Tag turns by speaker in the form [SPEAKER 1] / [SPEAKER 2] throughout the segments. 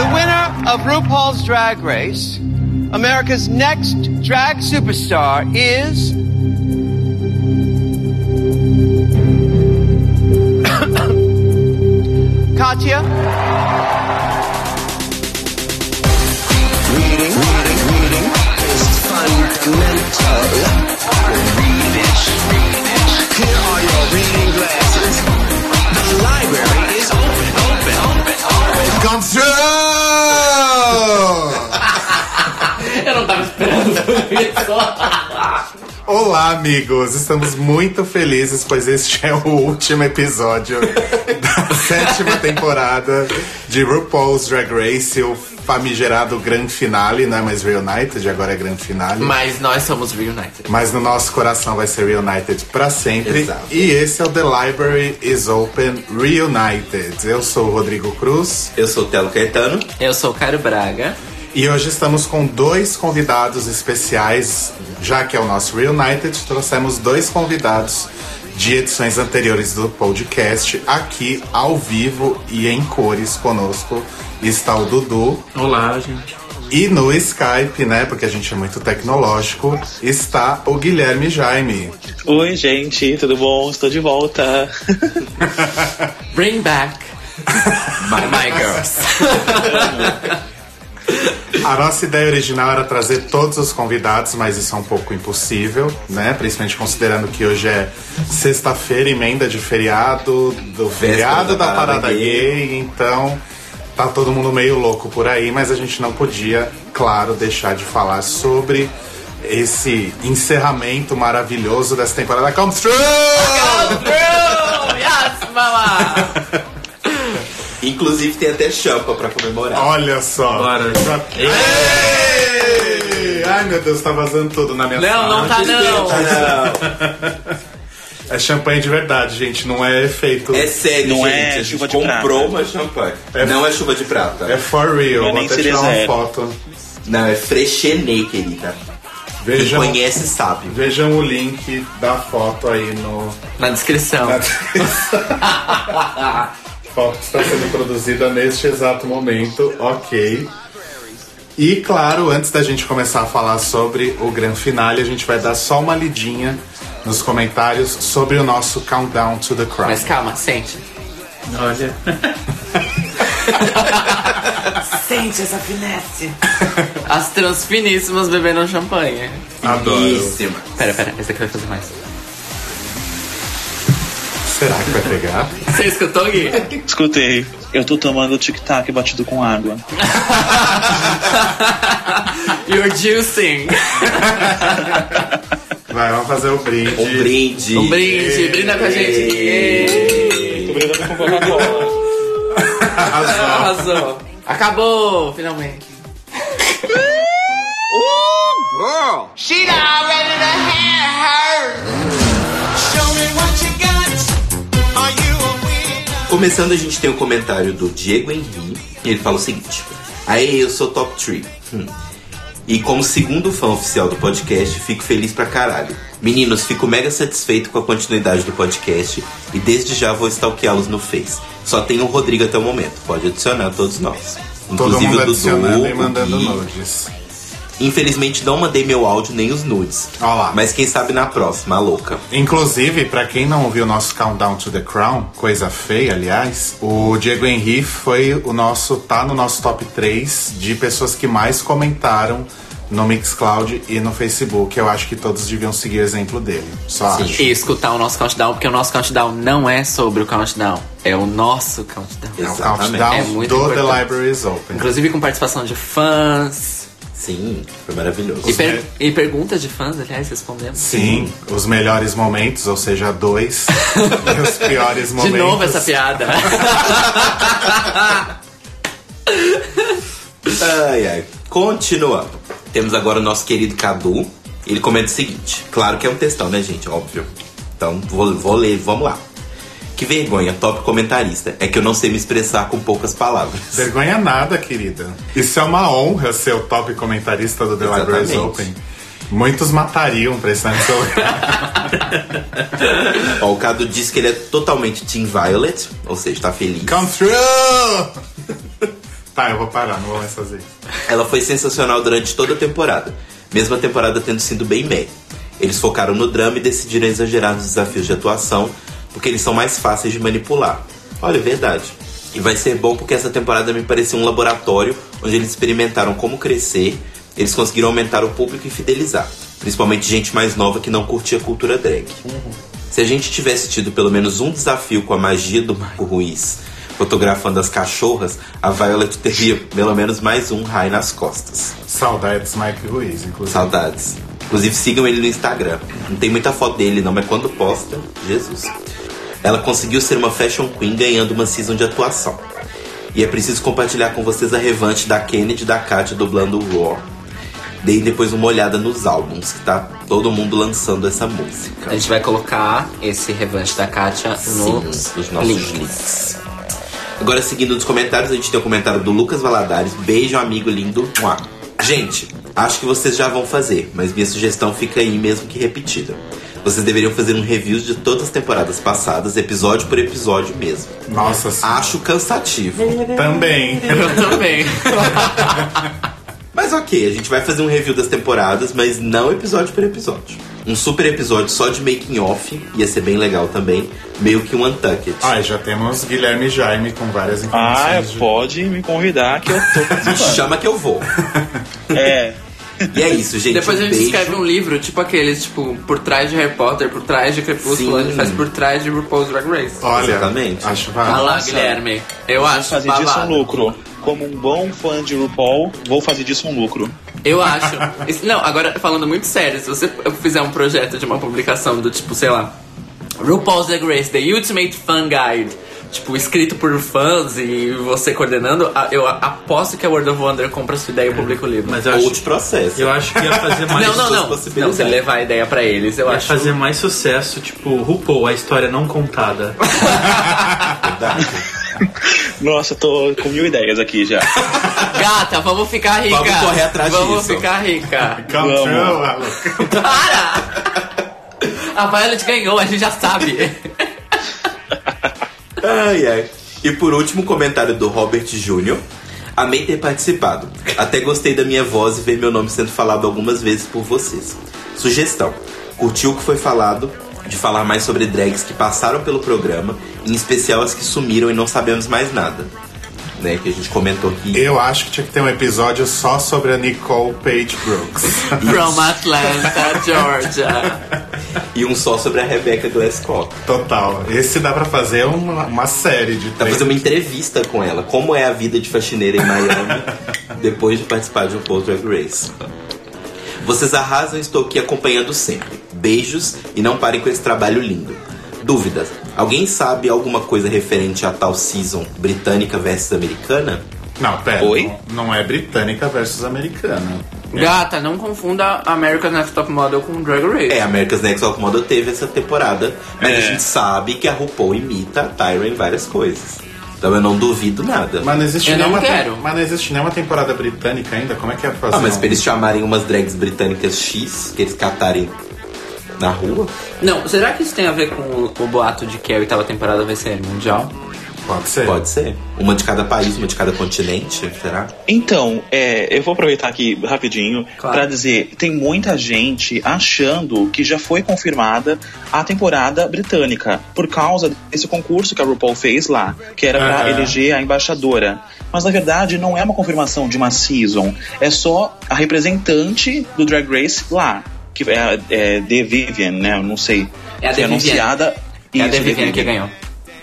[SPEAKER 1] The winner of RuPaul's Drag Race, America's next drag superstar, is. Katya.
[SPEAKER 2] Reading, reading, reading is fundamental. Read it. Here are your reading glasses. The library is open, open, open, open.
[SPEAKER 3] Come through! Olá, amigos! Estamos muito felizes, pois este é o último episódio da sétima temporada de RuPaul's Drag Race, o famigerado Grand Finale, não é mais Reunited, agora é Grand Finale.
[SPEAKER 4] Mas nós somos Reunited.
[SPEAKER 3] Mas no nosso coração vai ser Reunited pra sempre.
[SPEAKER 4] Exato.
[SPEAKER 3] E esse é o The Library is Open Reunited. Eu sou o Rodrigo Cruz
[SPEAKER 5] Eu sou o Telo Caetano.
[SPEAKER 4] Eu sou o Caio Braga.
[SPEAKER 3] E hoje estamos com dois convidados especiais, já que é o nosso Reunited, trouxemos dois convidados de edições anteriores do podcast aqui ao vivo e em cores conosco. Está o Dudu
[SPEAKER 6] Olá, gente.
[SPEAKER 3] e no Skype, né, porque a gente é muito tecnológico, está o Guilherme Jaime.
[SPEAKER 6] Oi, gente, tudo bom? Estou de volta.
[SPEAKER 4] Bring back my, my girls.
[SPEAKER 3] A nossa ideia original era trazer todos os convidados, mas isso é um pouco impossível, né? Principalmente considerando que hoje é sexta-feira, emenda de feriado, do feriado da,
[SPEAKER 5] da
[SPEAKER 3] parada
[SPEAKER 5] parada
[SPEAKER 3] gay. então tá todo mundo meio louco por aí, mas a gente não podia, claro, deixar de falar sobre esse encerramento maravilhoso dessa temporada Come Through!
[SPEAKER 4] yes, mama!
[SPEAKER 5] Inclusive tem até champa pra comemorar.
[SPEAKER 3] Olha só!
[SPEAKER 6] Bora.
[SPEAKER 3] Ei! Ai meu Deus, tá vazando tudo na minha
[SPEAKER 4] Não,
[SPEAKER 3] sala.
[SPEAKER 4] não tá não.
[SPEAKER 3] É champanhe de verdade, gente, não é efeito.
[SPEAKER 5] É sério,
[SPEAKER 6] Não
[SPEAKER 5] gente.
[SPEAKER 6] é
[SPEAKER 5] a gente comprou
[SPEAKER 6] prata.
[SPEAKER 5] uma champanhe.
[SPEAKER 3] É-
[SPEAKER 5] Não é chuva de prata.
[SPEAKER 3] É for real,
[SPEAKER 6] Não é
[SPEAKER 3] vou
[SPEAKER 6] nem
[SPEAKER 3] até tirar uma foto.
[SPEAKER 5] Não, é frechenê, querida. Quem
[SPEAKER 3] Vejam,
[SPEAKER 5] conhece sabe.
[SPEAKER 3] vejam o link da foto aí no.
[SPEAKER 4] Na descrição.
[SPEAKER 3] A foto está sendo produzida neste exato momento, ok. E claro, antes da gente começar a falar sobre o grande finale, a gente vai dar só uma lidinha nos comentários sobre o nosso Countdown to the Crown.
[SPEAKER 4] Mas calma, sente.
[SPEAKER 6] Olha.
[SPEAKER 4] Sente essa finesse. As transfiníssimas bebendo champanhe.
[SPEAKER 3] Adoro.
[SPEAKER 5] Finíssima.
[SPEAKER 4] Pera, pera, esse aqui vai fazer mais.
[SPEAKER 3] Será que vai pegar?
[SPEAKER 4] Você escutou, Gui?
[SPEAKER 6] Escutei. Eu tô tomando tic-tac batido com água.
[SPEAKER 4] You're juicing.
[SPEAKER 3] Vai, vamos fazer o brinde.
[SPEAKER 5] Um brinde.
[SPEAKER 4] Um brinde, brinda com a gente. Yay.
[SPEAKER 6] Tô brindando com Coca-Cola.
[SPEAKER 4] Arrasou. Acabou, finalmente.
[SPEAKER 1] She not ready to hand her. Show me what you got.
[SPEAKER 5] Começando, a gente tem o comentário do Diego Henri. Ele fala o seguinte: Aê, eu sou top 3. Hum. E como segundo fã oficial do podcast, fico feliz pra caralho. Meninos, fico mega satisfeito com a continuidade do podcast e desde já vou stalkeá-los no Face. Só tem o Rodrigo até o momento, pode adicionar todos nós.
[SPEAKER 3] Todo
[SPEAKER 5] Inclusive
[SPEAKER 3] mundo
[SPEAKER 5] o Dudu, o Gui. Infelizmente não mandei meu áudio nem os nudes.
[SPEAKER 3] Ó lá.
[SPEAKER 5] Mas quem sabe na próxima, louca.
[SPEAKER 3] Inclusive, pra quem não ouviu o nosso Countdown to the Crown, coisa feia, aliás, o Diego Henry foi o nosso, tá no nosso top 3 de pessoas que mais comentaram no Mixcloud e no Facebook. Eu acho que todos deviam seguir o exemplo dele. Só acho.
[SPEAKER 4] E escutar o nosso countdown, porque o nosso countdown não é sobre o countdown, é o nosso countdown.
[SPEAKER 3] É o
[SPEAKER 5] Exatamente.
[SPEAKER 3] countdown
[SPEAKER 4] É muito
[SPEAKER 3] do The
[SPEAKER 4] importante.
[SPEAKER 3] Library is Open.
[SPEAKER 4] Inclusive com participação de fãs.
[SPEAKER 5] Sim, foi maravilhoso.
[SPEAKER 4] E, per- e perguntas de fãs, aliás, respondemos.
[SPEAKER 3] Sim, os melhores momentos, ou seja, dois. e os piores
[SPEAKER 4] De
[SPEAKER 3] momentos.
[SPEAKER 4] novo essa piada.
[SPEAKER 5] Ai, ai. Continuando. Temos agora o nosso querido Cadu. Ele comenta o seguinte: claro que é um textão, né, gente? Óbvio. Então, vou, vou ler, vamos lá. Que vergonha, top comentarista. É que eu não sei me expressar com poucas palavras.
[SPEAKER 3] Vergonha nada, querida. Isso é uma honra ser o top comentarista do The
[SPEAKER 5] Exatamente.
[SPEAKER 3] Open. Muitos matariam pra estar no seu lugar.
[SPEAKER 5] Ó, o Cadu diz que ele é totalmente Team Violet, ou seja, tá feliz.
[SPEAKER 3] Come through! Tá, eu vou parar, não vou mais fazer isso.
[SPEAKER 5] Ela foi sensacional durante toda a temporada, mesmo a temporada tendo sido bem meh. Eles focaram no drama e decidiram exagerar nos desafios de atuação, porque eles são mais fáceis de manipular. Olha, é verdade. E vai ser bom porque essa temporada me pareceu um laboratório onde eles experimentaram como crescer, eles conseguiram aumentar o público e fidelizar, principalmente gente mais nova que não curtia a cultura drag. Se a gente tivesse tido pelo menos um desafio com a magia do Marco Ruiz, fotografando as cachorras, a Violet teria pelo menos mais um raio nas costas.
[SPEAKER 3] Saudades Mike Ruiz, inclusive.
[SPEAKER 5] Saudades. Inclusive sigam ele no Instagram. Não tem muita foto dele não, mas quando posta, Jesus. Ela conseguiu ser uma fashion queen ganhando uma season de atuação. E é preciso compartilhar com vocês a revanche da Kennedy e da Katia dublando o Raw. Deem depois uma olhada nos álbuns, que tá todo mundo lançando essa música.
[SPEAKER 4] A gente vai colocar esse revanche da Katia nos,
[SPEAKER 5] nos nossos
[SPEAKER 4] links.
[SPEAKER 5] links. Agora, seguindo nos comentários, a gente tem o comentário do Lucas Valadares. Beijo, amigo lindo. Mua. Gente, acho que vocês já vão fazer, mas minha sugestão fica aí mesmo que repetida. Vocês deveriam fazer um review de todas as temporadas passadas, episódio por episódio mesmo.
[SPEAKER 3] Nossa, sim.
[SPEAKER 5] Acho cansativo.
[SPEAKER 3] Também.
[SPEAKER 4] Eu também.
[SPEAKER 5] Mas ok, a gente vai fazer um review das temporadas, mas não episódio por episódio. Um super episódio só de making off, ia ser bem legal também, meio que um Untucked.
[SPEAKER 3] Ah, e já temos Guilherme Jaime com várias
[SPEAKER 6] Ah,
[SPEAKER 3] informações. de-
[SPEAKER 6] pode me convidar que eu tô participando.
[SPEAKER 5] Chama que eu vou.
[SPEAKER 6] É,
[SPEAKER 5] E é isso, gente.
[SPEAKER 4] Depois a
[SPEAKER 5] um
[SPEAKER 4] gente
[SPEAKER 5] beijo.
[SPEAKER 4] escreve um livro, tipo aqueles, tipo, por trás de Harry Potter, por trás de Crepúsculo,
[SPEAKER 5] Sim.
[SPEAKER 4] a gente faz por trás de RuPaul's Drag Race.
[SPEAKER 3] Olha,
[SPEAKER 5] Exatamente.
[SPEAKER 3] acho
[SPEAKER 4] Vai
[SPEAKER 3] válido.
[SPEAKER 4] lá,
[SPEAKER 6] Nossa.
[SPEAKER 4] Guilherme. Eu
[SPEAKER 6] vou
[SPEAKER 4] acho
[SPEAKER 6] fazer disso um lucro. Como um bom fã de RuPaul, vou fazer disso um lucro.
[SPEAKER 4] Eu acho. Isso- Não, agora falando muito sério, se você fizer um projeto de uma publicação do tipo, sei lá, RuPaul's Drag Race, The Ultimate Fan Guide, tipo, escrito por fãs e você coordenando, eu aposto que a World of Wonder compra sua ideia e publica o livro.
[SPEAKER 7] Mas eu
[SPEAKER 5] Ou
[SPEAKER 7] acho,
[SPEAKER 5] processo.
[SPEAKER 7] eu acho que ia fazer mais.
[SPEAKER 4] não, não, não. Não, você levar a ideia pra eles, eu
[SPEAKER 7] Ia
[SPEAKER 4] acho.
[SPEAKER 7] fazer mais sucesso, tipo, RuPaul, a história não contada.
[SPEAKER 6] Nossa, tô com mil ideias aqui já.
[SPEAKER 4] Gata, vamos ficar rica.
[SPEAKER 5] Vamos correr atrás
[SPEAKER 4] Vamos
[SPEAKER 5] disso.
[SPEAKER 4] ficar rica.
[SPEAKER 6] Vamos.
[SPEAKER 3] Alu.
[SPEAKER 4] Para! A Violet ganhou, a gente já sabe.
[SPEAKER 5] Ai, ai. E por último, comentário do Robert Júnior. Amei ter participado. Até gostei da minha voz e ver meu nome sendo falado algumas vezes por vocês. Sugestão: curtiu o que foi falado de falar mais sobre drags que passaram pelo programa, em especial as que sumiram e não sabemos mais nada. Né, que a gente comentou aqui.
[SPEAKER 3] Eu acho que tinha que ter um episódio só sobre a Nicole Page Brooks.
[SPEAKER 4] From Atlanta, Georgia.
[SPEAKER 5] E um só sobre a Rebecca Glasscock.
[SPEAKER 3] Total. Esse dá pra fazer uma, uma série de
[SPEAKER 5] Dá pra fazer uma entrevista com ela. Como é a vida de faxineira em Miami depois de participar de um Paul Drag Race. Vocês arrasam estou aqui acompanhando sempre. Beijos e não parem com esse trabalho lindo. Dúvidas. Alguém sabe alguma coisa referente a tal season britânica versus americana?
[SPEAKER 3] Não, pera.
[SPEAKER 6] Oi?
[SPEAKER 3] Não, não é britânica versus americana.
[SPEAKER 4] Gata, não confunda American Next Top Model com Drag Race.
[SPEAKER 5] É, America's Next Top Model teve essa temporada, mas a
[SPEAKER 6] É.
[SPEAKER 5] gente sabe que a RuPaul imita a Tyra em várias coisas. Então eu não duvido nada.
[SPEAKER 3] Mas não existe
[SPEAKER 4] Eu não
[SPEAKER 3] nenhuma
[SPEAKER 4] quero.
[SPEAKER 3] Mas não existe nenhuma temporada britânica ainda. Como é que é fazer?
[SPEAKER 5] Ah, mas
[SPEAKER 3] um-
[SPEAKER 5] pra eles chamarem umas drags britânicas X, que eles catarem na rua?
[SPEAKER 4] Não, será que isso tem a ver com o, o boato de que a oitava temporada vai ser mundial?
[SPEAKER 3] Pode ser.
[SPEAKER 5] Pode ser. Uma de cada país, uma de cada continente, será?
[SPEAKER 6] Então, é, eu vou aproveitar aqui rapidinho
[SPEAKER 4] Claro.
[SPEAKER 6] pra dizer, tem muita gente achando que já foi confirmada a temporada britânica por causa desse concurso que a RuPaul fez lá, que era pra
[SPEAKER 3] Aham.
[SPEAKER 6] eleger a embaixadora. Mas na verdade não é uma confirmação de uma season, é só a representante do Drag Race lá, que é é, The Vivian, né? Eu não sei.
[SPEAKER 4] É a The Vivian.
[SPEAKER 6] anunciada.
[SPEAKER 4] É a
[SPEAKER 6] Isso,
[SPEAKER 4] The Vivian que ganhou.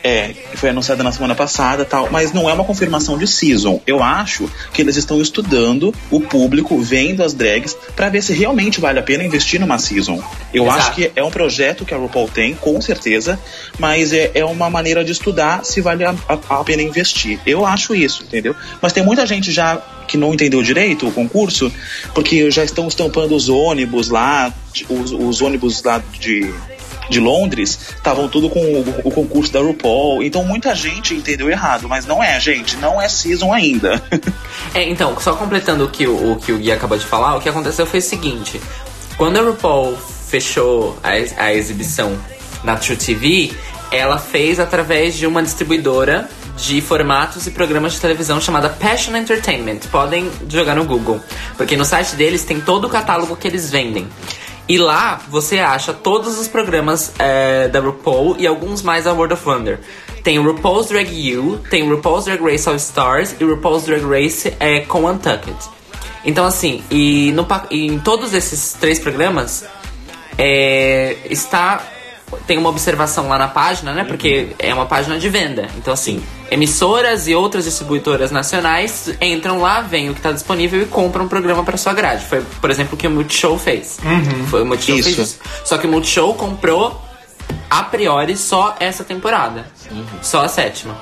[SPEAKER 6] É, foi anunciada na semana passada tal, mas não é uma confirmação de season. Eu acho que eles estão estudando o público, vendo as drags, pra ver se realmente vale a pena investir numa season. Eu
[SPEAKER 4] Exato.
[SPEAKER 6] acho que é um projeto que a RuPaul tem, com certeza, mas é, é uma maneira de estudar se vale a, a- a pena investir. Eu acho isso, entendeu? Mas tem muita gente já que não entendeu direito o concurso, porque já estão estampando os ônibus lá, os, os ônibus lá de de Londres estavam tudo com o, o concurso da RuPaul. Então muita gente entendeu errado, mas não é, gente. Não é season ainda.
[SPEAKER 4] É, então, só completando o que o, o que o Gui acabou de falar, o que aconteceu foi o seguinte: quando a RuPaul fechou a, a exibição na True TV, ela fez através de uma distribuidora de formatos e programas de televisão chamada Passion Entertainment. Podem jogar no Google, porque no site deles tem todo o catálogo que eles vendem. E lá você acha todos os programas é, da RuPaul e alguns mais da World of Wonder. Tem o RuPaul's Drag U, tem o RuPaul's Drag Race All Stars e o RuPaul's Drag Race é, com Untucked. Então assim, e, no, e em todos esses três programas é, está tem uma observação lá na página, né? Porque é uma página de venda. Então, assim, emissoras e outras distribuidoras nacionais entram lá, veem o que está disponível e compram um programa para sua grade. Foi, por exemplo, o que o Multishow fez. Foi o Multishow
[SPEAKER 6] Isso.
[SPEAKER 4] fez isso. Só que o Multishow comprou a priori só essa temporada. Só a sétima.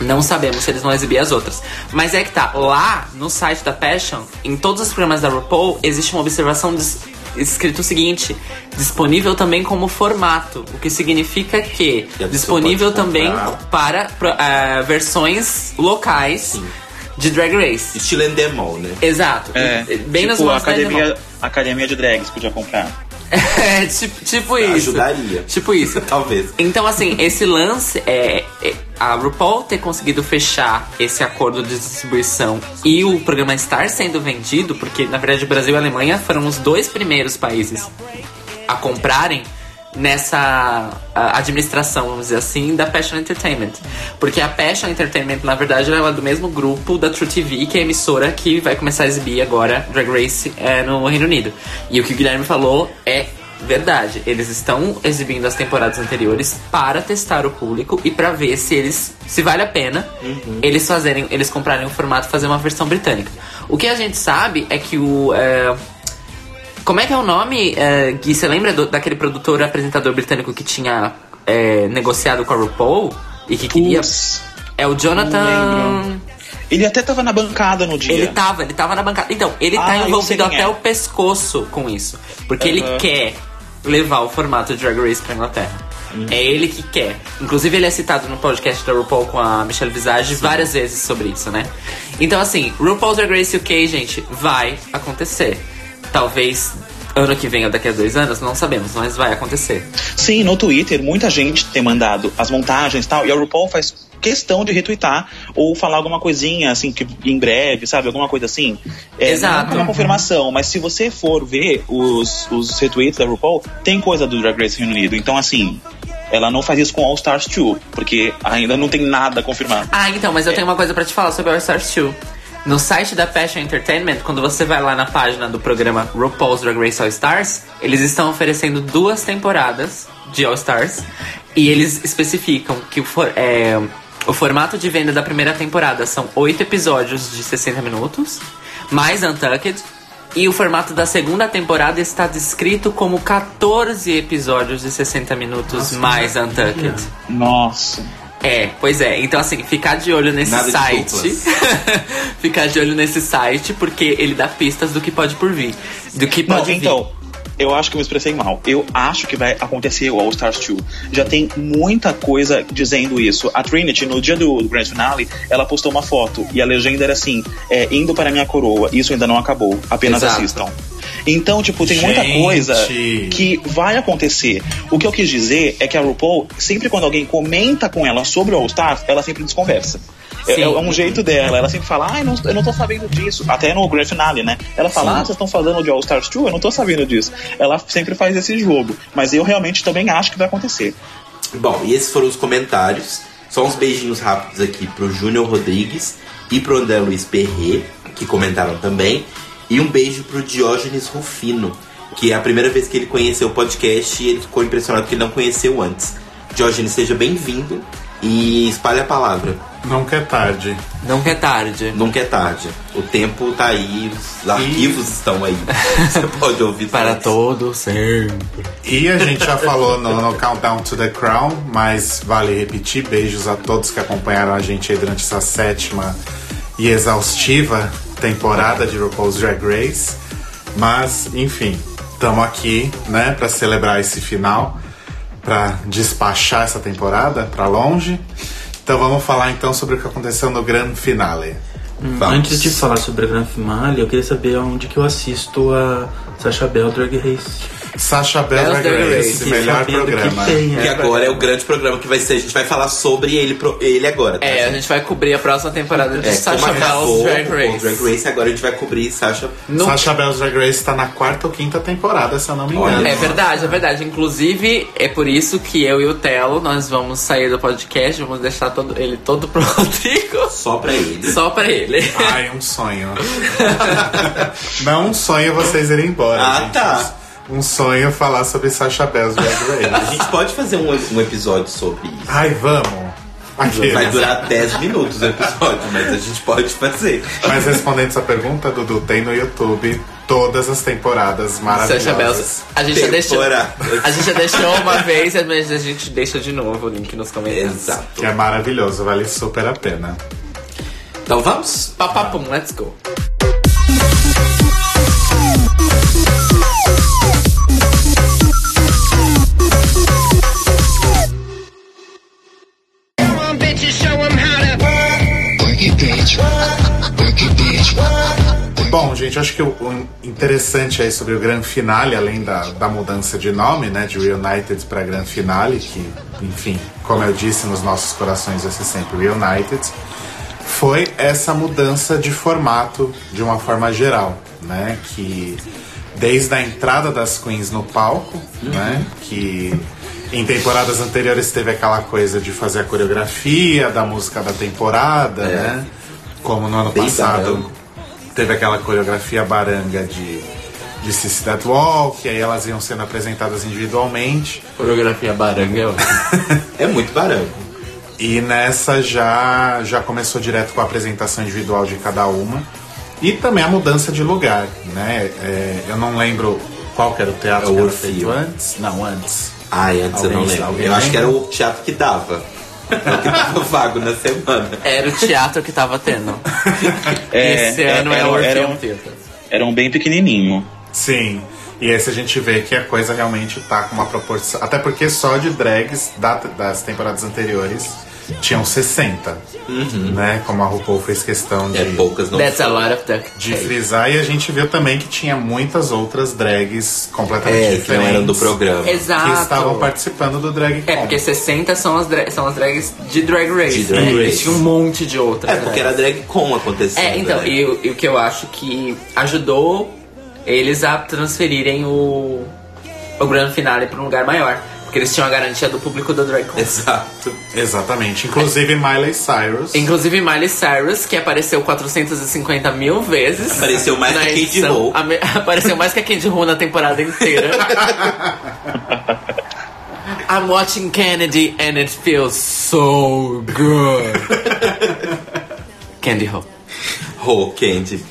[SPEAKER 4] Não sabemos se eles vão exibir as outras. Mas é que tá, lá no site da Passion, em todos os programas da RuPaul, existe uma observação dis- escrito o seguinte: disponível também como formato. O que significa que
[SPEAKER 5] a
[SPEAKER 4] disponível também para ah, versões locais de Drag Race.
[SPEAKER 5] Estilo Endemol, né?
[SPEAKER 4] Exato.
[SPEAKER 6] É,
[SPEAKER 4] Bem nas
[SPEAKER 6] tipo, a
[SPEAKER 4] mãos da
[SPEAKER 6] academia,
[SPEAKER 4] Endemol.
[SPEAKER 6] academia de drags podia comprar.
[SPEAKER 4] É, tipo, tipo isso.
[SPEAKER 5] Ajudaria.
[SPEAKER 4] Tipo isso.
[SPEAKER 5] Talvez.
[SPEAKER 4] Então, assim, esse lance é, é a RuPaul ter conseguido fechar esse acordo de distribuição e o programa estar sendo vendido, porque na verdade o Brasil e a Alemanha foram os dois primeiros países a comprarem nessa administração, vamos dizer assim, da Passion Entertainment. Porque a Passion Entertainment, na verdade, ela é do mesmo grupo da True TV, que é a emissora que vai começar a exibir agora Drag Race é, no Reino Unido. E o que o Guilherme falou é verdade. Eles estão exibindo as temporadas anteriores para testar o público e para ver se eles se vale a pena eles fazerem, eles comprarem o formato e fazer uma versão britânica. O que a gente sabe é que o é, como é que é o nome, é, Gui? Você lembra do- daquele produtor apresentador britânico que tinha é, negociado com a RuPaul e que queria.
[SPEAKER 6] Putz,
[SPEAKER 4] É o Jonathan.
[SPEAKER 6] Ele até tava na bancada no dia.
[SPEAKER 4] Ele tava, ele tava na bancada. Então, ele
[SPEAKER 6] Ah,
[SPEAKER 4] tá
[SPEAKER 6] eu sei
[SPEAKER 4] envolvido até
[SPEAKER 6] é.
[SPEAKER 4] o pescoço com isso. Porque ele
[SPEAKER 6] Aham.
[SPEAKER 4] quer levar o formato de Drag Race pra Inglaterra.
[SPEAKER 6] Uhum.
[SPEAKER 4] É ele que quer. Inclusive, ele é citado no podcast da RuPaul com a Michelle Visage várias vezes sobre isso, né? Então, assim, RuPaul's Drag Race UK, gente, vai acontecer. Talvez ano que vem ou daqui a dois anos, não sabemos, mas vai acontecer.
[SPEAKER 6] Sim, no Twitter, muita gente tem mandado as montagens e tal, e a RuPaul faz questão de retweetar ou falar alguma coisinha, assim, que em breve, sabe? Alguma coisa assim. É,
[SPEAKER 4] Exato.
[SPEAKER 6] Não é uma confirmação, mas se você for ver os, os retweets da RuPaul, tem coisa do Drag Race Reino Unido. Então, assim, ela não faz isso com All Stars 2, porque ainda não tem nada confirmado.
[SPEAKER 4] Ah, então, mas eu tenho uma coisa pra te falar sobre All Stars 2. No site da Passion Entertainment, quando você vai lá na página do programa RuPaul's Drag Race All Stars, eles estão oferecendo duas temporadas de All Stars e eles especificam que o, for- é, o formato de venda da primeira temporada são oito episódios de 60 minutos, mais Untucked, e o formato da segunda temporada está descrito como 14 episódios de 60 minutos mais Untucked.
[SPEAKER 6] Nossa.
[SPEAKER 4] É, pois é. Então, assim, ficar de olho nesse
[SPEAKER 5] Nada
[SPEAKER 4] site. ficar de olho nesse site, porque ele dá pistas do que pode por vir. Do que
[SPEAKER 6] Não,
[SPEAKER 4] pode vir.
[SPEAKER 6] então, eu acho que eu me expressei mal. Eu acho que vai acontecer o All Stars 2. Já tem muita coisa dizendo isso. A Trinity, no dia do Grand Finale, ela postou uma foto e a legenda era assim: é, indo para minha coroa, isso ainda não acabou, apenas
[SPEAKER 4] Exato.
[SPEAKER 6] assistam. Então, tipo, tem muita
[SPEAKER 3] Gente.
[SPEAKER 6] coisa que vai acontecer. O que eu quis dizer é que a RuPaul, sempre quando alguém comenta com ela sobre o All Stars, ela sempre desconversa. É, é um jeito dela, ela sempre fala, ai, não, eu não tô sabendo disso. Até no Grand Finale, né? Ela fala,
[SPEAKER 4] Sim.
[SPEAKER 6] ah, vocês estão falando de All Stars 2? Eu não tô sabendo disso. Ela sempre faz esse jogo. Mas eu realmente também acho que vai acontecer.
[SPEAKER 5] Bom, e esses foram os comentários. Só uns beijinhos rápidos aqui pro Júnior Rodrigues e pro André Luiz Perret, que comentaram também. E um beijo pro Diógenes Rufino, que é a primeira vez que ele conheceu o podcast e ele ficou impressionado que ele não conheceu antes. Diógenes, seja bem-vindo e espalhe a palavra.
[SPEAKER 3] Nunca é tarde.
[SPEAKER 4] Nunca é tarde.
[SPEAKER 5] Nunca é tarde. O tempo tá aí, os arquivos estão aí. Você pode ouvir
[SPEAKER 4] Para
[SPEAKER 5] todos.
[SPEAKER 4] todo sempre.
[SPEAKER 3] E a gente já falou no, no Countdown to the Crown, mas vale repetir. Beijos a todos que acompanharam a gente aí durante essa sétima e exaustiva temporada de RuPaul's Drag Race. Mas, enfim, estamos aqui, né, para celebrar esse final, para despachar essa temporada para longe. Então vamos falar então sobre o que aconteceu no grande finale.
[SPEAKER 5] Vamos.
[SPEAKER 7] Antes de falar sobre a Grand Finale, eu queria saber onde que eu assisto a Sacha Bell Drag Race.
[SPEAKER 3] Sasha Bell Drag Race,
[SPEAKER 4] Race.
[SPEAKER 3] melhor programa.
[SPEAKER 7] Que tem,
[SPEAKER 5] Que
[SPEAKER 7] é,
[SPEAKER 5] agora é o grande programa que vai ser. A gente vai falar sobre ele, pro- ele agora. tá,
[SPEAKER 4] É, a
[SPEAKER 5] gente?
[SPEAKER 4] vai cobrir a próxima temporada de
[SPEAKER 5] É, acabou
[SPEAKER 4] Bell's Drag Race.
[SPEAKER 5] Drag Race, agora a gente vai cobrir Sasha.
[SPEAKER 4] No-
[SPEAKER 3] Sasha Bell's Drag Race tá na quarta ou quinta temporada, se eu não me engano.
[SPEAKER 5] Olha.
[SPEAKER 4] É verdade, é verdade. Inclusive, é por isso que eu e o Telo, nós vamos sair do podcast, vamos deixar todo, ele todo pro Rodrigo,
[SPEAKER 5] Só pra ele.
[SPEAKER 4] só pra ele.
[SPEAKER 3] Ai, um sonho. não um sonho vocês irem embora.
[SPEAKER 5] Ah,
[SPEAKER 3] gente.
[SPEAKER 5] tá.
[SPEAKER 3] Um sonho falar sobre Sasha Bell's Drag
[SPEAKER 5] A
[SPEAKER 3] Race.
[SPEAKER 5] gente pode fazer um, um episódio sobre isso.
[SPEAKER 3] Ai, vamos. Aqueles.
[SPEAKER 5] Vai durar 10 minutos o episódio, mas a gente pode fazer.
[SPEAKER 3] Mas respondendo essa pergunta, Dudu, tem no YouTube todas as temporadas maravilhosas.
[SPEAKER 4] Sasha Bell's. A gente já deixou. A gente já deixou uma vez, mas a gente deixa de novo o link nos comentários.
[SPEAKER 5] Exato.
[SPEAKER 3] Que é maravilhoso, vale super a pena.
[SPEAKER 5] Então vamos?
[SPEAKER 4] Papapum, let's go.
[SPEAKER 3] Bom, gente, acho que o, o interessante aí sobre o grande finale, além da, da mudança de nome, né, de Reunited para grande finale, que, enfim, como eu disse, nos nossos corações vai ser sempre Reunited, foi essa mudança de formato de uma forma geral, né, que desde a entrada das queens no palco, né, que em temporadas anteriores teve aquela coisa de fazer a coreografia da música da temporada, né, como no ano
[SPEAKER 5] Bem
[SPEAKER 3] passado. Teve aquela coreografia baranga de, de Sissy That Walk, aí elas iam sendo apresentadas individualmente.
[SPEAKER 4] Coreografia baranga.
[SPEAKER 5] É muito barulho.
[SPEAKER 3] E nessa já, já começou direto com a apresentação individual de cada uma. E também a mudança de lugar, né? É, eu não lembro qual que era o teatro
[SPEAKER 5] É o
[SPEAKER 3] que era feito antes. Não, antes.
[SPEAKER 5] Ai, antes eu não
[SPEAKER 3] Alguém-
[SPEAKER 5] lembro.
[SPEAKER 3] alguém
[SPEAKER 5] Eu acho que
[SPEAKER 3] lembra?
[SPEAKER 5] era o teatro que dava. É o que tava vago na semana.
[SPEAKER 4] Era o teatro que tava tendo.
[SPEAKER 6] É,
[SPEAKER 4] Esse ano é,
[SPEAKER 6] era-
[SPEAKER 4] o
[SPEAKER 6] era um-. Era um bem pequenininho.
[SPEAKER 3] Sim. E aí se a gente vê que a coisa realmente tá com uma proporção. Até porque só de drags da- das temporadas anteriores tinham 60. Né? Como a RuPaul fez questão de.
[SPEAKER 5] É poucas não
[SPEAKER 4] That's a lot of duck.
[SPEAKER 3] de frisar e a gente viu também que tinha muitas outras drags completamente
[SPEAKER 5] É, que não
[SPEAKER 3] diferentes
[SPEAKER 5] eram do programa.
[SPEAKER 4] Exato.
[SPEAKER 3] que estavam participando do drag
[SPEAKER 4] É, porque 60 são as, dra- são as drags de Drag Race.
[SPEAKER 5] De Drag
[SPEAKER 4] né?
[SPEAKER 5] Race.
[SPEAKER 4] E tinha um monte de outras.
[SPEAKER 5] É, porque era drag com acontecendo.
[SPEAKER 4] É, então,
[SPEAKER 5] né?
[SPEAKER 4] e, o- e o que eu acho que ajudou eles a transferirem o, o grande finale para um lugar maior. Porque eles tinham a garantia do público do DragCon.
[SPEAKER 5] Exato.
[SPEAKER 3] exatamente inclusive Miley Cyrus
[SPEAKER 4] Inclusive Miley Cyrus, que apareceu 450 mil vezes.
[SPEAKER 5] Apareceu mais que a Candy. Ho.
[SPEAKER 4] Apareceu mais que a Candy Ho na temporada inteira. I'm watching Kennedy and it feels so good. Candy Ho.
[SPEAKER 5] Ho, Candy.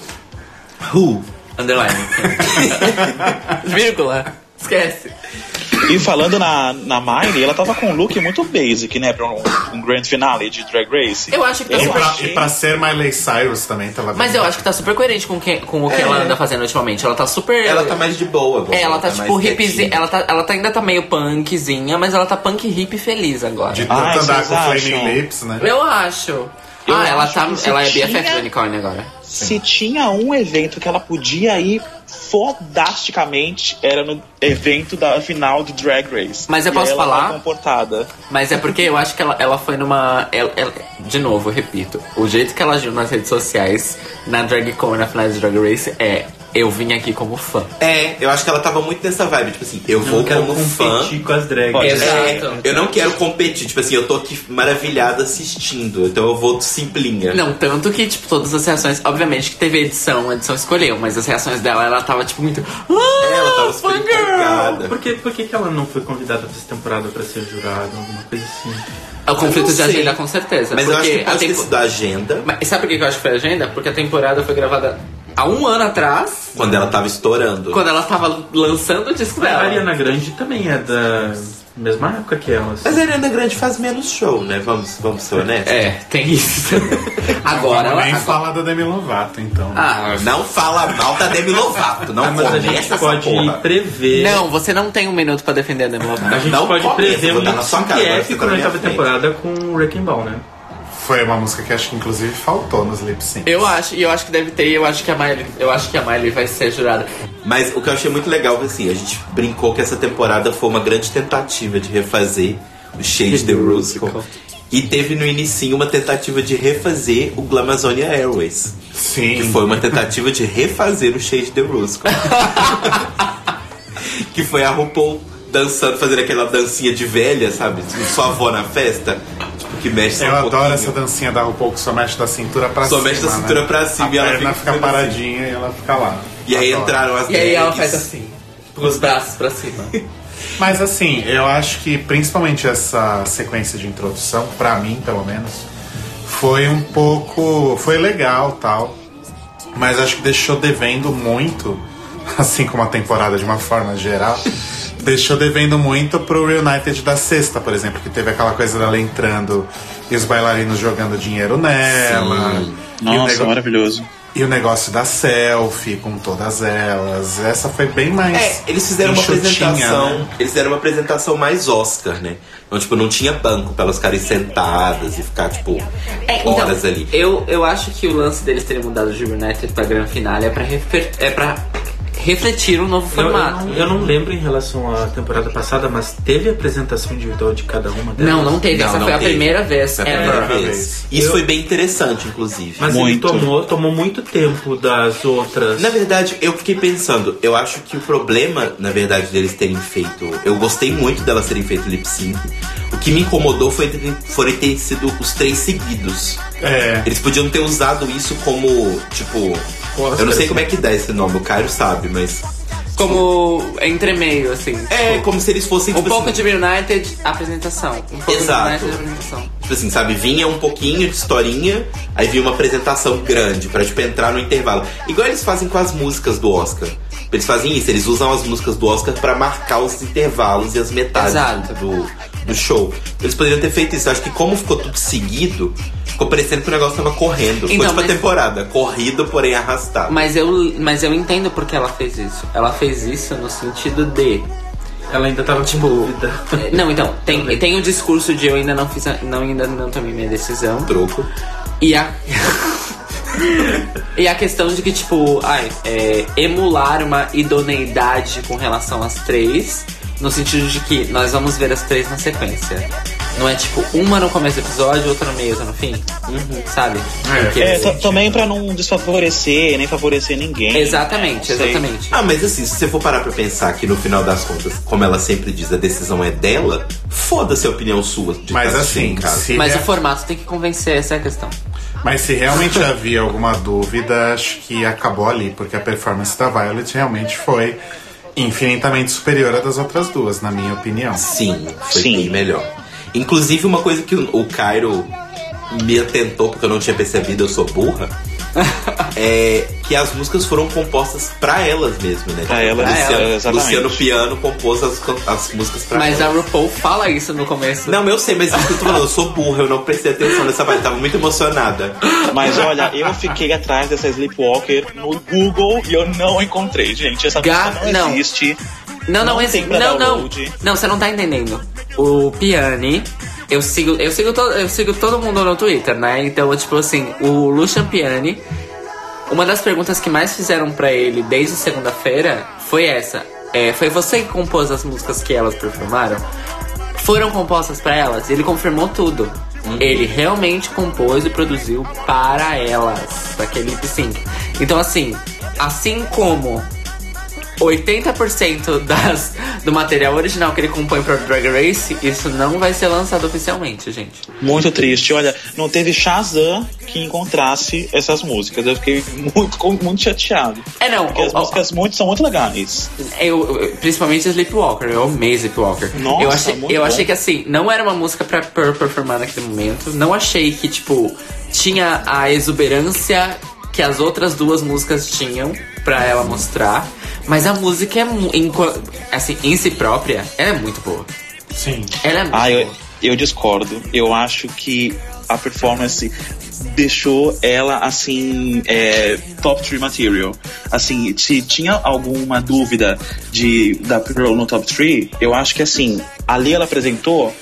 [SPEAKER 5] Who?
[SPEAKER 4] Underline. Vírgula. Esquece.
[SPEAKER 6] E falando na, na Miley, ela tava com um look muito basic, né? Pra um, um grand finale de Drag Race.
[SPEAKER 4] Eu acho que tá
[SPEAKER 3] e,
[SPEAKER 6] Eu
[SPEAKER 3] pra,
[SPEAKER 6] achei-
[SPEAKER 3] e pra ser Miley Cyrus também tava
[SPEAKER 4] Mas eu acho que tá super coerente com, que, com o que
[SPEAKER 5] É.
[SPEAKER 4] ela anda fazendo ultimamente. Ela tá super.
[SPEAKER 5] Ela tá mais de boa agora.
[SPEAKER 4] É, ela tá, tipo
[SPEAKER 5] mais
[SPEAKER 4] hipzinha.
[SPEAKER 5] quietinha.
[SPEAKER 4] Ela, tá, ela tá, ainda tá meio punkzinha, mas ela tá punk hip feliz agora.
[SPEAKER 3] de
[SPEAKER 6] Ai,
[SPEAKER 3] tanto andar com Flaming? Lips né
[SPEAKER 4] Eu acho.
[SPEAKER 6] Eu
[SPEAKER 4] ah, ela
[SPEAKER 6] acho
[SPEAKER 4] tá.
[SPEAKER 6] que se
[SPEAKER 4] Ela é BFF do Unicorn agora.
[SPEAKER 6] Se tinha um evento que ela podia ir fodasticamente, era no evento da final de Drag Race.
[SPEAKER 4] Mas eu posso falar?
[SPEAKER 6] comportada.
[SPEAKER 4] Mas é porque eu acho que ela, ela foi numa. ela- ela- de novo, eu repito. O jeito que ela agiu nas redes sociais, na DragCon e na final de Drag Race, é. Eu vim aqui como fã.
[SPEAKER 5] É, eu acho que ela tava muito nessa vibe, tipo assim, eu vou
[SPEAKER 7] Não quero
[SPEAKER 5] como fã.
[SPEAKER 7] competir com as drags.
[SPEAKER 6] Pode
[SPEAKER 4] Exato.
[SPEAKER 5] É, eu não quero competir, tipo assim, eu tô aqui maravilhada assistindo, então eu vou simplinha.
[SPEAKER 4] Não, tanto que, tipo, todas as reações. Obviamente que teve edição, a edição escolheu, mas as reações dela, ela tava, tipo, muito. Ah,
[SPEAKER 5] É, ela tava super empolgada.
[SPEAKER 7] Por que, por que, que ela não foi convidada pra essa temporada pra ser jurada? Alguma coisa assim.
[SPEAKER 4] É o conflito de agenda, com certeza.
[SPEAKER 5] Mas eu acho que pode
[SPEAKER 4] a
[SPEAKER 5] ter
[SPEAKER 4] tempo-
[SPEAKER 5] sido a agenda
[SPEAKER 4] Mas sabe por que eu acho que foi a agenda? Porque a temporada foi gravada há um ano atrás,
[SPEAKER 5] quando ela tava estourando.
[SPEAKER 4] quando ela tava lançando o disco
[SPEAKER 7] Mas a
[SPEAKER 4] dela.
[SPEAKER 7] Ariana Grande também é da mesma época que ela. assim.
[SPEAKER 5] Mas a Ariana Grande faz menos show, né? Vamos, vamos ser honestos.
[SPEAKER 4] É, tem isso. agora ela.
[SPEAKER 3] nem
[SPEAKER 4] agora-
[SPEAKER 3] falar da Demi Lovato então
[SPEAKER 4] Ah,
[SPEAKER 5] Não fala mal da Demi Lovato, não
[SPEAKER 7] Ah, mas a gente pode
[SPEAKER 5] porra.
[SPEAKER 7] prever.
[SPEAKER 4] não, você não tem um minuto pra defender a Demi Lovato.
[SPEAKER 7] A gente
[SPEAKER 5] Não
[SPEAKER 7] pode prever
[SPEAKER 5] cara,
[SPEAKER 7] que é que
[SPEAKER 5] tá na minha
[SPEAKER 7] começava a
[SPEAKER 5] frente.
[SPEAKER 7] temporada com o Wrecking Ball, né?
[SPEAKER 3] Foi uma música que acho que inclusive faltou nos lip syncs.
[SPEAKER 4] Eu acho, e eu acho que deve ter, e eu acho que a Miley, eu acho que a Miley vai ser jurada.
[SPEAKER 5] Mas o que eu achei muito legal foi assim, a gente brincou que essa temporada foi uma grande tentativa de refazer o Shade the Rusical. E teve no início uma tentativa de refazer o Glamazonia Airways.
[SPEAKER 3] Sim.
[SPEAKER 5] Que foi uma tentativa de refazer o Shade the Rusical. que foi a RuPaul dançando, fazendo aquela dancinha de velha, sabe? Sua avó na festa. Que mexe só
[SPEAKER 3] Eu
[SPEAKER 5] um
[SPEAKER 3] adoro
[SPEAKER 5] pouquinho.
[SPEAKER 3] essa dancinha da RuPaul que só mexe da cintura pra
[SPEAKER 5] Só
[SPEAKER 3] cima.
[SPEAKER 5] mexe da cintura
[SPEAKER 3] né?
[SPEAKER 5] pra cima
[SPEAKER 3] a
[SPEAKER 5] e ela
[SPEAKER 3] perna
[SPEAKER 5] fica
[SPEAKER 3] fica
[SPEAKER 5] assim.
[SPEAKER 3] paradinha e ela fica lá.
[SPEAKER 5] E aí
[SPEAKER 3] Adoro.
[SPEAKER 5] entraram as
[SPEAKER 4] E aí ela faz assim, com os braços pra cima.
[SPEAKER 3] Mas assim, eu acho que principalmente essa sequência de introdução, pra mim pelo menos, foi um pouco. Foi legal tal. Mas acho que deixou devendo muito, assim como a temporada de uma forma geral, deixou devendo muito pro Reunited da sexta, por exemplo, que teve aquela coisa dela entrando e os bailarinos jogando dinheiro nela.
[SPEAKER 5] Sim.
[SPEAKER 3] E o
[SPEAKER 6] Nossa,
[SPEAKER 3] nego-
[SPEAKER 6] maravilhoso.
[SPEAKER 3] E o negócio da selfie com todas elas. Essa foi bem mais.
[SPEAKER 5] É, eles fizeram uma apresentação.
[SPEAKER 3] né?
[SPEAKER 5] Eles fizeram uma apresentação mais Oscar, né? Então, tipo, não tinha banco pra elas ficarem sentadas e ficar, tipo,
[SPEAKER 4] É,
[SPEAKER 5] horas
[SPEAKER 4] então,
[SPEAKER 5] ali.
[SPEAKER 4] Eu, eu acho que o lance deles terem mudado de United pra Grand Finale é pra, refer- é pra refletir um novo
[SPEAKER 7] Eu, eu
[SPEAKER 4] formato.
[SPEAKER 7] não, eu não lembro em relação à temporada passada, mas teve apresentação individual de cada uma delas?
[SPEAKER 4] Não, não teve.
[SPEAKER 5] Não,
[SPEAKER 4] Essa
[SPEAKER 5] não
[SPEAKER 4] foi a
[SPEAKER 5] teve.
[SPEAKER 4] primeira vez
[SPEAKER 5] Foi a
[SPEAKER 4] ever.
[SPEAKER 5] primeira vez. Isso
[SPEAKER 7] Eu-
[SPEAKER 5] foi bem interessante, inclusive.
[SPEAKER 7] Mas
[SPEAKER 6] Muito.
[SPEAKER 7] ele tomou, tomou muito tempo das outras.
[SPEAKER 5] Na verdade, eu fiquei pensando, eu acho que o problema, na verdade, deles terem feito. Eu gostei muito delas terem feito lip sync. O que me incomodou foi terem, foram ter sido os três seguidos.
[SPEAKER 3] É.
[SPEAKER 5] Eles podiam ter usado isso como, tipo. Eu não sei como é que dá esse nome, o Caio sabe, mas.
[SPEAKER 4] Como entremeio, assim.
[SPEAKER 5] É, como se eles fossem,
[SPEAKER 4] Um
[SPEAKER 5] tipo
[SPEAKER 4] pouco
[SPEAKER 5] assim,
[SPEAKER 4] de United, apresentação. Um pouco
[SPEAKER 5] Exato.
[SPEAKER 4] de United, apresentação.
[SPEAKER 5] Tipo assim, sabe? Vinha um pouquinho de historinha, aí vinha uma apresentação grande pra, tipo, entrar no intervalo. Igual eles fazem com as músicas do Oscar. Eles fazem isso, eles usam as músicas do Oscar pra marcar os intervalos e as metades
[SPEAKER 4] Exato.
[SPEAKER 5] do, do show. Eles poderiam ter feito isso. Eu acho que como ficou tudo seguido, ficou parecendo que o negócio tava correndo. Foi
[SPEAKER 4] Então,
[SPEAKER 5] tipo a
[SPEAKER 4] mas-
[SPEAKER 5] temporada, corrido, porém arrastado.
[SPEAKER 4] Mas eu, mas eu entendo porque ela fez isso. Ela fez isso no sentido de.
[SPEAKER 7] Ela ainda tava tipo. dúvida.
[SPEAKER 4] Não, então, tem, tem o discurso de eu ainda não fiz. a- Não, ainda não tomei minha decisão.
[SPEAKER 5] Troco.
[SPEAKER 4] E a. e a questão de que, tipo, ai, é, emular uma idoneidade com relação às três, no sentido de que nós vamos ver as três na sequência. Não é tipo uma no começo do episódio, outra no meio, outra no fim. Sabe? Porque-
[SPEAKER 6] É, t- também pra não desfavorecer, nem favorecer ninguém.
[SPEAKER 4] Exatamente, exatamente.
[SPEAKER 5] Ah, mas assim, se você for parar pra pensar que no final das contas, como ela sempre diz, a decisão é dela, foda-se a opinião sua. De
[SPEAKER 3] Mas assim,
[SPEAKER 5] em casa.
[SPEAKER 3] se
[SPEAKER 4] Mas
[SPEAKER 3] rea-
[SPEAKER 4] o formato tem que convencer, essa é a questão.
[SPEAKER 3] Mas se realmente havia alguma dúvida, acho que acabou ali, porque a performance da Violet realmente foi infinitamente superior à das outras duas, na minha opinião.
[SPEAKER 5] Sim, foi
[SPEAKER 6] Sim.
[SPEAKER 5] bem melhor. Inclusive, uma coisa que o, Cairo me atentou, porque eu não tinha percebido, eu sou burra, é que as músicas foram compostas pra elas mesmo, né?
[SPEAKER 6] Pra elas,
[SPEAKER 5] Luciano,
[SPEAKER 6] é, exatamente.
[SPEAKER 5] Luciano Piano compôs as, as músicas pra
[SPEAKER 4] Mas a
[SPEAKER 5] elas.
[SPEAKER 4] RuPaul fala isso no começo.
[SPEAKER 5] Não, eu sei, mas isso que eu tô falando, eu sou burra, eu não prestei atenção nessa parte, tava muito emocionada.
[SPEAKER 6] Mas olha, eu fiquei atrás dessa Sleepwalker no Google e eu não encontrei, gente. Essa
[SPEAKER 4] Ga-
[SPEAKER 6] música
[SPEAKER 4] não.
[SPEAKER 6] não existe.
[SPEAKER 4] Não, não,
[SPEAKER 6] Não
[SPEAKER 4] não, não. Não, você não tá entendendo. O Piani, eu sigo, eu sigo todo, eu sigo todo mundo no Twitter, né? Então, tipo assim, o Lucian Piani, uma das perguntas que mais fizeram pra ele desde segunda-feira foi essa. É, foi você que compôs as músicas que elas performaram? Foram compostas pra elas? Ele confirmou tudo. Ele realmente compôs e produziu para elas, daquele lip sync. Então, assim, assim como 80% das, do material original que ele compõe para Drag Race, isso não vai ser lançado oficialmente, gente.
[SPEAKER 6] Muito triste. Olha, não teve Shazam que encontrasse essas músicas. Eu fiquei muito, muito chateado.
[SPEAKER 4] É, não.
[SPEAKER 6] Porque as músicas muito, são muito legais.
[SPEAKER 4] Eu, eu- principalmente Sleepwalker, eu amei Sleepwalker.
[SPEAKER 6] Nossa,
[SPEAKER 4] eu achei, eu
[SPEAKER 6] bom.
[SPEAKER 4] achei que assim, não era uma música pra per- performar naquele momento. Não achei que, tipo, tinha a exuberância que as outras duas músicas tinham pra ela mostrar. Mas a música é, em, assim, em si própria, ela é muito boa.
[SPEAKER 3] Sim.
[SPEAKER 4] Ela é muito
[SPEAKER 6] Ah, eu,
[SPEAKER 4] boa.
[SPEAKER 6] eu discordo. Eu acho que a performance deixou ela assim é, top 3 material. Assim, se tinha alguma dúvida de da Pearl no top 3, eu acho que assim, ali ela apresentou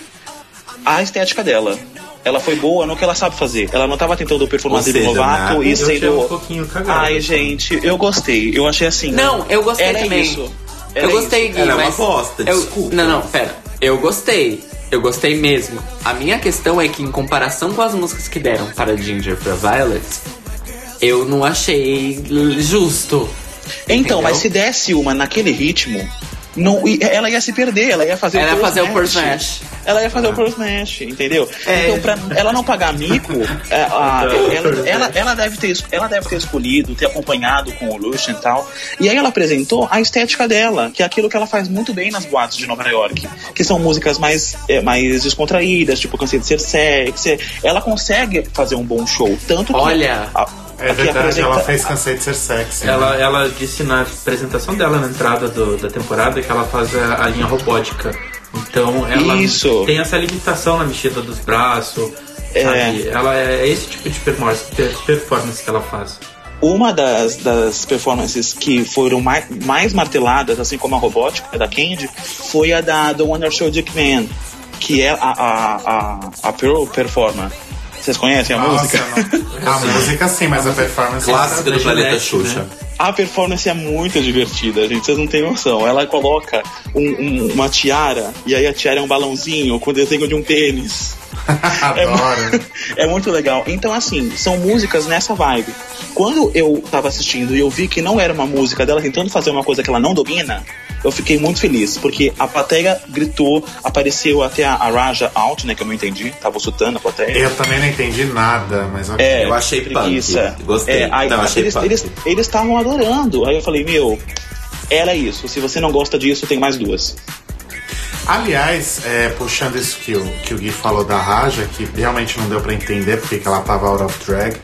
[SPEAKER 6] a estética dela. Ela foi boa no que ela sabe fazer. Ela não tava tentando performar
[SPEAKER 5] seja,
[SPEAKER 6] novato e
[SPEAKER 7] Eu
[SPEAKER 6] sendo.
[SPEAKER 7] um pouquinho cagado.
[SPEAKER 6] Ai, gente, eu gostei. Eu achei assim.
[SPEAKER 4] Não, eu gostei
[SPEAKER 6] ela
[SPEAKER 4] também.
[SPEAKER 6] Isso.
[SPEAKER 4] eu
[SPEAKER 6] Ela é
[SPEAKER 4] gostei,
[SPEAKER 6] isso.
[SPEAKER 4] Gui,
[SPEAKER 5] Ela é uma
[SPEAKER 4] mas
[SPEAKER 5] bosta,
[SPEAKER 4] eu-
[SPEAKER 5] desculpa.
[SPEAKER 4] Não, não, pera. Eu gostei. Eu gostei mesmo. A minha questão é que, em comparação com as músicas que deram para Ginger pra Violet, eu não achei justo.
[SPEAKER 6] Então,
[SPEAKER 4] Entendeu?
[SPEAKER 6] mas se desse uma naquele ritmo, não, ela ia se perder, ela ia fazer
[SPEAKER 4] Ela
[SPEAKER 6] o
[SPEAKER 4] ia fazer o Pearl
[SPEAKER 6] Smash.
[SPEAKER 4] Smash.
[SPEAKER 6] Ela ia fazer o Pearl Smash, entendeu?
[SPEAKER 5] É.
[SPEAKER 6] Então, pra ela não pagar mico, é, a- ela, ela, ela deve ter, ela deve ter escolhido, ter acompanhado com o Lucian e tal. E aí ela apresentou a estética dela, que é aquilo que ela faz muito bem nas boates de Nova York, que são músicas mais, é, mais descontraídas, tipo Cansei de Ser Sexy. Ela consegue fazer um bom show, tanto que...
[SPEAKER 4] Olha,
[SPEAKER 6] a-
[SPEAKER 3] É verdade,
[SPEAKER 6] apresenta-
[SPEAKER 3] ela fez Cansei de Ser Sexy. né?
[SPEAKER 7] Ela, ela disse na apresentação dela, na entrada do- da temporada, que ela faz a, a linha robótica. Então ela
[SPEAKER 6] Isso.
[SPEAKER 7] tem essa limitação na mexida dos braços.
[SPEAKER 6] É.
[SPEAKER 7] Sabe? Ela é esse tipo de performance, que ela faz.
[SPEAKER 6] Uma das, das performances que foram mais, mais marteladas, assim como a robótica da Candy, foi a da The Wonder Show Dick Man, que é a, a, a, a Pearl Performer. Vocês conhecem a
[SPEAKER 3] Nossa,
[SPEAKER 6] música?
[SPEAKER 3] não. A música sim, mas a performance
[SPEAKER 5] Clássica do
[SPEAKER 7] da
[SPEAKER 5] Planeta
[SPEAKER 7] Gillette,
[SPEAKER 5] Xuxa.
[SPEAKER 7] né?
[SPEAKER 6] A performance é muito divertida, gente. Vocês não têm noção. Ela coloca um- um- uma tiara, e aí a tiara é um balãozinho com o desenho de um pênis. É,
[SPEAKER 3] Adoro.
[SPEAKER 6] é muito legal. Então, assim, são músicas nessa vibe. Quando eu tava assistindo e eu vi que não era uma música dela tentando fazer uma coisa que ela não domina, eu fiquei muito feliz, porque a plateia gritou, apareceu até a, a Raja Out, né, que eu não entendi, tava chutando a plateia.
[SPEAKER 3] Eu também não entendi nada, mas ok.
[SPEAKER 6] É,
[SPEAKER 5] Eu achei
[SPEAKER 6] preguiça.
[SPEAKER 5] punk. Gostei.
[SPEAKER 6] É, aí,
[SPEAKER 5] Não, achei
[SPEAKER 6] eles
[SPEAKER 5] punk.
[SPEAKER 6] eles eles estavam adorando. Aí eu falei, meu, era isso. Se você não gosta disso, tem mais duas.
[SPEAKER 3] Aliás, é, puxando isso que o, que o Gui falou da Raja, que realmente não deu pra entender porque que ela tava out of drag.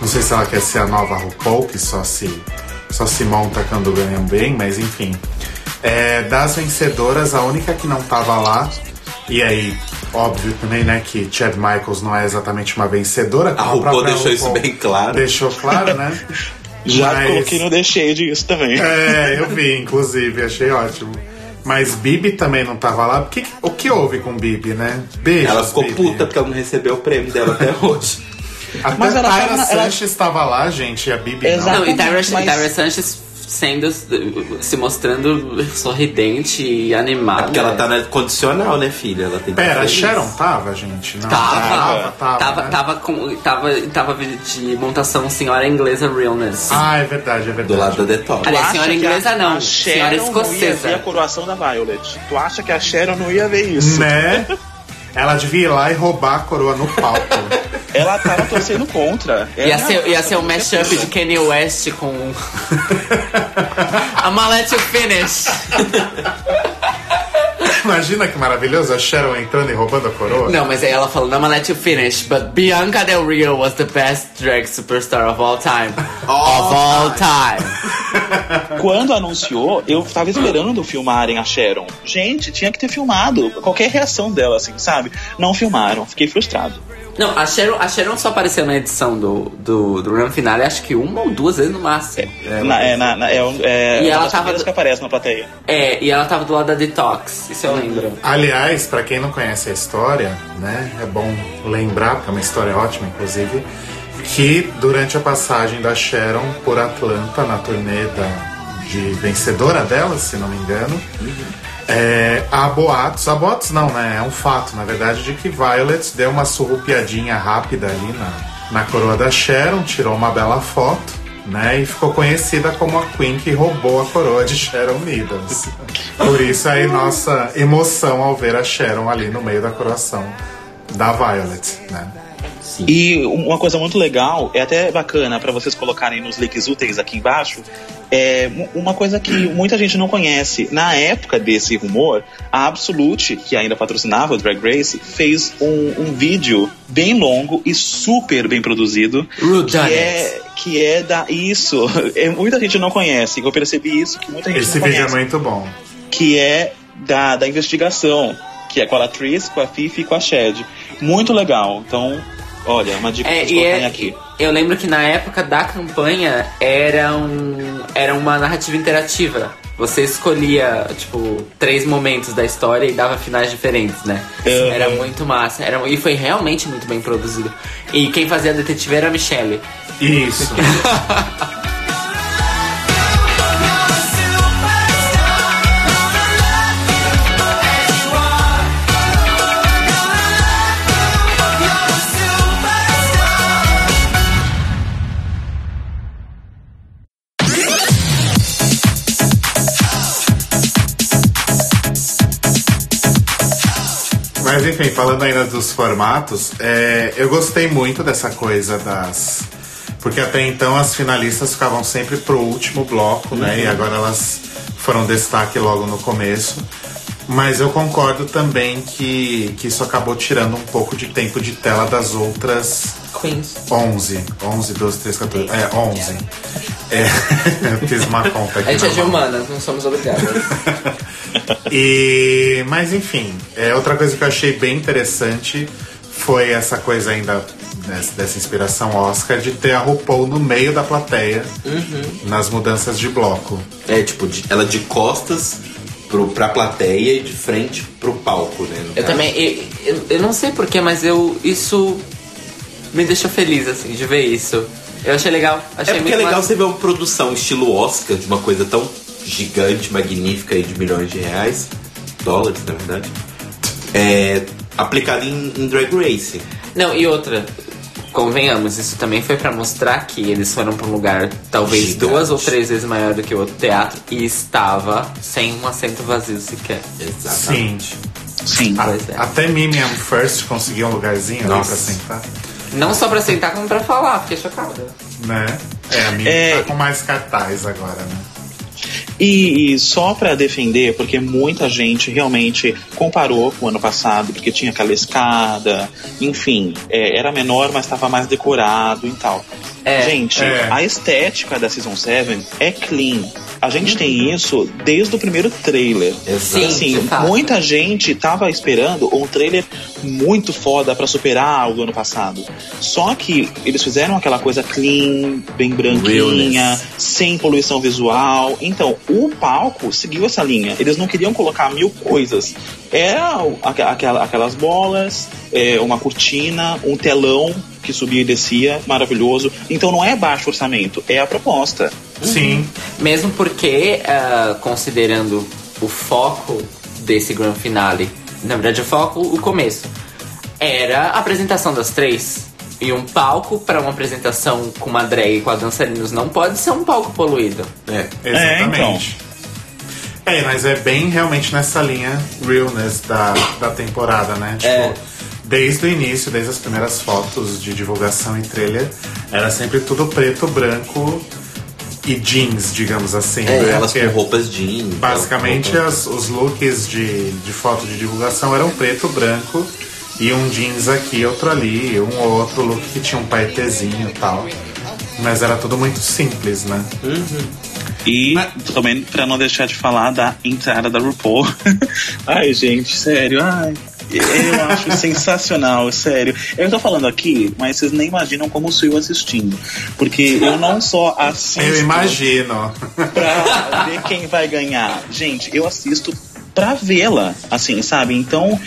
[SPEAKER 3] Não sei se ela quer ser a nova RuPaul, que só se, só se monta quando ganham bem, mas enfim. É, das vencedoras, a única que não tava lá, e aí, óbvio também, né, que Chad Michaels não é exatamente uma vencedora. como
[SPEAKER 5] RuPaul
[SPEAKER 3] própria
[SPEAKER 5] deixou isso bem claro.
[SPEAKER 3] Deixou claro, né?
[SPEAKER 6] Já
[SPEAKER 3] Mas-
[SPEAKER 6] coloquei no The Shade isso também.
[SPEAKER 3] é, eu vi, inclusive, achei ótimo. Mas Bibi também não tava lá. O que, o que houve com Bibi, né? Beijos,
[SPEAKER 5] Ela ficou
[SPEAKER 3] Bibi.
[SPEAKER 5] puta porque ela não recebeu o prêmio dela até hoje.
[SPEAKER 3] Até
[SPEAKER 6] Mas ela
[SPEAKER 3] Tyra
[SPEAKER 6] na- ela-
[SPEAKER 3] Sanches estava lá, gente, e a Bibi
[SPEAKER 6] Exato.
[SPEAKER 3] não.
[SPEAKER 4] Não, e Tyra,
[SPEAKER 6] mas-
[SPEAKER 4] Tyra Sanchez sendo se mostrando sorridente e animada.
[SPEAKER 5] Porque ela tá na condicional, né, filha? Ela tem que
[SPEAKER 3] Pera, a. Sharon tava, gente? Não,
[SPEAKER 4] Tava,
[SPEAKER 3] tava, tava,
[SPEAKER 4] tava,
[SPEAKER 3] né?
[SPEAKER 4] tava, com, tava, tava de montação senhora inglesa realness.
[SPEAKER 3] Ah, é verdade, é verdade.
[SPEAKER 5] Do lado da Detox.
[SPEAKER 4] Aliás, senhora inglesa
[SPEAKER 6] a-
[SPEAKER 4] não,
[SPEAKER 6] a
[SPEAKER 4] senhora
[SPEAKER 6] Sharon Não ia
[SPEAKER 4] escocesa.
[SPEAKER 6] ver a coroação da Violet. Tu acha que a Sharon não ia ver isso?
[SPEAKER 3] Né? Ela devia ir lá e roubar a coroa no palco.
[SPEAKER 6] Ela tava torcendo contra.
[SPEAKER 4] Ia
[SPEAKER 6] Ela-
[SPEAKER 4] ser, ia ser um mashup de Kanye West com. Let you finish.
[SPEAKER 3] Imagina que maravilhoso a Sharon entrando e roubando a coroa.
[SPEAKER 4] Não, mas aí ela falou, I'ma let you finish, but Bianca Del Rio was the best drag superstar of all time. of all time.
[SPEAKER 6] Quando anunciou, eu tava esperando filmarem a Sharon. Gente, tinha que ter filmado. Qualquer reação dela, assim, sabe? Não filmaram. Fiquei frustrado.
[SPEAKER 4] Não, a Sharon, a Sharon só apareceu na edição do, do, do Run Finale, acho que uma ou duas vezes no máximo.
[SPEAKER 6] Na- é, na- na- é, um- é
[SPEAKER 4] E
[SPEAKER 6] uma
[SPEAKER 4] ela
[SPEAKER 6] das
[SPEAKER 4] tava-
[SPEAKER 6] que aparece na plateia.
[SPEAKER 4] É, e ela tava do lado da Detox, isso eu lembro.
[SPEAKER 3] Aliás, pra quem não conhece a história, né, é bom lembrar, porque é uma história ótima, inclusive, que durante a passagem da Sharon por Atlanta, na turnê da, de vencedora dela, se não me engano, é, há boatos, há boatos não, né, é um fato, na verdade, de que Violet deu uma surrupiadinha rápida ali na, na coroa da Sharon, tirou uma bela foto, né, e ficou conhecida como a Queen que roubou a coroa de Sharon Needles. Por isso aí nossa emoção ao ver a Sharon ali no meio da coroação da Violet, né?
[SPEAKER 6] E uma coisa muito legal, é até bacana pra vocês colocarem nos links úteis aqui embaixo, é uma coisa que muita gente não conhece. Na época desse rumor, a Absolute, que ainda patrocinava o Drag Race, fez um, um vídeo bem longo e super bem produzido.
[SPEAKER 4] Rude
[SPEAKER 6] que é, que é da. Isso. É, muita gente não conhece. Eu percebi isso, que muita gente
[SPEAKER 3] Esse
[SPEAKER 6] não
[SPEAKER 3] vídeo é
[SPEAKER 6] conhece.
[SPEAKER 3] muito bom.
[SPEAKER 6] que é da, da investigação, que é com a Latrice, com a Fifi e com a Shed. Muito legal. Então, olha, uma dica
[SPEAKER 4] É,
[SPEAKER 6] pra vocês
[SPEAKER 4] e
[SPEAKER 6] colocarem
[SPEAKER 4] é,
[SPEAKER 6] aqui.
[SPEAKER 4] eu lembro que na época da campanha era, um, era uma narrativa interativa. você escolhia, tipo, três momentos da história e dava finais diferentes, né?
[SPEAKER 6] Uhum.
[SPEAKER 4] Era muito massa. Era, e foi realmente muito bem produzido. E quem fazia a detetive era a Michelle.
[SPEAKER 3] Isso. enfim, falando ainda dos formatos, é, eu gostei muito dessa coisa das. Porque até então as finalistas ficavam sempre pro último bloco, né? E agora elas foram destaque logo no começo. Mas eu concordo também que, que isso acabou tirando um pouco de tempo de tela das outras
[SPEAKER 4] Queens.
[SPEAKER 3] 11. 11, 12, 13, 14. É, 11. É, eu fiz uma conta aqui.
[SPEAKER 4] A gente é de humanas, não somos obrigados.
[SPEAKER 3] E, mas enfim, é, outra coisa que eu achei bem interessante foi essa coisa ainda dessa, dessa inspiração Oscar de ter a RuPaul no meio da plateia nas mudanças de bloco.
[SPEAKER 5] É, tipo, de- ela de costas pro, pra plateia e de frente pro palco, né?
[SPEAKER 4] Eu
[SPEAKER 5] caso.
[SPEAKER 4] também, eu, eu, eu não sei porquê, mas eu isso me deixou feliz, assim, de ver isso. Eu achei legal, achei
[SPEAKER 5] É porque
[SPEAKER 4] muito
[SPEAKER 5] é legal
[SPEAKER 4] massa.
[SPEAKER 5] você ver uma produção estilo Oscar de uma coisa tão gigante, magnífica e de milhões de reais, dólares na verdade, é, aplicada em, em Drag Race.
[SPEAKER 4] Não, e outra, convenhamos, isso também foi pra mostrar que eles foram pra um lugar talvez
[SPEAKER 5] Gigante.
[SPEAKER 4] duas ou três vezes maior do que o outro teatro e estava sem um assento vazio sequer.
[SPEAKER 5] Exatamente.
[SPEAKER 6] Sim.
[SPEAKER 3] A-
[SPEAKER 4] Pois é.
[SPEAKER 3] Até Mimiam First conseguiu um lugarzinho ali
[SPEAKER 5] Nossa.
[SPEAKER 3] pra sentar.
[SPEAKER 4] Não só pra sentar, como pra falar, fiquei chocada.
[SPEAKER 3] Né? É, a Mimiam
[SPEAKER 6] É.
[SPEAKER 3] tá com mais cartaz agora, né?
[SPEAKER 6] E, e só pra defender, porque muita gente realmente comparou com o ano passado, porque tinha aquela escada, enfim, é, era menor, mas estava mais decorado e tal.
[SPEAKER 4] É,
[SPEAKER 6] gente,
[SPEAKER 3] é.
[SPEAKER 6] a estética da Season 7 é clean. A gente tem isso desde o primeiro trailer.
[SPEAKER 5] Exato.
[SPEAKER 4] Sim,
[SPEAKER 6] Assim,
[SPEAKER 4] de fato.
[SPEAKER 6] muita gente tava esperando um trailer muito foda pra superar o do ano passado. Só que eles fizeram aquela coisa clean, bem branquinha,
[SPEAKER 5] Realness.
[SPEAKER 6] sem poluição visual. Então, o palco seguiu essa linha. Eles não queriam colocar mil coisas. Era aque- aquela- aquelas bolas, é, uma cortina, um telão que subia e descia, maravilhoso. Então não é baixo orçamento, é a proposta.
[SPEAKER 3] Sim.
[SPEAKER 4] Mesmo porque, ah, considerando o foco desse Grand Finale, na verdade o foco, o começo, era a apresentação das três. E um palco para uma apresentação com uma drag e com a dançarinos não pode ser um palco poluído.
[SPEAKER 5] É.
[SPEAKER 3] Exatamente. É, mas é bem realmente nessa linha realness da, da temporada, né? Tipo,
[SPEAKER 4] É.
[SPEAKER 3] desde o início, desde as primeiras fotos de divulgação e trailer, era sempre tudo preto, branco e jeans, digamos assim.
[SPEAKER 5] É,
[SPEAKER 3] né?
[SPEAKER 5] elas
[SPEAKER 3] Porque
[SPEAKER 5] com roupas jeans.
[SPEAKER 3] Basicamente,
[SPEAKER 5] roupa-
[SPEAKER 3] as- os looks de, de foto de divulgação eram preto, branco e um jeans aqui, outro ali, um ou outro look que tinha um paetezinho e tal. Mas era tudo muito simples, né?
[SPEAKER 6] E também pra não deixar de falar da entrada da RuPaul. ai, gente, sério, ai. Eu acho sensacional, sério. Eu tô falando aqui, mas vocês nem imaginam como sou eu assistindo. Porque eu não só assisto
[SPEAKER 3] Eu imagino.
[SPEAKER 6] pra ver quem vai ganhar. Gente, eu assisto pra vê-la, assim, sabe? Então,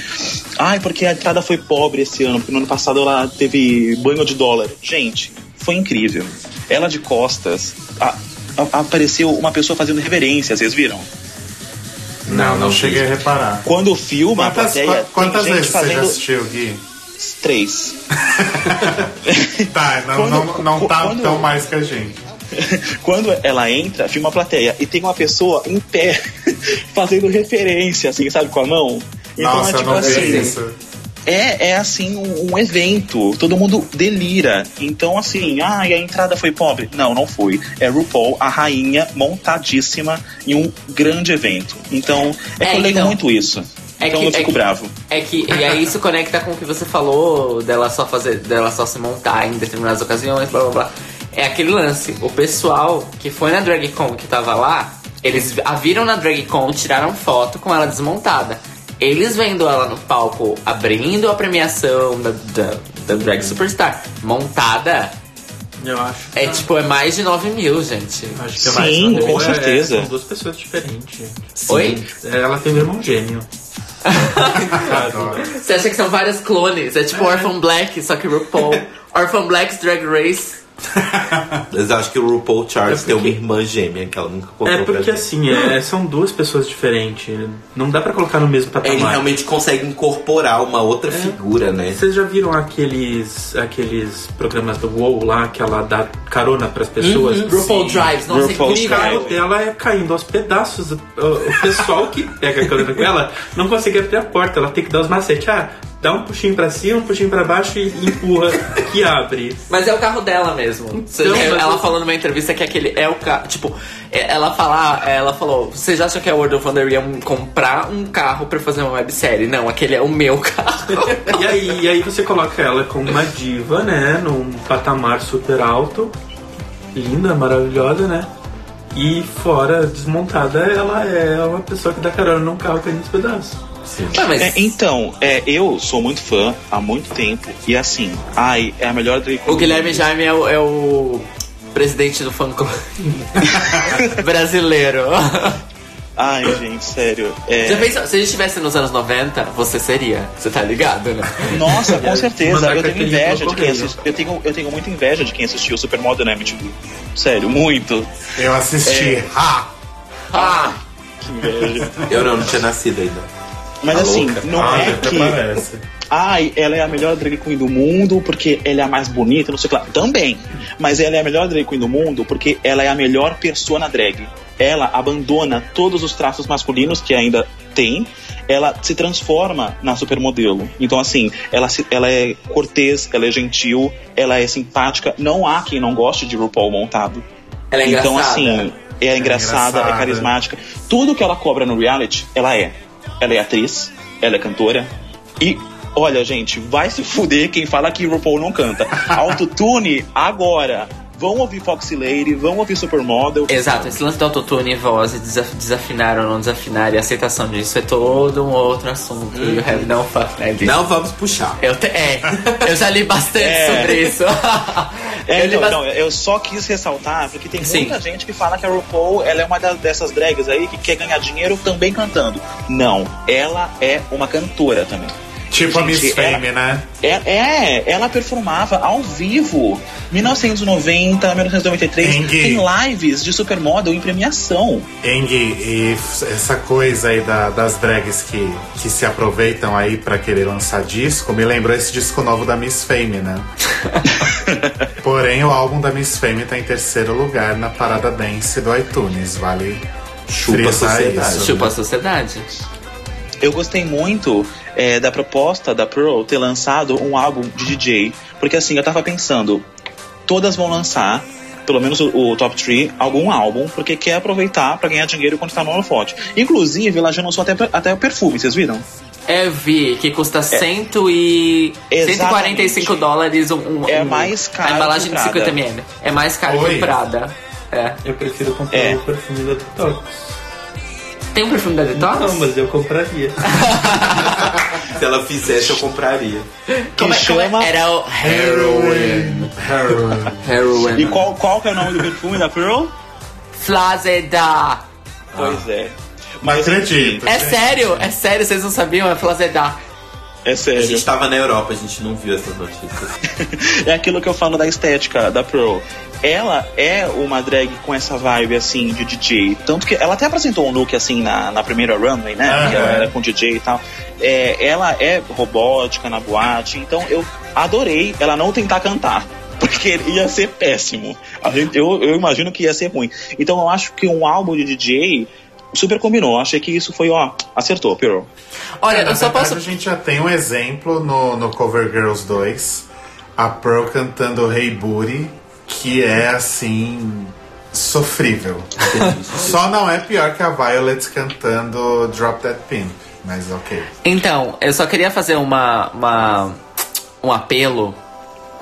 [SPEAKER 6] ai, porque a entrada foi pobre esse ano, porque no ano passado ela teve banho de dólar. Gente, foi incrível. Ela de costas, a- a- apareceu uma pessoa fazendo reverência, vocês viram?
[SPEAKER 3] Não, não
[SPEAKER 5] vi.
[SPEAKER 3] cheguei a reparar.
[SPEAKER 6] Quando filma a
[SPEAKER 3] Quantas,
[SPEAKER 6] plateia,
[SPEAKER 3] qua- quantas vezes você já
[SPEAKER 6] fazendo
[SPEAKER 3] assistiu, Gui?
[SPEAKER 6] três.
[SPEAKER 3] Tá, não,
[SPEAKER 6] Quando-
[SPEAKER 3] não, não tá
[SPEAKER 6] quando-
[SPEAKER 3] tão mais que a gente.
[SPEAKER 6] Quando ela entra, filma a plateia e tem uma pessoa em pé fazendo referência, assim, sabe, com a mão. Então
[SPEAKER 3] Nossa,
[SPEAKER 6] é tipo
[SPEAKER 3] não vi
[SPEAKER 6] assim.
[SPEAKER 3] isso.
[SPEAKER 6] É, é assim um, um evento, todo mundo delira. Então, assim, ah, e a entrada foi pobre? Não, não foi. É RuPaul, a rainha, montadíssima em um grande evento. Então, é,
[SPEAKER 4] É,
[SPEAKER 6] que eu leio
[SPEAKER 4] então,
[SPEAKER 6] muito isso.
[SPEAKER 4] é
[SPEAKER 6] então
[SPEAKER 4] que-
[SPEAKER 6] eu
[SPEAKER 4] é
[SPEAKER 6] fico
[SPEAKER 4] que-
[SPEAKER 6] bravo.
[SPEAKER 4] É que e aí isso conecta com o que você falou dela só fazer, dela só se montar em determinadas ocasiões, blá blá blá. É aquele lance. O pessoal que foi na DragCon que tava lá, eles a viram na DragCon, tiraram foto com ela desmontada. Eles vendo ela no palco abrindo a premiação da, da, da Drag Superstar montada,
[SPEAKER 7] Eu acho.
[SPEAKER 4] É tipo, é mais de 9 mil, gente.
[SPEAKER 7] Acho que é
[SPEAKER 6] Sim,
[SPEAKER 7] mais
[SPEAKER 6] com
[SPEAKER 7] boa, é,
[SPEAKER 6] certeza.
[SPEAKER 7] são duas pessoas diferentes.
[SPEAKER 4] Oi?
[SPEAKER 7] É, Ela tem um irmão gêmeo.
[SPEAKER 4] Você acha que são vários clones? É tipo Orphan Black, só que RuPaul. Orphan Black's Drag Race.
[SPEAKER 5] Mas acho que o RuPaul Charles
[SPEAKER 7] É
[SPEAKER 5] tem uma
[SPEAKER 7] porque-
[SPEAKER 5] irmã gêmea que ela nunca contou
[SPEAKER 7] É porque assim, é, são duas pessoas diferentes. Não dá pra colocar no mesmo
[SPEAKER 5] Ele
[SPEAKER 7] patamar.
[SPEAKER 5] realmente consegue incorporar uma outra figura, né?
[SPEAKER 7] Vocês já viram aqueles aqueles programas do WoW lá que ela dá carona pras pessoas?
[SPEAKER 4] RuPaul Drives, nossa,
[SPEAKER 6] RuPaul
[SPEAKER 7] O
[SPEAKER 4] incrível.
[SPEAKER 7] carro dela é caindo aos pedaços. O, o pessoal que pega a carona com ela não consegue abrir a porta. Ela tem que dar os macetes. Ah, dá um puxinho pra cima, um puxinho pra baixo e empurra que abre.
[SPEAKER 4] Mas é o carro dela mesmo. Você-
[SPEAKER 7] Então, mas
[SPEAKER 4] ela
[SPEAKER 7] eu-
[SPEAKER 4] falou numa entrevista que aquele é o carro. Tipo, é- ela fala, ela falou: vocês acham que a World of Wonder ia comprar um carro pra fazer uma websérie? Não, aquele é o meu carro.
[SPEAKER 7] E aí, e aí você coloca ela como uma diva, né? Num patamar super alto. Linda, maravilhosa, né? E fora, desmontada, ela é uma pessoa que dá carona num carro caindo aos pedaços.
[SPEAKER 4] Ué, mas
[SPEAKER 6] É, então, é, eu sou muito fã há muito tempo e assim, ai, é a melhor drag
[SPEAKER 4] o Guilherme. Jaime é o, é o presidente do fã clube brasileiro.
[SPEAKER 6] Ai, gente, sério. é-
[SPEAKER 4] Já pensou, se a gente estivesse nos anos 90, você seria. Você tá ligado, né?
[SPEAKER 6] Nossa, com certeza. Eu tenho inveja de quem assistiu. Eu tenho, eu tenho muita inveja de quem assistiu Supermodel na MTV. Sério, muito.
[SPEAKER 3] Eu assisti.
[SPEAKER 6] É.
[SPEAKER 3] Ha!
[SPEAKER 4] Ah!
[SPEAKER 6] Que inveja.
[SPEAKER 5] Eu não, não tinha nascido ainda.
[SPEAKER 6] Mas
[SPEAKER 5] Tá
[SPEAKER 6] assim,
[SPEAKER 5] louca?
[SPEAKER 6] não
[SPEAKER 3] Ah,
[SPEAKER 6] é que.
[SPEAKER 3] parece.
[SPEAKER 6] Ai, ela é a melhor drag queen do mundo porque ela é a mais bonita, não sei o que lá. Também. Mas ela é a melhor drag queen do mundo porque ela é a melhor persona drag. Ela abandona todos os traços masculinos que ainda tem. Ela se transforma na supermodelo. Então, assim, ela, se- ela é cortês, ela é gentil, ela é simpática. Não há quem não goste de RuPaul montado.
[SPEAKER 4] Ela é
[SPEAKER 6] então,
[SPEAKER 4] engraçada.
[SPEAKER 6] assim, é engraçada, é
[SPEAKER 3] engraçada.
[SPEAKER 6] carismática. Tudo que ela cobra no reality, ela é. Ela é atriz, ela é cantora. E, olha, gente, vai se fuder quem fala que RuPaul não canta. Autotune agora. Vão ouvir Foxy Lady, vão ouvir Supermodel.
[SPEAKER 4] Exato, esse lance do autotune e voz e desaf desafinar ou não desafinar e a aceitação disso é todo um outro assunto. You have no fuck.
[SPEAKER 5] Não vamos puxar.
[SPEAKER 4] Eu te- é, eu já li bastante
[SPEAKER 6] É.
[SPEAKER 4] sobre isso.
[SPEAKER 6] É,
[SPEAKER 4] eu bas-
[SPEAKER 6] não, eu só quis ressaltar, porque tem
[SPEAKER 4] Sim.
[SPEAKER 6] muita gente que fala que a RuPaul ela é uma da- dessas drags aí que quer ganhar dinheiro também cantando. Não, ela é uma cantora também.
[SPEAKER 3] Tipo a Miss
[SPEAKER 6] Gente, ela-
[SPEAKER 3] Fame, né?
[SPEAKER 6] É, é, ela performava ao vivo. 1990, 1993,
[SPEAKER 3] Engue.
[SPEAKER 6] tem lives de supermodel em premiação.
[SPEAKER 3] Eng, e essa coisa aí da- das drags que, que se aproveitam aí pra querer lançar disco, me lembrou esse disco novo da Miss Fame, né? Porém, o álbum da Miss Fame tá em terceiro lugar na parada dance do iTunes, vale
[SPEAKER 5] Chupa a sociedade.
[SPEAKER 3] isso.
[SPEAKER 4] Chupa a sociedade.
[SPEAKER 6] Eu gostei muito é, da proposta da Pearl ter lançado um álbum de DJ, porque assim, eu tava pensando, todas vão lançar, pelo menos o, o Top 3, algum álbum, porque quer aproveitar pra ganhar dinheiro quando tá no holofote. Inclusive, ela já lançou até, até o perfume, vocês viram?
[SPEAKER 4] É, vi, que custa cento e...
[SPEAKER 6] Exatamente.
[SPEAKER 4] 145 dólares um, um-
[SPEAKER 6] É
[SPEAKER 4] um-
[SPEAKER 6] mais caro
[SPEAKER 4] A embalagem
[SPEAKER 6] que
[SPEAKER 4] de
[SPEAKER 6] o Prada.
[SPEAKER 4] 50 ml. É mais caro que
[SPEAKER 3] Oi.
[SPEAKER 4] o Prada. É.
[SPEAKER 7] Eu prefiro comprar
[SPEAKER 6] É.
[SPEAKER 7] o perfume da Detox.
[SPEAKER 4] Tem um perfume da Detox?
[SPEAKER 7] Não, mas eu compraria.
[SPEAKER 5] Se ela fizesse, eu compraria.
[SPEAKER 4] Como, é,
[SPEAKER 6] Que
[SPEAKER 4] como é?
[SPEAKER 6] chama
[SPEAKER 4] Era o Heroin.
[SPEAKER 3] Heroin.
[SPEAKER 4] Heroin.
[SPEAKER 6] E qual, qual que é o nome do perfume da Pearl?
[SPEAKER 4] Flazeda.
[SPEAKER 6] Pois é.
[SPEAKER 3] Mas acredito.
[SPEAKER 4] É sério, é sério, vocês não sabiam? É Flazeda.
[SPEAKER 6] É
[SPEAKER 5] A
[SPEAKER 6] sério.
[SPEAKER 5] gente tava na Europa, a gente não viu essas notícias.
[SPEAKER 6] é aquilo que eu falo da estética da Pearl. Ela é uma drag com essa vibe assim de DJ. Tanto que ela até apresentou um look assim na, na primeira runway, né? Que ela era com DJ e tal. É, ela é robótica na boate, então eu adorei ela não tentar cantar. Porque ia ser péssimo. A gente- eu, eu imagino que ia ser ruim. Então eu acho que um álbum de DJ super combinou. Achei que isso foi, ó, acertou, Pearl.
[SPEAKER 4] Olha,
[SPEAKER 3] É,
[SPEAKER 4] eu só
[SPEAKER 3] verdade,
[SPEAKER 4] posso.
[SPEAKER 3] A gente já tem um exemplo no, no Cover Girls 2, a Pearl cantando Hey Booty, que é assim. sofrível. Só não é pior que a Violet cantando Drop That Pimp, mas ok.
[SPEAKER 4] Então, eu só queria fazer uma, uma- um apelo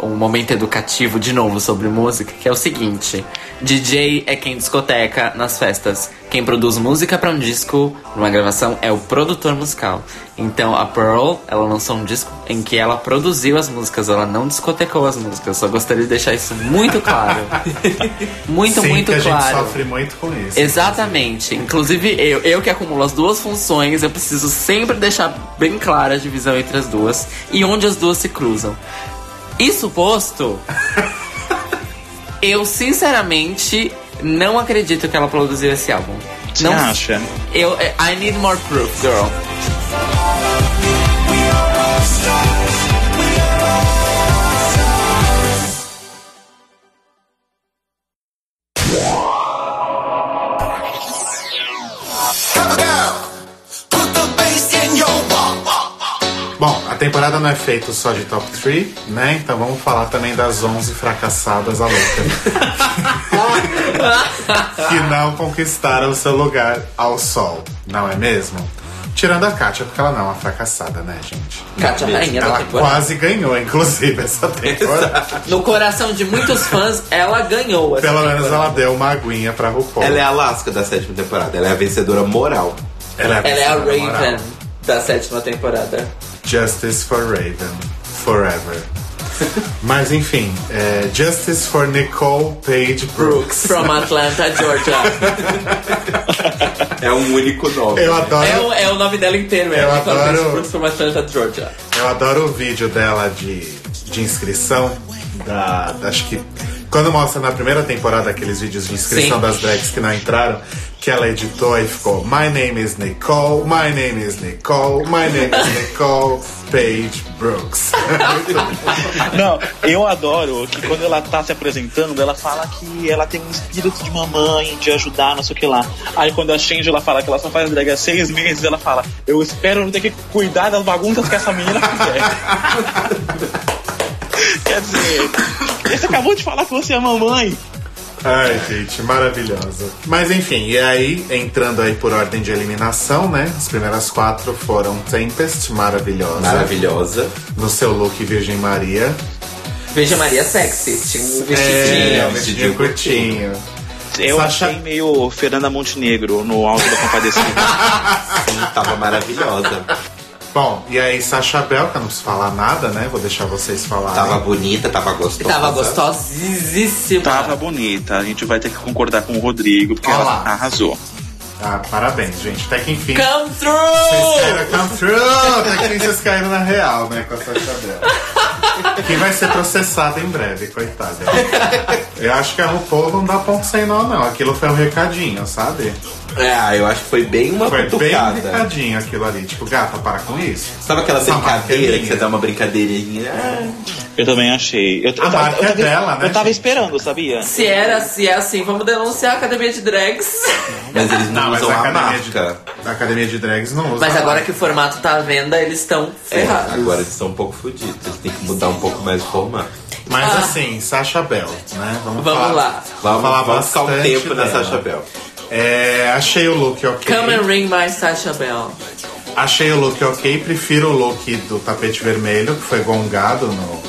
[SPEAKER 4] um momento educativo de novo sobre música, que é o seguinte: DJ é quem discoteca nas festas. Quem produz música para um disco, numa gravação, é o produtor musical. Então a Pearl, ela lançou um disco em que ela produziu as músicas, ela não discotecou as músicas. Só gostaria de deixar isso muito claro. muito,
[SPEAKER 3] Sim,
[SPEAKER 4] muito
[SPEAKER 3] que a gente
[SPEAKER 4] claro.
[SPEAKER 3] sofre muito com isso.
[SPEAKER 4] Exatamente. Inclusive, eu, eu que acumulo as duas funções, eu preciso sempre deixar bem clara a divisão entre as duas e onde as duas se cruzam. Isso posto, eu sinceramente não acredito que ela produziu esse álbum.
[SPEAKER 6] Você
[SPEAKER 4] não,
[SPEAKER 6] acha?
[SPEAKER 4] Eu, I need more proof, girl.
[SPEAKER 3] Temporada não é feita só de top 3, né? Então vamos falar também das 11 fracassadas a louca. que não conquistaram seu lugar ao sol, não é mesmo? Tirando a Kátia, porque ela não é uma fracassada, né, gente?
[SPEAKER 4] Kátia, rainha da
[SPEAKER 3] Ela
[SPEAKER 4] temporada.
[SPEAKER 3] quase ganhou, inclusive, essa temporada.
[SPEAKER 4] No coração de muitos fãs, ela ganhou. essa
[SPEAKER 3] Pelo menos
[SPEAKER 4] temporada.
[SPEAKER 3] ela deu uma aguinha pra RuPaul.
[SPEAKER 5] Ela é a Alaska da sétima temporada. Ela é a vencedora moral.
[SPEAKER 3] Ela
[SPEAKER 4] Ela é a
[SPEAKER 3] vencedora moral.
[SPEAKER 4] Da sétima temporada.
[SPEAKER 3] Justice for Raven. Forever. Mas enfim, é Justice for Nicole Page Brooks.
[SPEAKER 4] From Atlanta, Georgia.
[SPEAKER 5] É um único nome.
[SPEAKER 3] Eu adoro,
[SPEAKER 4] É o, é o nome dela inteiro, é
[SPEAKER 3] Eu
[SPEAKER 4] Nicole
[SPEAKER 3] adoro-
[SPEAKER 4] Page Brooks from Atlanta, Georgia.
[SPEAKER 3] eu adoro o vídeo dela de, de inscrição. Da, da- acho que quando mostra na primeira temporada aqueles vídeos de inscrição
[SPEAKER 4] Sim.
[SPEAKER 3] das drags que não entraram, que ela editou e ficou My name is Nicole, my name is Nicole, my name is Nicole Page Brooks.
[SPEAKER 6] Não, eu adoro que quando ela tá se apresentando, ela fala que ela tem um espírito de mamãe, de ajudar, não sei o que lá. Aí quando a Change ela fala que ela só faz drag há seis meses, ela fala, eu espero não ter que cuidar das bagunças que essa menina fizer. Quer dizer, você acabou de falar que você é mamãe.
[SPEAKER 3] Ai, gente, maravilhosa. Mas enfim, e aí, entrando aí por ordem de eliminação, né? As primeiras quatro foram Tempest, maravilhosa.
[SPEAKER 5] Maravilhosa.
[SPEAKER 3] No seu look Virgem Maria.
[SPEAKER 4] Veja Maria Sexy. Tinha um
[SPEAKER 3] É,
[SPEAKER 4] vestidinho.
[SPEAKER 3] um vestidinho curtinho.
[SPEAKER 6] Eu
[SPEAKER 3] Sasha-
[SPEAKER 6] achei meio Fernanda Montenegro no alto da compadecida.
[SPEAKER 5] Sim, tava maravilhosa.
[SPEAKER 3] Bom, e aí Sasha Bel, que eu não preciso falar nada, né? Vou deixar vocês falarem.
[SPEAKER 5] Tava bonita, tava gostosa.
[SPEAKER 4] Tava gostosíssima.
[SPEAKER 6] Tava bonita, a gente vai ter que concordar com o Rodrigo, porque
[SPEAKER 3] Olha
[SPEAKER 6] ela arrasou.
[SPEAKER 3] Ah, parabéns, gente. Até que enfim.
[SPEAKER 4] Come
[SPEAKER 3] Vocês
[SPEAKER 4] through!
[SPEAKER 3] caíram come through! Até que enfim vocês caíram na real, né? Com a Sasha Bel. Que vai ser processada em breve, coitada. Eu acho que a RuPaul não dá ponto sem nó, não. Aquilo foi um recadinho, sabe?
[SPEAKER 5] É, eu acho que foi bem uma
[SPEAKER 3] Foi bem um
[SPEAKER 5] cutucada.
[SPEAKER 3] recadinho aquilo ali. Tipo, gata, para com isso.
[SPEAKER 5] Sabe aquela
[SPEAKER 3] Essa
[SPEAKER 5] brincadeira
[SPEAKER 3] é
[SPEAKER 5] que você dá uma brincadeirinha? Ah,
[SPEAKER 6] Eu também achei. Eu, eu
[SPEAKER 3] A
[SPEAKER 6] tava-
[SPEAKER 3] marca
[SPEAKER 6] eu
[SPEAKER 3] é dela, né,
[SPEAKER 6] Eu tava
[SPEAKER 3] gente?
[SPEAKER 6] esperando, sabia?
[SPEAKER 4] Se era, se é assim, vamos denunciar a academia de drags.
[SPEAKER 5] mas eles não,
[SPEAKER 3] Não, mas
[SPEAKER 5] usam
[SPEAKER 3] a
[SPEAKER 5] a,
[SPEAKER 3] academia de,
[SPEAKER 5] marca.
[SPEAKER 3] a academia de drags não usa.
[SPEAKER 4] Mas agora
[SPEAKER 3] marca.
[SPEAKER 4] que o formato tá à venda, eles estão
[SPEAKER 5] É,
[SPEAKER 4] ferrados.
[SPEAKER 5] agora eles estão um pouco fodidos. Eles têm que mudar um pouco mais o formato.
[SPEAKER 3] Mas
[SPEAKER 4] Ah.
[SPEAKER 3] assim, Sasha Bell, né? Vamos,
[SPEAKER 4] Vamos
[SPEAKER 3] falar,
[SPEAKER 4] lá.
[SPEAKER 5] Vamos,
[SPEAKER 3] falar
[SPEAKER 5] vamos ficar um
[SPEAKER 3] bastante
[SPEAKER 5] tempo na
[SPEAKER 3] dela.
[SPEAKER 5] Sasha Bell.
[SPEAKER 3] É, achei o look ok.
[SPEAKER 4] Come and ring my Sasha Bell.
[SPEAKER 3] Achei o look ok. Prefiro o look do tapete vermelho, que foi gongado no,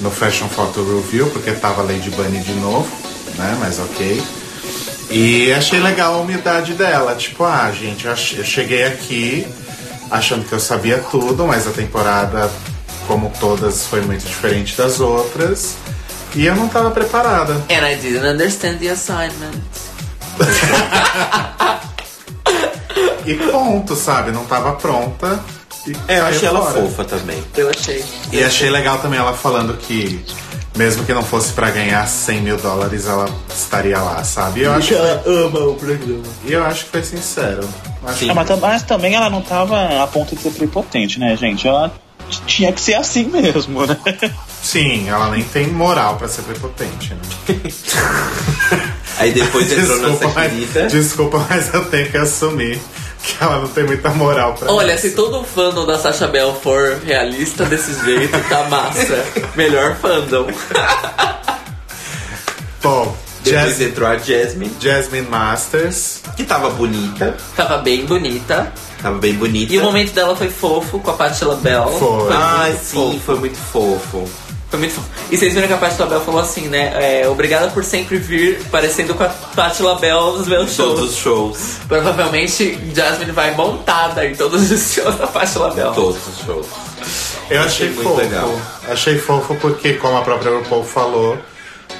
[SPEAKER 3] no Fashion Photo Review, porque tava Lady Bunny de novo, né? Mas ok. E achei legal a humildade dela. Tipo, ah, gente, eu, cheguei aqui achando que eu sabia tudo, mas a temporada, como todas, foi muito diferente das outras. E eu não tava preparada.
[SPEAKER 4] And I didn't understand the assignment.
[SPEAKER 3] E ponto, sabe? Não tava pronta. E
[SPEAKER 5] É, eu achei ela
[SPEAKER 3] fora.
[SPEAKER 5] fofa também.
[SPEAKER 4] Eu achei.
[SPEAKER 3] E achei legal também ela falando que, mesmo que não fosse pra ganhar 100 mil dólares, ela estaria lá, sabe? E eu acho que,
[SPEAKER 4] ama o programa.
[SPEAKER 3] e eu acho que foi sincero. Acho
[SPEAKER 6] Ah, mas, mas também ela não tava a ponto de ser prepotente, né, gente? Ela tinha que ser assim mesmo, né?
[SPEAKER 3] Sim, ela nem tem moral pra ser prepotente, né?
[SPEAKER 5] Aí depois entrou
[SPEAKER 3] Desculpa
[SPEAKER 5] nessa
[SPEAKER 3] mas,
[SPEAKER 5] querida.
[SPEAKER 3] desculpa, mas eu tenho que assumir que ela não tem muita moral pra
[SPEAKER 4] Olha,
[SPEAKER 3] isso.
[SPEAKER 4] se todo fandom da Sasha Bell for realista desse jeito, tá massa. Melhor fandom.
[SPEAKER 3] Bom,
[SPEAKER 5] Depois
[SPEAKER 3] Jas-
[SPEAKER 5] entrou a Jasmine,
[SPEAKER 3] Jasmine Masters.
[SPEAKER 5] que tava bonita.
[SPEAKER 4] Tava bem bonita.
[SPEAKER 5] Tava bem bonita.
[SPEAKER 4] E o momento dela foi fofo com a Patti LaBelle.
[SPEAKER 3] Foi.
[SPEAKER 5] Ai,
[SPEAKER 4] muito
[SPEAKER 5] sim,
[SPEAKER 4] fofo.
[SPEAKER 5] foi muito fofo.
[SPEAKER 4] Foi muito fofo. E vocês viram que a Patti LaBelle falou assim, né? É, obrigada por sempre vir parecendo com a Patti LaBelle nos meus shows.
[SPEAKER 5] Todos os shows.
[SPEAKER 4] Provavelmente Jasmine vai montada em todos os shows da Patti LaBelle.
[SPEAKER 5] Todos os shows.
[SPEAKER 3] Eu achei,
[SPEAKER 5] Achei muito
[SPEAKER 3] fofo.
[SPEAKER 5] legal.
[SPEAKER 3] Achei fofo porque, como a própria RuPaul falou,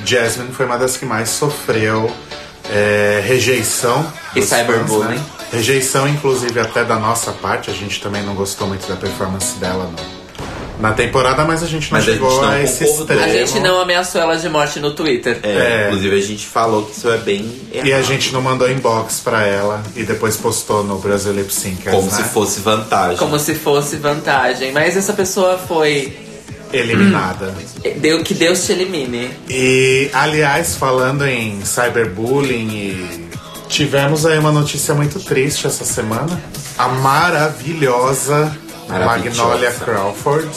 [SPEAKER 3] Jasmine foi uma das que mais sofreu é, rejeição.
[SPEAKER 4] E
[SPEAKER 3] dos fãs,
[SPEAKER 4] cyberbullying.
[SPEAKER 3] né? Rejeição, inclusive, até da nossa parte. A gente também não gostou muito da performance dela no- na temporada, mas a gente não
[SPEAKER 5] Mas a
[SPEAKER 3] chegou
[SPEAKER 5] gente não
[SPEAKER 3] a esse extremo.
[SPEAKER 4] A gente não ameaçou ela de morte no Twitter.
[SPEAKER 5] É,
[SPEAKER 3] É.
[SPEAKER 5] Inclusive a gente falou que isso é bem errado.
[SPEAKER 3] E a gente não mandou inbox pra ela e depois postou no Brasil Lip Syncers,
[SPEAKER 5] Como
[SPEAKER 3] né?
[SPEAKER 5] se fosse vantagem.
[SPEAKER 4] Como se fosse vantagem. Mas essa pessoa foi.
[SPEAKER 3] eliminada.
[SPEAKER 4] Deu, que Deus te elimine.
[SPEAKER 3] E, aliás, falando em cyberbullying, e tivemos aí uma notícia muito triste essa semana. A Maravilhosa. Magnolia Crawford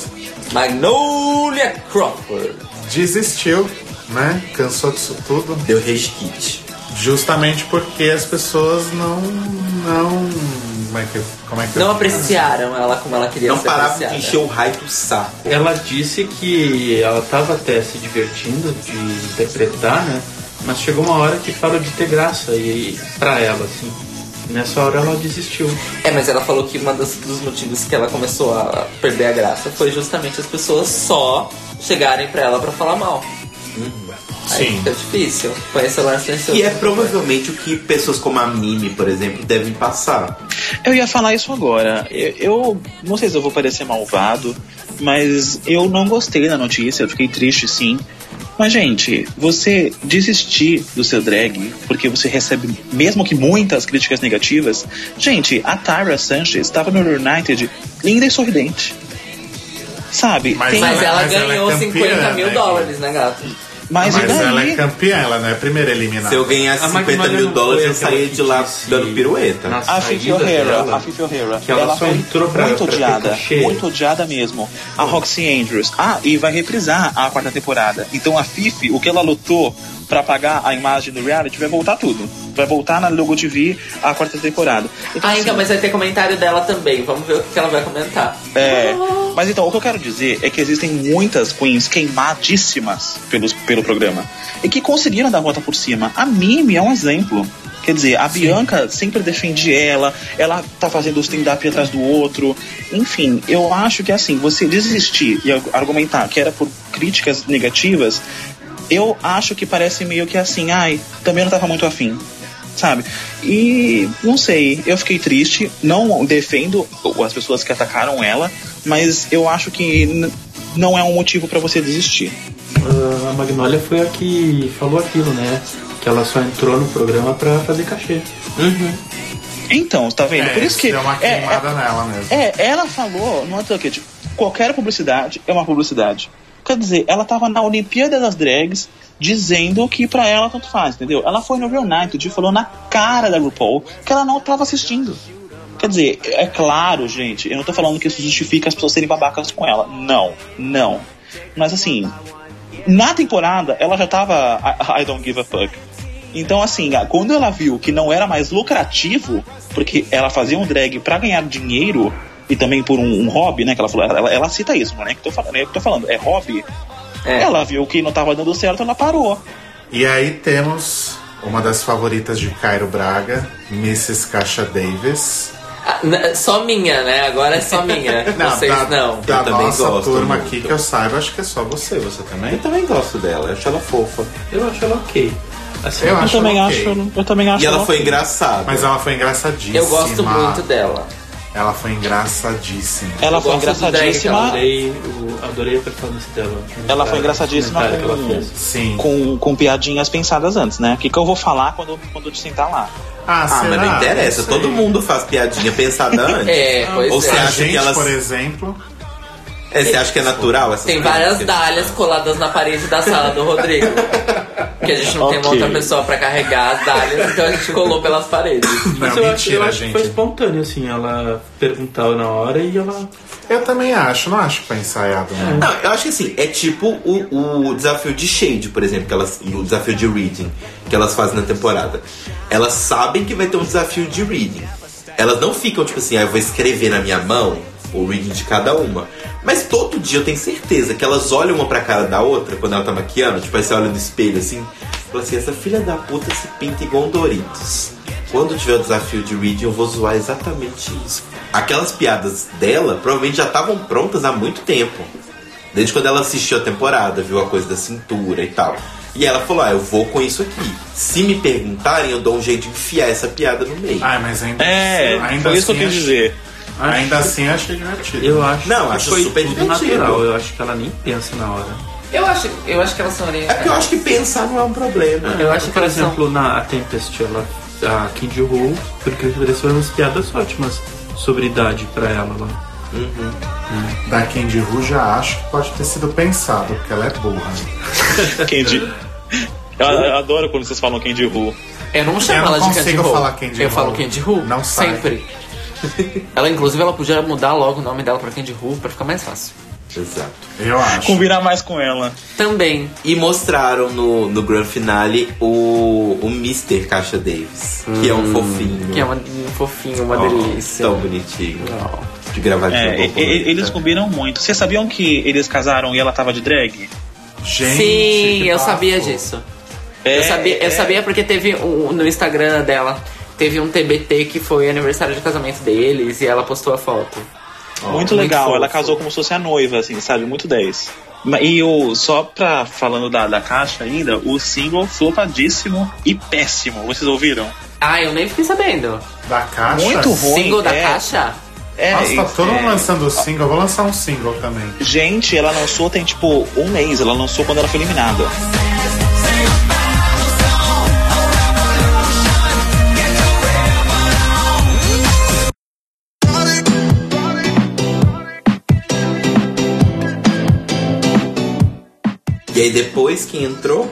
[SPEAKER 4] Magnolia Crawford.
[SPEAKER 3] desistiu, né? Cansou disso tudo.
[SPEAKER 5] Deu rage kit.
[SPEAKER 3] Justamente porque as pessoas não. não. Como é que. Como é que
[SPEAKER 4] Não apreciaram ela como ela queria
[SPEAKER 5] Não
[SPEAKER 4] ser
[SPEAKER 5] parava de
[SPEAKER 4] apreciada.
[SPEAKER 5] encher o raio do saco.
[SPEAKER 7] Ela disse que ela tava até se divertindo de interpretar, né? Mas chegou uma hora que parou de ter graça e pra ela, assim. Nessa hora ela desistiu.
[SPEAKER 4] É, mas ela falou que um dos motivos que ela começou a perder a graça foi justamente as pessoas só chegarem pra ela pra falar mal. Aí
[SPEAKER 3] Sim.
[SPEAKER 4] fica difícil. Conhecer o Lance.
[SPEAKER 5] E é provavelmente o que pessoas como a Mimi, por exemplo, devem passar.
[SPEAKER 6] Eu ia falar isso agora. Eu, eu não sei se eu vou parecer malvado, mas eu não gostei da notícia, eu fiquei triste sim. Mas, gente, você desistir do seu drag porque você recebe, mesmo que muitas críticas negativas. Gente, a Tyra Sanchez estava no United linda e sorridente. Sabe?
[SPEAKER 3] Mas
[SPEAKER 6] Tem-
[SPEAKER 4] Mas ela
[SPEAKER 3] Mas ela é
[SPEAKER 4] ganhou
[SPEAKER 3] campeã,
[SPEAKER 4] 50 mil
[SPEAKER 3] né?
[SPEAKER 4] dólares, né, gato?
[SPEAKER 6] Mas,
[SPEAKER 3] Mas
[SPEAKER 6] daí?
[SPEAKER 3] ela é campeã, ela não é a primeira eliminada.
[SPEAKER 5] Se eu ganhasse
[SPEAKER 7] A
[SPEAKER 5] 50
[SPEAKER 7] Magnolia
[SPEAKER 5] mil dólares, eu saía de lá
[SPEAKER 7] disse
[SPEAKER 5] dando pirueta.
[SPEAKER 7] na
[SPEAKER 6] A Fifi O'Hara, a Fifi O'Hara,
[SPEAKER 7] que ela só
[SPEAKER 6] foi
[SPEAKER 7] entrou pra-
[SPEAKER 6] muito
[SPEAKER 7] pra
[SPEAKER 6] odiada, muito odiada mesmo. A Roxy Andrews, ah, e vai reprisar a quarta temporada. Então a Fifi, o que ela lutou pra pagar a imagem do reality, vai voltar tudo. Vai voltar na Logo TV a quarta temporada. Então,
[SPEAKER 4] Ah,
[SPEAKER 6] assim,
[SPEAKER 4] então, mas vai ter comentário dela também. Vamos ver o que ela vai comentar.
[SPEAKER 6] é, mas então, o que eu quero dizer é que existem muitas queens queimadíssimas pelos, pelo programa e que conseguiram dar a volta por cima. A Mimi é um exemplo. Quer dizer, a Bianca sempre defende ela, ela tá fazendo o stand-up atrás do outro. Enfim, eu acho que assim, você desistir e argumentar que era por críticas negativas, eu acho que parece meio que assim, ai, também não tava muito afim sabe? E não sei, eu fiquei triste, não defendo as pessoas que atacaram ela, mas eu acho que não é um motivo pra você desistir.
[SPEAKER 7] A Magnolia foi a que falou aquilo, né? Que ela só entrou no programa pra fazer cachê.
[SPEAKER 6] Então, tá vendo?
[SPEAKER 3] É,
[SPEAKER 6] Por isso que
[SPEAKER 3] deu uma
[SPEAKER 6] é,
[SPEAKER 3] queimada
[SPEAKER 6] é,
[SPEAKER 3] nela mesmo.
[SPEAKER 6] é, ela falou, não é tipo, qualquer publicidade é uma publicidade. Quer dizer, ela tava na Olimpíada das Drags dizendo que pra ela tanto faz, entendeu? Ela foi no Real Night e falou na cara da RuPaul que ela não tava assistindo. Quer dizer, é claro, gente, eu não tô falando que isso justifica as pessoas serem babacas com ela. Não, não. Mas assim, na temporada ela já tava I, I don't give a fuck. Então, assim, quando ela viu que não era mais lucrativo, porque ela fazia um drag pra ganhar dinheiro e também por um, um hobby, né? Que ela falou, ela, ela cita isso, não é que tô falando, tô falando, é hobby.
[SPEAKER 4] É.
[SPEAKER 6] Ela viu que não tava dando certo, ela parou.
[SPEAKER 3] E aí temos uma das favoritas de Cairo Braga, Mrs. Caixa Davis.
[SPEAKER 4] Ah, só minha, né? Agora é só minha. Vocês
[SPEAKER 3] da,
[SPEAKER 4] não.
[SPEAKER 3] Da
[SPEAKER 5] Eu também
[SPEAKER 3] nossa
[SPEAKER 5] gosto
[SPEAKER 3] turma
[SPEAKER 5] muito.
[SPEAKER 3] aqui que eu saiba, acho que é só você, você também?
[SPEAKER 5] Eu também gosto dela, eu acho ela fofa.
[SPEAKER 7] Eu acho ela ok. Assim,
[SPEAKER 3] Eu
[SPEAKER 6] Eu
[SPEAKER 3] acho
[SPEAKER 6] também
[SPEAKER 3] ok.
[SPEAKER 6] acho, eu também acho.
[SPEAKER 5] E ela
[SPEAKER 6] ela-
[SPEAKER 5] foi engraçada.
[SPEAKER 3] Mas ela foi engraçadíssima.
[SPEAKER 4] Eu gosto muito dela.
[SPEAKER 3] Ela foi engraçadíssima.
[SPEAKER 6] Ela foi engraçadíssima.
[SPEAKER 7] adorei, adorei a performance dela.
[SPEAKER 6] Ela foi engraçadíssima
[SPEAKER 7] comentário que ela
[SPEAKER 6] com-
[SPEAKER 7] fez.
[SPEAKER 3] Sim.
[SPEAKER 6] Com, com piadinhas pensadas antes, né? O que, que eu vou falar quando, quando eu sentar lá?
[SPEAKER 3] Ah,
[SPEAKER 5] Ah, mas não interessa,
[SPEAKER 3] Não
[SPEAKER 5] todo mundo faz piadinha pensada antes.
[SPEAKER 4] É, pois
[SPEAKER 5] Ou
[SPEAKER 4] é.
[SPEAKER 5] você
[SPEAKER 3] A
[SPEAKER 5] acha
[SPEAKER 3] gente,
[SPEAKER 5] que elas-
[SPEAKER 3] por exemplo,
[SPEAKER 5] É, você acha que é natural essas
[SPEAKER 4] Tem várias dálias coladas na parede da sala do Rodrigo. Que a gente não tem uma outra pessoa pra carregar as dálias, então a gente colou pelas paredes.
[SPEAKER 7] Mas
[SPEAKER 3] Não,
[SPEAKER 7] eu, acho,
[SPEAKER 3] mentira,
[SPEAKER 7] eu acho que
[SPEAKER 3] gente.
[SPEAKER 7] foi espontâneo, assim. Ela perguntava na hora e ela.
[SPEAKER 3] eu também acho, não acho que foi ensaiado, não.
[SPEAKER 5] Não, eu acho que assim, é tipo o, o desafio de Shade, por exemplo, que elas, e o desafio de Reading, que elas fazem na temporada. Elas sabem que vai ter um desafio de Reading. Elas não ficam tipo assim, ah, eu vou escrever na minha mão o reading de cada uma. Mas todo dia eu tenho certeza que elas olham uma pra cara da outra quando ela tá maquiando, tipo, aí você olha no espelho assim, fala assim, essa filha da puta se pinta igual um Doritos. Quando tiver o desafio de reading, eu vou zoar exatamente isso. Aquelas piadas dela provavelmente já estavam prontas há muito tempo. Desde quando ela assistiu a temporada, viu a coisa da cintura e tal. E ela falou: Ah, eu vou com isso aqui. Se me perguntarem, eu dou um jeito de enfiar essa piada no meio.
[SPEAKER 3] Ai, mas ainda
[SPEAKER 6] É,
[SPEAKER 3] ainda
[SPEAKER 6] foi isso que eu
[SPEAKER 3] assim
[SPEAKER 6] quis
[SPEAKER 3] ach-
[SPEAKER 6] dizer.
[SPEAKER 3] Ainda assim eu achei divertido.
[SPEAKER 7] Eu acho
[SPEAKER 5] Não,
[SPEAKER 7] que
[SPEAKER 5] acho
[SPEAKER 7] foi
[SPEAKER 5] super
[SPEAKER 7] tudo
[SPEAKER 5] divertido.
[SPEAKER 7] natural. Eu acho que ela nem pensa na hora.
[SPEAKER 4] Eu acho, eu acho que elas são ali.
[SPEAKER 5] É porque eu acho que pensar não é um problema.
[SPEAKER 4] Eu acho que
[SPEAKER 7] Por
[SPEAKER 4] elas são-
[SPEAKER 7] exemplo, na Tempest, ela, a Candy Who, por que foram umas piadas ótimas sobre idade pra ela lá.
[SPEAKER 3] Da Candy Ru já acho que pode ter sido pensado, porque ela é burra.
[SPEAKER 6] Candy. Eu, eu adoro quando vocês falam Candy Who.
[SPEAKER 4] Eu não chamo
[SPEAKER 3] Eu não
[SPEAKER 4] ela de Candy
[SPEAKER 3] Candy
[SPEAKER 4] Eu falo Candy Who.
[SPEAKER 3] Não sai.
[SPEAKER 4] Sempre. ela, inclusive, ela podia mudar logo o nome dela pra Candy Who pra ficar mais fácil.
[SPEAKER 5] Exato.
[SPEAKER 3] Eu acho.
[SPEAKER 6] Combinar mais com ela.
[SPEAKER 4] Também.
[SPEAKER 5] E mostraram no, no Grand Finale o, o Mr. Caixa Davis, que é um fofinho.
[SPEAKER 4] Que é uma, um fofinho, uma
[SPEAKER 5] Oh,
[SPEAKER 4] delícia.
[SPEAKER 5] Tão bonitinho.
[SPEAKER 4] Oh.
[SPEAKER 5] De gravadinha
[SPEAKER 6] É, e- eles combinam muito. Vocês sabiam que eles casaram e ela tava de drag?
[SPEAKER 3] Gente,
[SPEAKER 4] Sim, eu
[SPEAKER 3] bafo.
[SPEAKER 4] sabia disso.
[SPEAKER 6] É,
[SPEAKER 4] eu, sabia, eu
[SPEAKER 6] é.
[SPEAKER 4] sabia porque teve um, no Instagram dela, teve um TBT que foi aniversário de casamento deles e ela postou a foto.
[SPEAKER 6] Muito
[SPEAKER 4] muito
[SPEAKER 6] legal.
[SPEAKER 4] fofo.
[SPEAKER 6] Ela casou como se fosse a noiva, assim, sabe? Muito 10. Ma- E o, só pra falando da, da caixa ainda, o single flopadíssimo e péssimo. Vocês ouviram?
[SPEAKER 4] Ah, eu nem fiquei sabendo.
[SPEAKER 3] Da caixa.
[SPEAKER 6] Muito ruim.
[SPEAKER 4] Single da
[SPEAKER 6] é.
[SPEAKER 4] caixa?
[SPEAKER 6] É,
[SPEAKER 3] Nossa, tá todo
[SPEAKER 6] é.
[SPEAKER 3] mundo lançando single. Eu vou lançar um single também.
[SPEAKER 6] Gente, ela lançou tem tipo um mês. Ela lançou quando ela foi eliminada.
[SPEAKER 5] Aí depois que entrou,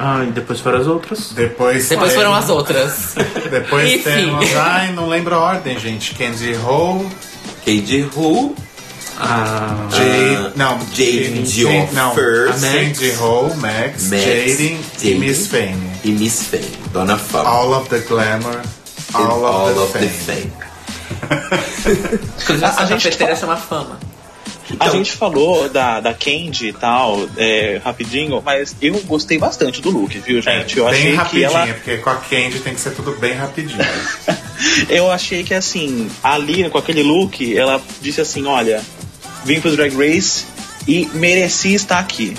[SPEAKER 7] Ah, e depois foram as outras.
[SPEAKER 3] Depois,
[SPEAKER 4] Depois
[SPEAKER 3] tem-
[SPEAKER 4] foram as outras.
[SPEAKER 3] Depois
[SPEAKER 4] Enfim.
[SPEAKER 3] temos. Ai, não lembro a ordem, gente. Candy Ho,
[SPEAKER 5] Cade Who,
[SPEAKER 7] Ah,
[SPEAKER 3] Jade. não,
[SPEAKER 5] Jaden
[SPEAKER 3] Jade-
[SPEAKER 5] Dior
[SPEAKER 3] Não,
[SPEAKER 5] first.
[SPEAKER 3] Candy Ho, Max,
[SPEAKER 5] Max,
[SPEAKER 3] Jaden e. Miss Fame.
[SPEAKER 5] e Miss Fame, Dona Fama.
[SPEAKER 3] All of the glamour,
[SPEAKER 5] and
[SPEAKER 3] all, of, the, fame.
[SPEAKER 5] fame.
[SPEAKER 4] Inclusive,
[SPEAKER 6] A- a gente
[SPEAKER 4] cafeteira chama Fama.
[SPEAKER 6] A
[SPEAKER 5] Então-
[SPEAKER 6] gente falou da, da Candy e tal, é, rapidinho, mas eu gostei bastante do look, viu, gente? eu
[SPEAKER 3] É, bem
[SPEAKER 6] achei que
[SPEAKER 3] rapidinho,
[SPEAKER 6] ela.
[SPEAKER 3] porque com a Candy tem que ser tudo bem rapidinho.
[SPEAKER 6] Eu achei que assim, ali com aquele look, ela disse assim: olha, vim pro Drag Race e mereci estar aqui.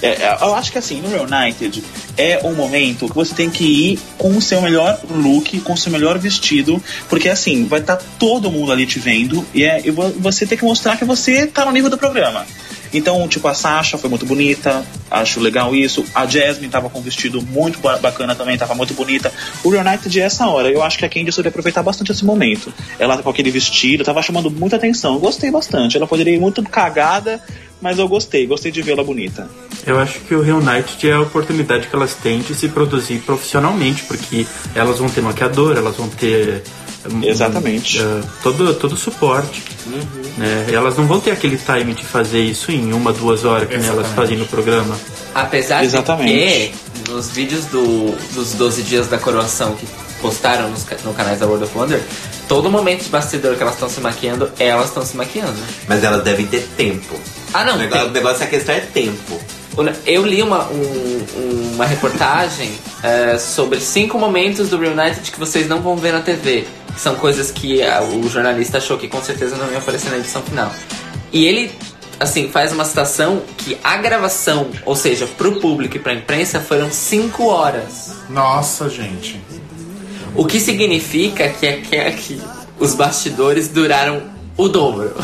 [SPEAKER 6] É, é, eu acho que assim, no Reunited é um momento que você tem que ir com o seu melhor look, com o seu melhor vestido, porque assim, vai estar todo mundo ali te vendo e, é, e vo- você tem que mostrar que você tá no nível do programa. Então, tipo, a Sasha foi muito bonita, acho legal isso. A Jasmine tava com um vestido muito ba- bacana também, tava muito bonita. O Reunited é essa hora. Eu acho que a Candy soube aproveitar bastante esse momento. Ela com aquele vestido, tava chamando muita atenção. Gostei bastante. Ela poderia ir muito cagada, mas eu gostei. Gostei de vê-la bonita.
[SPEAKER 7] eu acho que o Reunited é a oportunidade que elas têm de se produzir profissionalmente, porque elas vão ter maquiador, elas vão ter. hum,
[SPEAKER 6] Exatamente.
[SPEAKER 7] eh, todo, todo o suporte. Né? E Elas não vão ter aquele time de fazer isso em uma, duas horas, que elas fazem no programa.
[SPEAKER 4] Apesar
[SPEAKER 6] Exatamente.
[SPEAKER 4] de que nos vídeos do, dos 12 dias da coroação que postaram nos, no canais da World of Wonder, todo momento de bastidor que elas estão se maquiando, elas estão se maquiando.
[SPEAKER 5] Mas elas devem ter tempo.
[SPEAKER 4] Ah, não,
[SPEAKER 5] O negócio,
[SPEAKER 4] tem.
[SPEAKER 5] o negócio, a questão é tempo.
[SPEAKER 4] Eu li uma, um- uma reportagem é, sobre cinco momentos do Reunited que vocês não vão ver na TV. Que são coisas que ah, o jornalista achou que com certeza não ia aparecer na edição final. E ele, assim, faz uma citação que a gravação, ou seja, pro público e pra imprensa, foram cinco horas.
[SPEAKER 3] Nossa, gente.
[SPEAKER 4] O que significa que, é, que, é que os bastidores duraram o dobro.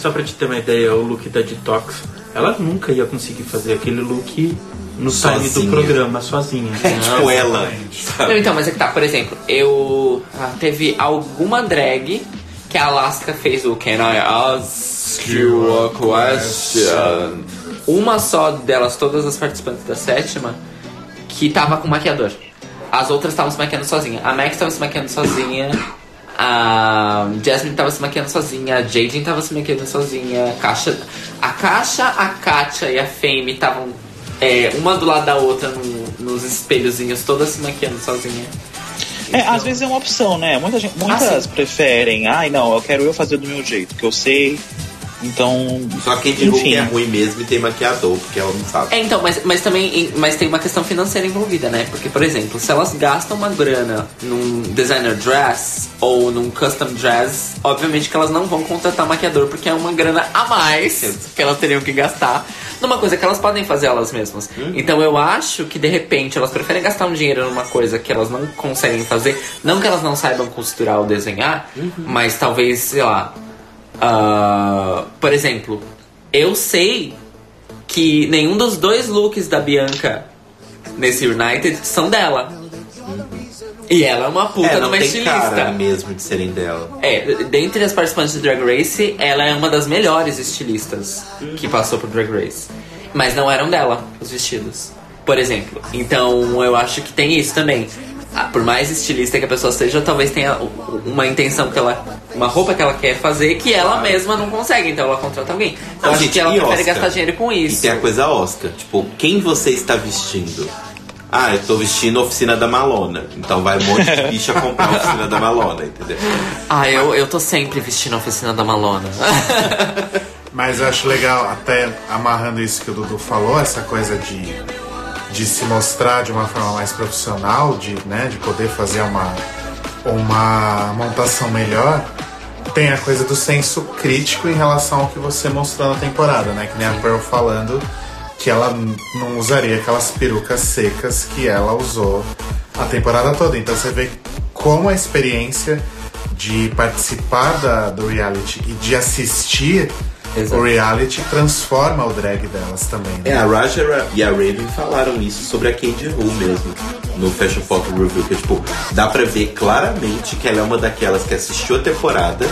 [SPEAKER 7] Só pra te ter uma ideia, o look da Detox, ela nunca ia conseguir fazer aquele look no time do programa sozinha.
[SPEAKER 5] É tipo ela.
[SPEAKER 4] Não, então, mas é que tá, por exemplo, eu. ah, teve alguma drag que a Alaska fez o Can I ask you a question? Uma só delas, todas as participantes da sétima, que tava com maquiador. As outras estavam se maquiando sozinha. A Max tava se maquiando sozinha. A Jasmine tava se maquiando sozinha. A Jaden tava se maquiando sozinha. A Caixa, a Caixa, a Katia e a Fame estavam é, uma do lado da outra no- nos espelhozinhos, todas se maquiando sozinha.
[SPEAKER 6] É,
[SPEAKER 4] Então-
[SPEAKER 6] às vezes é uma opção, né? Muita gente, muitas
[SPEAKER 4] Ah,
[SPEAKER 6] preferem, ai não, eu quero eu fazer do meu jeito, que eu sei. Então.
[SPEAKER 5] Só quem divulga
[SPEAKER 6] enfim.
[SPEAKER 5] que é ruim mesmo e tem maquiador, porque ela não sabe.
[SPEAKER 4] É, então, mas, mas também mas tem uma questão financeira envolvida, né? Porque, por exemplo, se elas gastam uma grana num designer dress ou num custom dress, obviamente que elas não vão contratar maquiador porque é uma grana a mais que elas teriam que gastar numa coisa que elas podem fazer elas mesmas. Então eu acho que de repente elas preferem gastar um dinheiro numa coisa que elas não conseguem fazer, não que elas não saibam costurar ou desenhar, mas talvez, sei lá, ah, por exemplo, eu sei que nenhum dos dois looks da Bianca nesse United são dela. E ela é uma puta
[SPEAKER 5] é, não
[SPEAKER 4] numa
[SPEAKER 5] tem
[SPEAKER 4] estilista.
[SPEAKER 5] cara mesmo de serem dela.
[SPEAKER 4] É, dentre as participantes de Drag Race, ela é uma das melhores estilistas que passou por Drag Race. Mas não eram dela os vestidos, por exemplo. Então eu acho que tem isso também. Ah, Por mais estilista que a pessoa seja, talvez tenha uma intenção que ela. Uma roupa que ela quer fazer que ela mesma não consegue, então ela contrata alguém. Eu
[SPEAKER 5] Não,
[SPEAKER 4] acho
[SPEAKER 5] gente,
[SPEAKER 4] que ela
[SPEAKER 5] e
[SPEAKER 4] prefere
[SPEAKER 5] Oscar?
[SPEAKER 4] gastar dinheiro com
[SPEAKER 5] E
[SPEAKER 4] isso.
[SPEAKER 5] tem a coisa Oscar. Tipo, quem você está vestindo? Ah, eu tô vestindo a oficina da Malona. Então vai um monte de bicha comprar a oficina da Malona, entendeu?
[SPEAKER 4] Ah, eu, eu tô sempre vestindo a oficina da Malona.
[SPEAKER 3] Mas eu acho legal, até amarrando isso que o Dudu falou, essa coisa de, de se mostrar de uma forma mais profissional, de, né, de poder fazer uma, uma montação melhor. Tem a coisa do senso crítico em relação ao que você mostrou na temporada, né? Que nem a Pearl falando que ela não usaria aquelas perucas secas que ela usou a temporada toda. Então você vê como a experiência de participar da, do reality e de assistir
[SPEAKER 4] Exato.
[SPEAKER 3] o reality transforma o drag delas também. né?
[SPEAKER 5] É, a Raja e a Raven falaram isso sobre a Candy Ru mesmo. No Fashion Photo Review, que tipo, dá pra ver claramente que ela é uma daquelas que assistiu a temporada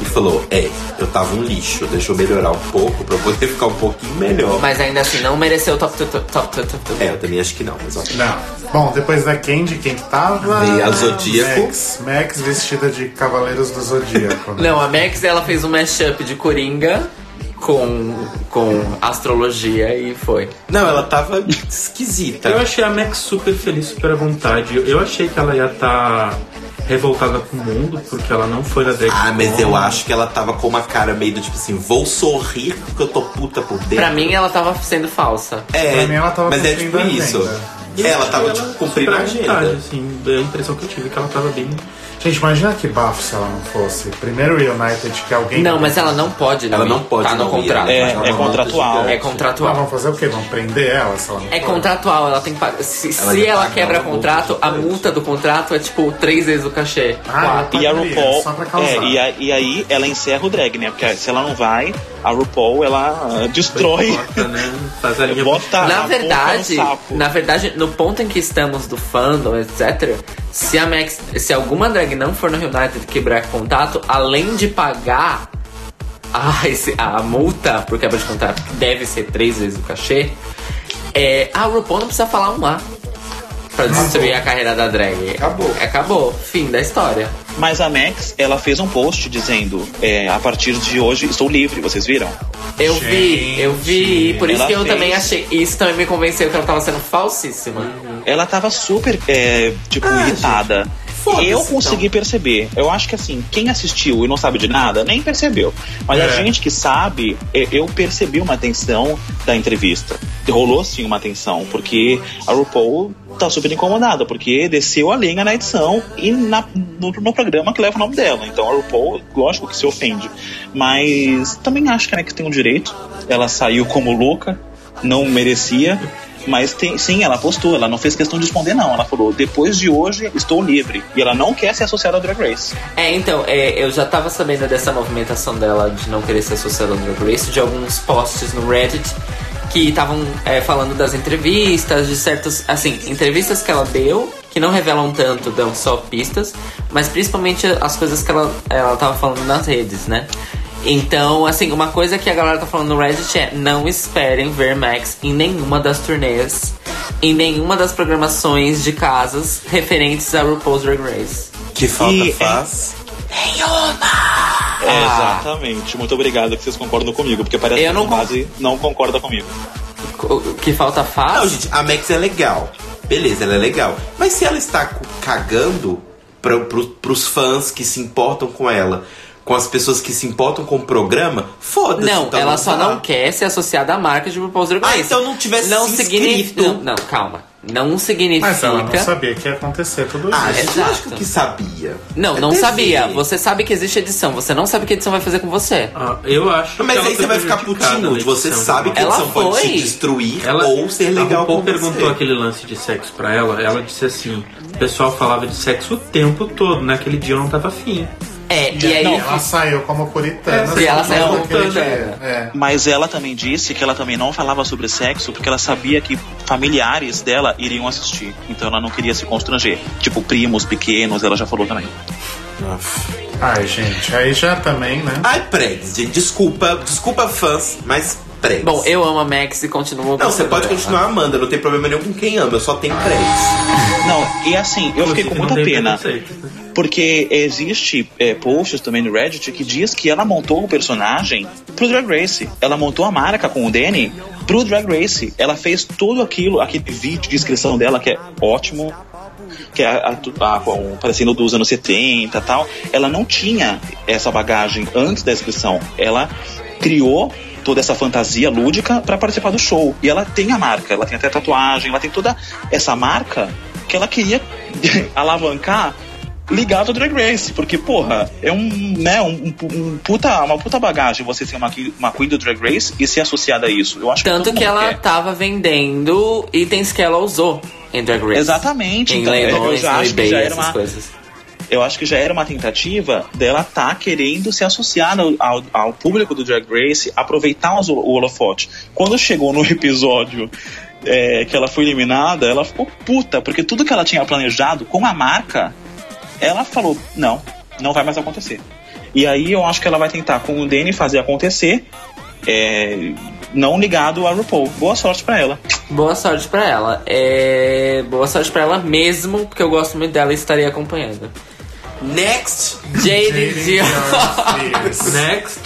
[SPEAKER 5] e falou, é, eu tava um lixo, deixa eu melhorar um pouco pra eu poder ficar um pouquinho melhor.
[SPEAKER 4] Mas ainda assim, não mereceu o top, top, top, top, top, top.
[SPEAKER 5] É, eu também acho que não, mas ó.
[SPEAKER 3] Não. Bom, depois da Candy, quem que tava?
[SPEAKER 5] Veio a Zodíaco.
[SPEAKER 3] Max, Max vestida de Cavaleiros do Zodíaco. né?
[SPEAKER 4] Não, a Max ela fez um mashup de Coringa com, com astrologia e foi.
[SPEAKER 5] Não, ela tava esquisita.
[SPEAKER 7] Eu achei a Max super feliz, super à vontade. Eu- achei que ela ia estar revoltada com o mundo, porque ela não foi na drag
[SPEAKER 5] Ah, mas
[SPEAKER 7] con.
[SPEAKER 5] eu acho que ela tava com uma cara meio do tipo assim, vou sorrir porque eu tô puta por dentro.
[SPEAKER 4] Pra mim, ela tava sendo falsa.
[SPEAKER 5] é,
[SPEAKER 3] Pra mim, ela tava
[SPEAKER 5] mas é tipo isso. Ela tava tipo cumprindo a agenda.
[SPEAKER 7] assim, a impressão que eu tive é que ela tava bem.
[SPEAKER 3] Gente, imagina que bafo se ela não fosse. Primeiro United que alguém.
[SPEAKER 4] Não, mas ela não pode,
[SPEAKER 5] Ela
[SPEAKER 4] ir.
[SPEAKER 5] não pode
[SPEAKER 4] Tá no
[SPEAKER 5] não ir,
[SPEAKER 4] contrato.
[SPEAKER 6] É,
[SPEAKER 5] mas ela
[SPEAKER 6] é
[SPEAKER 5] uma
[SPEAKER 6] contratual.
[SPEAKER 4] É contratual.
[SPEAKER 3] vão fazer o quê? Vão prender ela se ela não
[SPEAKER 4] É
[SPEAKER 3] for?
[SPEAKER 4] contratual, ela tem que pagar. Se,
[SPEAKER 5] Ela
[SPEAKER 4] se ela
[SPEAKER 5] pagar
[SPEAKER 4] quebra contrato,
[SPEAKER 5] multa
[SPEAKER 4] a multa do contrato é tipo três vezes o cachê.
[SPEAKER 3] Ah,
[SPEAKER 4] Quatro.
[SPEAKER 6] E a RuPaul,
[SPEAKER 3] só pra causar.
[SPEAKER 6] é, e, a- e aí ela encerra o drag, né? Porque se ela não vai, a RuPaul ela ah, destrói.
[SPEAKER 7] Bota, né? Faz a linha
[SPEAKER 6] Bota
[SPEAKER 4] Na verdade, na verdade, no ponto em que estamos do fandom, etc., se a Max, se alguma drag não for no United quebrar contato, além de pagar a, a multa por quebra de contrato, que deve ser três vezes o cachê, é, a RuPaul não precisa falar um A pra destruir a carreira da drag.
[SPEAKER 5] Acabou.
[SPEAKER 4] Acabou. Fim da história.
[SPEAKER 6] Mas a Max, ela fez um post dizendo: é, a partir de hoje estou livre, vocês viram?
[SPEAKER 4] Eu vi, eu vi. Por isso
[SPEAKER 6] Ela
[SPEAKER 4] que eu
[SPEAKER 6] fez.
[SPEAKER 4] também achei. Isso também me convenceu que ela tava sendo falsíssima.
[SPEAKER 6] Ela tava super, é, tipo,
[SPEAKER 5] Ah,
[SPEAKER 6] irritada.
[SPEAKER 5] foda-se,
[SPEAKER 6] Eu consegui perceber. Eu acho que assim, quem assistiu e não sabe de nada, nem percebeu. Mas a
[SPEAKER 3] É.
[SPEAKER 6] gente que sabe, é, eu percebi uma tensão da entrevista. Rolou sim uma tensão, porque a RuPaul tá super incomodada, porque desceu a lenha na edição e na- no, no programa que leva o nome dela. Então a RuPaul, lógico que se ofende. Mas também acho que a Max tem um direito. Ela saiu como louca, não merecia. Mas tem, sim, ela postou, ela não fez questão de responder, não. Ela falou, depois de hoje estou livre. E ela não quer ser associada ao Drag Race.
[SPEAKER 4] É, então, é, eu já tava sabendo dessa movimentação dela de não querer ser associada ao Drag Race, de alguns posts no Reddit que estavam é, falando das entrevistas, de certas, assim, entrevistas que ela deu, que não revelam tanto, dão só pistas, mas principalmente as coisas que ela, ela tava falando nas redes, né? Então, assim, uma coisa que a galera tá falando no Reddit é não esperem ver Max em nenhuma das turnês, em nenhuma das programações de casas referentes a RuPaul's Drag Race.
[SPEAKER 5] Que falta
[SPEAKER 6] E, é-
[SPEAKER 5] faz.
[SPEAKER 6] Exatamente. Muito obrigado que vocês concordam comigo, porque parece
[SPEAKER 4] Eu
[SPEAKER 6] que
[SPEAKER 4] não
[SPEAKER 6] a base não concorda comigo.
[SPEAKER 4] Que falta faz?
[SPEAKER 5] Não, gente, a Max é legal. Beleza, ela é legal. Mas se ela está cagando, pra, pro, pros fãs que se importam com ela, com as pessoas que se importam com o programa, foda-se.
[SPEAKER 4] Não,
[SPEAKER 5] então
[SPEAKER 4] ela só
[SPEAKER 5] tá.
[SPEAKER 4] não quer ser associada à marca de RuPaul's Drag
[SPEAKER 5] Ah, então não tivesse
[SPEAKER 4] não
[SPEAKER 5] se
[SPEAKER 4] significa.
[SPEAKER 5] inscrito.
[SPEAKER 4] Não, não, calma. Não significa.
[SPEAKER 3] Mas ela não sabia que ia acontecer tudo
[SPEAKER 5] Ah,
[SPEAKER 3] isso.
[SPEAKER 5] gente,
[SPEAKER 4] Exato.
[SPEAKER 5] lógico que sabia.
[SPEAKER 4] Não,
[SPEAKER 5] É
[SPEAKER 4] não
[SPEAKER 5] TV.
[SPEAKER 4] sabia. Você sabe que existe edição. Você não sabe o que a edição vai fazer com você.
[SPEAKER 7] Ah, eu acho
[SPEAKER 5] Mas aí
[SPEAKER 7] foi
[SPEAKER 5] você vai ficar putinho. Você sabe que a
[SPEAKER 4] Ela
[SPEAKER 5] edição pode te
[SPEAKER 4] foi.
[SPEAKER 5] destruir
[SPEAKER 7] Ela,
[SPEAKER 5] ou ser legal com
[SPEAKER 7] perguntou
[SPEAKER 5] você.
[SPEAKER 7] aquele lance de sexo pra ela. Ela disse assim: o pessoal falava de sexo o tempo todo. Naquele dia eu não tava afim.
[SPEAKER 4] É, e aí.
[SPEAKER 3] Ela saiu como puritana.
[SPEAKER 4] É, e ela saiu como puritana.
[SPEAKER 3] dia. É.
[SPEAKER 6] Mas ela também disse que ela também não falava sobre sexo porque ela sabia que familiares dela iriam assistir. Então ela não queria se constranger. Tipo, primos pequenos, ela já falou também.
[SPEAKER 3] Ai, gente, aí já também, né?
[SPEAKER 5] Ai, pregs, gente. Desculpa, desculpa fãs, mas pregs.
[SPEAKER 4] Bom, eu amo a Max e continuo
[SPEAKER 5] Não, você pode
[SPEAKER 4] dela.
[SPEAKER 5] continuar amando, não tem problema nenhum com quem ama, eu só tenho pregs.
[SPEAKER 6] Não, e assim, eu fiquei com muita pena.
[SPEAKER 7] preconceito, né?
[SPEAKER 6] Porque existe é, posts também no Reddit que diz que ela montou o personagem pro Drag Race. Ela montou a marca com o Danny pro Drag Race. Ela fez tudo aquilo, aquele vídeo de inscrição dela que é ótimo. Que é a, a, a, parecendo dos anos 70 e tal. Ela não tinha essa bagagem antes da inscrição. Ela criou toda essa fantasia lúdica para participar do show. E ela tem a marca, ela tem até tatuagem, ela tem toda essa marca que ela queria alavancar ligado ao Drag Race, porque, porra, é um, né, um, um puta, uma puta bagagem você ser uma, uma queen do Drag Race e ser associada a isso. Eu acho
[SPEAKER 4] Tanto que
[SPEAKER 6] mundo
[SPEAKER 4] ela
[SPEAKER 6] quer.
[SPEAKER 4] tava vendendo itens que ela usou em Drag Race.
[SPEAKER 6] Exatamente,
[SPEAKER 4] Em
[SPEAKER 6] então, eu
[SPEAKER 4] leilões,
[SPEAKER 6] já
[SPEAKER 4] no
[SPEAKER 6] acho que já era uma,
[SPEAKER 4] coisas.
[SPEAKER 6] eu acho que já era uma tentativa dela tá querendo se associar ao, ao, ao público do Drag Race, aproveitar os, o holofote. Quando chegou no episódio é, que ela foi eliminada, ela ficou puta, porque tudo que ela tinha planejado com a marca, ela falou: não, não vai mais acontecer. E aí eu acho que ela vai tentar com o Danny fazer acontecer, é, não ligado a RuPaul. Boa sorte pra ela.
[SPEAKER 4] Boa sorte pra ela. É... Boa sorte pra ela mesmo, porque eu gosto muito dela e estarei acompanhando.
[SPEAKER 5] Next!
[SPEAKER 4] Jade Dion.
[SPEAKER 3] Fierce.
[SPEAKER 7] Next.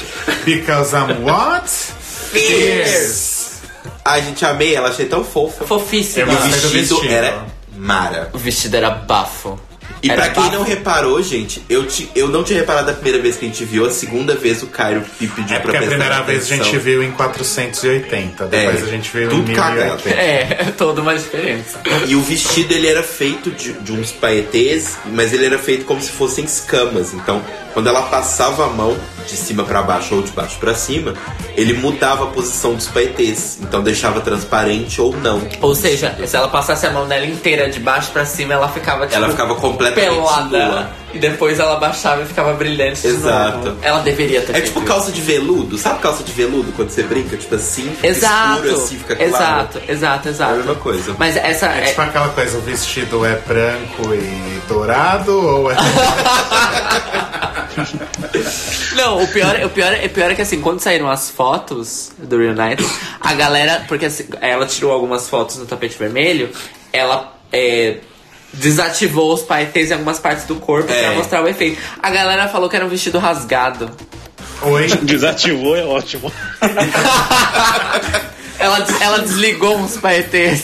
[SPEAKER 3] Because I'm what?
[SPEAKER 5] Fierce! Ai, gente, amei ela, achei tão fofa.
[SPEAKER 4] Fofíssima.
[SPEAKER 5] E o vestido,
[SPEAKER 3] vestido.
[SPEAKER 5] era mara.
[SPEAKER 4] O vestido era bafo.
[SPEAKER 5] E
[SPEAKER 4] Era
[SPEAKER 5] pra quem não reparou, gente, eu, te, eu não tinha reparado a primeira vez que a gente viu, a segunda vez o Cairo me pediu
[SPEAKER 3] É
[SPEAKER 5] pra
[SPEAKER 3] porque a
[SPEAKER 5] prestar
[SPEAKER 3] primeira vez a gente viu em 480, depois
[SPEAKER 5] É,
[SPEAKER 3] a gente viu
[SPEAKER 5] tudo
[SPEAKER 3] em
[SPEAKER 5] cagado.
[SPEAKER 3] 1080.
[SPEAKER 4] É, toda uma diferença.
[SPEAKER 5] E o vestido ele era feito de, de uns paetês, mas ele era feito como se fossem escamas. Então, quando ela passava a mão de cima pra baixo ou de baixo pra cima, ele mudava a posição dos paetês. Então deixava transparente ou não.
[SPEAKER 4] Ou seja, se ela passasse a mão nela inteira de baixo pra cima, ela ficava tipo
[SPEAKER 5] Ela ficava completamente
[SPEAKER 4] pelada.
[SPEAKER 5] nua.
[SPEAKER 4] E depois ela baixava e ficava brilhante. de
[SPEAKER 5] Exato.
[SPEAKER 4] novo. Ela deveria ter
[SPEAKER 5] É
[SPEAKER 4] feito
[SPEAKER 5] tipo
[SPEAKER 4] isso.
[SPEAKER 5] calça de veludo, sabe calça de veludo quando você brinca? Tipo assim, fica
[SPEAKER 4] Exato,
[SPEAKER 5] escuro assim, fica claro.
[SPEAKER 4] exato, exato, exato.
[SPEAKER 5] É a mesma coisa.
[SPEAKER 4] Mas essa
[SPEAKER 3] É
[SPEAKER 4] é,
[SPEAKER 3] tipo aquela coisa, o vestido é branco e dourado ou é...
[SPEAKER 4] Não, o pior, o, pior, o pior é que assim, quando saíram as fotos do Reunited, a galera. Porque assim, ela tirou algumas fotos no tapete vermelho, ela é, desativou os paetês em algumas partes do corpo
[SPEAKER 5] É.
[SPEAKER 4] pra mostrar o efeito. A galera falou que era um vestido rasgado.
[SPEAKER 3] Oi?
[SPEAKER 6] Desativou é ótimo.
[SPEAKER 4] Ela, ela desligou uns paetês.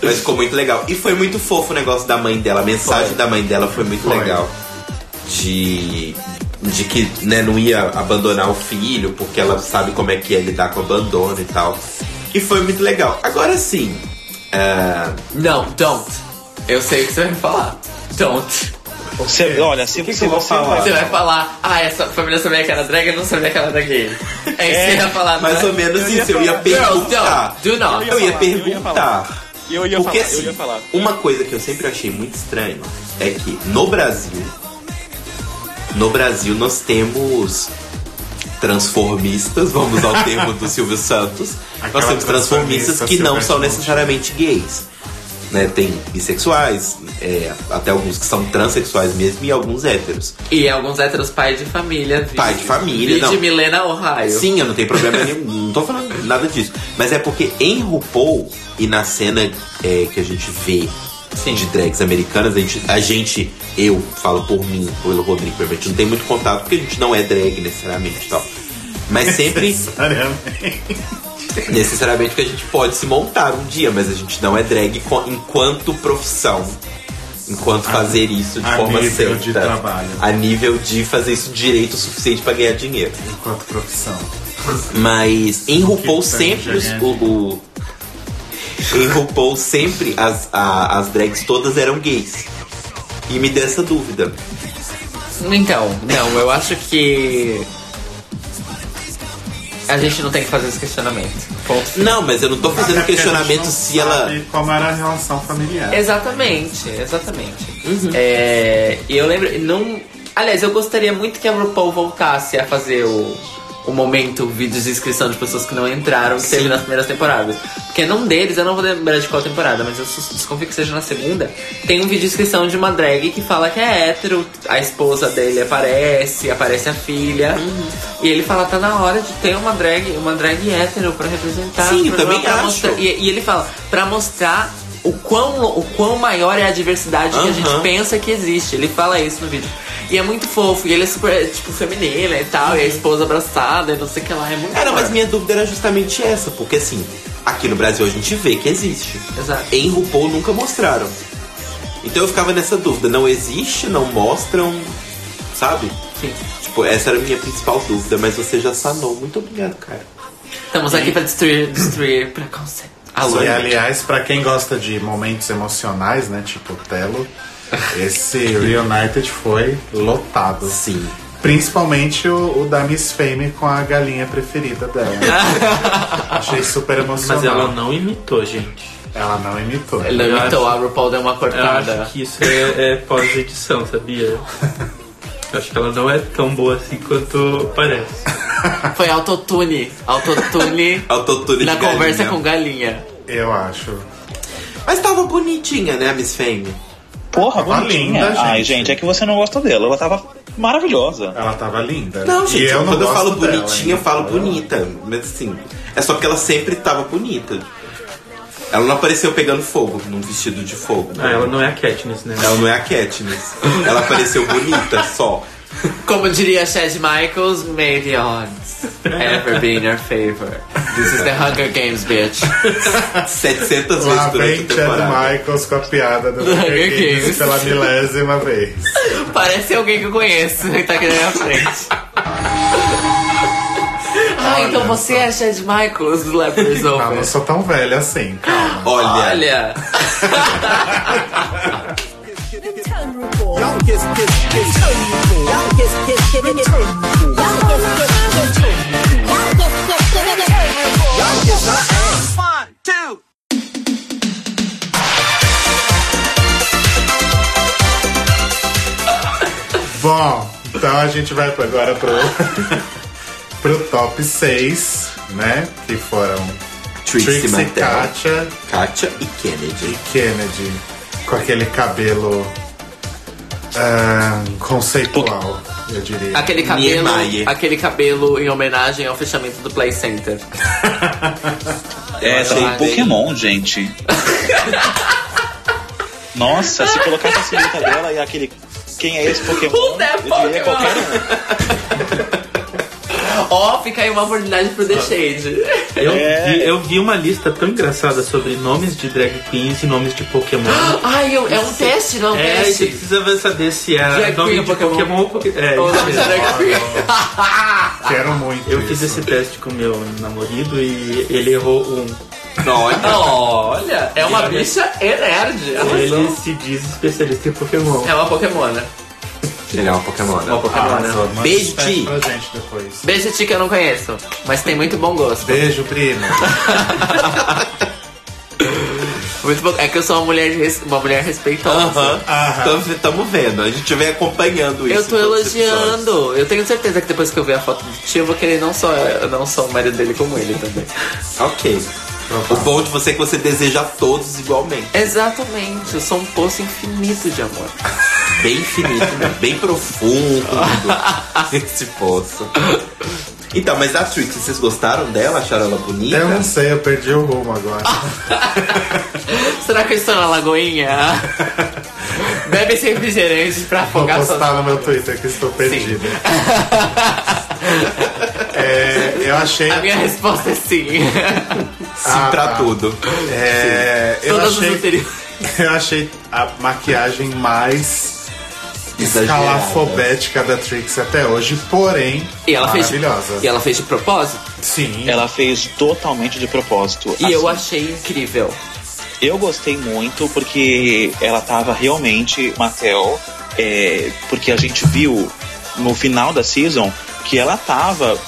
[SPEAKER 5] Mas ficou muito legal. E foi muito fofo o negócio da mãe dela. A mensagem
[SPEAKER 4] Foi.
[SPEAKER 5] da mãe dela foi muito
[SPEAKER 3] Foi.
[SPEAKER 5] legal. De, de que né, não ia abandonar o filho, porque ela sabe como é que é lidar com abandono e tal. E foi muito legal. Agora sim. É,
[SPEAKER 4] Não, don't. Eu sei o que você vai falar. Don't.
[SPEAKER 6] Você, olha, se,
[SPEAKER 7] que
[SPEAKER 6] se
[SPEAKER 7] eu vou
[SPEAKER 6] você
[SPEAKER 7] falar?
[SPEAKER 4] Você vai falar, ah, essa família sabia que era drag e não sabia que era drag gay. É isso que você ia falar,
[SPEAKER 5] mais
[SPEAKER 4] né?
[SPEAKER 5] ou menos
[SPEAKER 6] Eu ia
[SPEAKER 5] isso. Eu ia perguntar.
[SPEAKER 4] Don't, do not.
[SPEAKER 5] Eu ia
[SPEAKER 6] falar, eu ia
[SPEAKER 5] perguntar.
[SPEAKER 6] Eu ia
[SPEAKER 5] Porque
[SPEAKER 6] falar,
[SPEAKER 5] assim,
[SPEAKER 6] eu ia falar.
[SPEAKER 5] uma coisa que eu sempre achei muito estranho é que no Brasil, no Brasil nós temos transformistas, vamos ao termo do Silvio Santos, nós
[SPEAKER 3] Aquela
[SPEAKER 5] temos transformistas
[SPEAKER 3] transformista
[SPEAKER 5] que não são necessariamente gays. Né, tem bissexuais, é, até alguns que são transexuais mesmo e alguns héteros.
[SPEAKER 4] E alguns héteros pai de família.
[SPEAKER 5] Pai de família,
[SPEAKER 4] de
[SPEAKER 5] não.
[SPEAKER 4] Milena Ohio.
[SPEAKER 5] Sim, eu não tenho problema nenhum, não tô falando nada disso. Mas é porque em RuPaul e na cena é, que a gente vê
[SPEAKER 4] Sim.
[SPEAKER 5] de drags americanas, a gente, a gente, eu falo por mim, pelo Rodrigo, a gente não tem muito contato porque a gente não é drag necessariamente tal. Mas sempre,
[SPEAKER 3] Necessariamente.
[SPEAKER 5] necessariamente, que a gente pode se montar um dia, mas a gente não é drag enquanto profissão. Enquanto fazer isso de
[SPEAKER 3] a
[SPEAKER 5] forma
[SPEAKER 3] nível
[SPEAKER 5] certa.
[SPEAKER 3] de trabalho.
[SPEAKER 5] A nível de fazer isso direito o suficiente pra ganhar dinheiro.
[SPEAKER 3] Enquanto profissão.
[SPEAKER 5] Mas em RuPaul sempre os- o, o- em RuPaul sempre as, a- as drags todas eram gays. E me deu essa dúvida.
[SPEAKER 4] Então, não, eu acho que. A gente não tem que fazer esse questionamento. Ponto.
[SPEAKER 5] Não, mas eu não tô fazendo questionamento
[SPEAKER 3] não
[SPEAKER 5] se ela.
[SPEAKER 3] Como era a relação familiar.
[SPEAKER 4] Exatamente, exatamente. É, e eu lembro. Não, aliás, eu gostaria muito que a RuPaul voltasse a fazer o, o momento vídeos de inscrição de pessoas que não entraram, que teve nas primeiras temporadas. Porque num deles, eu não vou lembrar de qual temporada, mas eu desconfio que seja na segunda. Tem um vídeo de inscrição de uma drag que fala que é hétero, a esposa dele aparece, aparece a filha. E ele fala, tá na hora de ter uma drag, uma drag hétero pra representar.
[SPEAKER 5] Sim, também
[SPEAKER 4] pra
[SPEAKER 5] acho.
[SPEAKER 4] mostrar- e, e ele fala, pra mostrar o quão, o quão maior é a diversidade que a gente pensa que existe. Ele fala isso no vídeo. E é muito fofo, e ele é super, tipo, feminino e tal, e a esposa abraçada, e não sei o que lá. É muito
[SPEAKER 5] Era, mas minha dúvida era justamente essa, porque assim, aqui no Brasil a gente vê que existe.
[SPEAKER 4] Exato.
[SPEAKER 5] Em RuPaul nunca mostraram. Então eu ficava nessa dúvida, não existe, não mostram, sabe?
[SPEAKER 4] Sim.
[SPEAKER 5] Tipo, essa era a minha principal dúvida, mas você já sanou. Muito obrigado, cara.
[SPEAKER 4] Estamos aqui pra destruir, destruir preconceito. Alô.
[SPEAKER 3] E aliás, pra quem gosta de momentos emocionais, né? Tipo Telo, esse Reunited foi lotado.
[SPEAKER 5] Sim.
[SPEAKER 3] Principalmente o, o da Miss Fame com a galinha preferida dela. Achei super emocional.
[SPEAKER 7] Mas ela não imitou, gente.
[SPEAKER 3] Ela não imitou.
[SPEAKER 4] Ele
[SPEAKER 7] Eu
[SPEAKER 4] imitou,
[SPEAKER 7] acho-
[SPEAKER 4] a RuPaul deu uma
[SPEAKER 7] Eu
[SPEAKER 4] cortada.
[SPEAKER 7] acho que isso é, é pós-edição, sabia? Eu acho que ela não é tão boa assim quanto parece.
[SPEAKER 4] Foi autotune. Autotune
[SPEAKER 5] Autotune
[SPEAKER 4] na conversa
[SPEAKER 5] galinha.
[SPEAKER 4] com galinha.
[SPEAKER 3] Eu acho.
[SPEAKER 5] Mas tava bonitinha, né, a Miss Fame?
[SPEAKER 6] Porra,
[SPEAKER 3] Tava
[SPEAKER 6] bonitinha.
[SPEAKER 3] linda,
[SPEAKER 6] Ai,
[SPEAKER 3] gente.
[SPEAKER 6] gente, é que você não gosta dela. Ela tava maravilhosa.
[SPEAKER 3] Ela tava linda.
[SPEAKER 5] Não,
[SPEAKER 3] E
[SPEAKER 5] gente,
[SPEAKER 3] eu não
[SPEAKER 5] quando eu falo
[SPEAKER 3] dela
[SPEAKER 5] bonitinha, eu falo bonita. Mas assim, é só porque ela sempre tava bonita. Ela não apareceu pegando fogo num vestido de fogo.
[SPEAKER 7] Ah, ela não é a Katniss, né?
[SPEAKER 5] Ela não é a Katniss. Ela apareceu bonita só.
[SPEAKER 4] Como diria Chad Michaels, may the odds ever be in your favor. This is the Hunger Games, bitch.
[SPEAKER 5] 700
[SPEAKER 3] Lá
[SPEAKER 5] vezes durante
[SPEAKER 3] vem
[SPEAKER 5] a
[SPEAKER 3] Chad
[SPEAKER 5] temporada.
[SPEAKER 3] Michaels com a piada do
[SPEAKER 4] Do
[SPEAKER 3] Hunger
[SPEAKER 4] Hunger
[SPEAKER 3] Games
[SPEAKER 4] Games.
[SPEAKER 3] pela milésima vez.
[SPEAKER 4] Parece alguém que eu conheço que tá aqui na minha frente. Ah, então você é Chad Michaels do
[SPEAKER 3] Não,
[SPEAKER 4] Over.
[SPEAKER 3] não sou tão velha assim, calma.
[SPEAKER 5] Olha,
[SPEAKER 4] Olha,
[SPEAKER 1] One,
[SPEAKER 3] Bom, então a gente vai agora pro, pro top 6, né? Que foram
[SPEAKER 5] Trixie
[SPEAKER 3] Trixie Katia
[SPEAKER 5] Katia e Kennedy.
[SPEAKER 3] e Kennedy com aquele cabelo ah, conceitual, eu diria.
[SPEAKER 4] aquele cabelo,
[SPEAKER 5] Niemeyer.
[SPEAKER 4] aquele cabelo em homenagem ao fechamento do Play Center.
[SPEAKER 6] É, tem Pokémon, gente. Nossa, se colocasse a silhueta dela e aquele. Quem é esse Pokémon?
[SPEAKER 4] Who that
[SPEAKER 6] Eu diria
[SPEAKER 4] Pokémon?
[SPEAKER 6] qualquer um.
[SPEAKER 4] Ó, fica aí uma oportunidade pro The Shade.
[SPEAKER 7] Eu,
[SPEAKER 6] É.
[SPEAKER 7] vi, eu vi uma lista tão engraçada sobre nomes de drag queens e nomes de Pokémon.
[SPEAKER 4] Ai, eu- é um teste, não é um
[SPEAKER 7] É, e você
[SPEAKER 4] teste.
[SPEAKER 7] precisa saber se é
[SPEAKER 4] Drag
[SPEAKER 7] nome
[SPEAKER 4] queen
[SPEAKER 7] de
[SPEAKER 4] ou Pokémon?
[SPEAKER 7] Pokémon ou Pokémon. É,
[SPEAKER 4] Ou
[SPEAKER 7] mesmo.
[SPEAKER 4] Drag Queen.
[SPEAKER 3] Quero muito
[SPEAKER 7] Eu fiz
[SPEAKER 3] isso.
[SPEAKER 7] esse teste com meu namorado e ele errou um.
[SPEAKER 5] Olha,
[SPEAKER 4] Olha, é uma bicha e nerd.
[SPEAKER 7] Ele se diz especialista em Pokémon.
[SPEAKER 4] É uma Pokémona.
[SPEAKER 5] ele é uma Pokémon, né?
[SPEAKER 7] Uma Pokémon, né?
[SPEAKER 3] Arrasou. Manda
[SPEAKER 5] Beijo, Ti.
[SPEAKER 3] pra gente depois.
[SPEAKER 4] Beijo, Tia, que eu não conheço, mas tem muito bom gosto.
[SPEAKER 3] Beijo, primo.
[SPEAKER 4] Muito bom. É que eu sou uma mulher, res- uma mulher respeitosa.
[SPEAKER 5] Aham.
[SPEAKER 3] Aham.
[SPEAKER 5] Estamos vendo, a gente vem acompanhando isso.
[SPEAKER 4] Eu tô
[SPEAKER 5] em todos os episódios.
[SPEAKER 4] elogiando. Eu tenho certeza que depois que eu ver a foto do tio, eu vou querer não só, não só o marido dele, como ele também.
[SPEAKER 5] Ok. O bom de você é que você deseja a todos igualmente.
[SPEAKER 4] Exatamente. Eu sou um poço infinito de amor.
[SPEAKER 5] Bem infinito, né? bem profundo esse poço. Então, mas a Trixie, vocês gostaram dela? Acharam ela bonita?
[SPEAKER 3] Eu não sei, eu perdi o rumo agora.
[SPEAKER 4] Será que eu estou na lagoinha? Bebe esse refrigerante pra
[SPEAKER 3] Vou
[SPEAKER 4] afogar
[SPEAKER 3] postar
[SPEAKER 4] sua...
[SPEAKER 3] no meu Twitter que estou perdido. É, eu achei.
[SPEAKER 4] A minha resposta é sim.
[SPEAKER 5] Sim
[SPEAKER 3] Ah,
[SPEAKER 5] pra
[SPEAKER 3] tá.
[SPEAKER 5] tudo.
[SPEAKER 3] É, eu
[SPEAKER 4] Todas as
[SPEAKER 3] achei.
[SPEAKER 4] anteriores.
[SPEAKER 3] Eu achei a maquiagem mais. Escalafobética da Trixie até hoje, porém
[SPEAKER 4] E ela fez.
[SPEAKER 3] maravilhosa.
[SPEAKER 4] E ela fez de propósito.
[SPEAKER 3] Sim.
[SPEAKER 6] Ela fez totalmente de propósito.
[SPEAKER 4] E eu
[SPEAKER 6] Assim,
[SPEAKER 4] achei incrível.
[SPEAKER 6] Eu gostei muito porque ela tava realmente Mattel, é, porque a gente viu no final da season que ela tava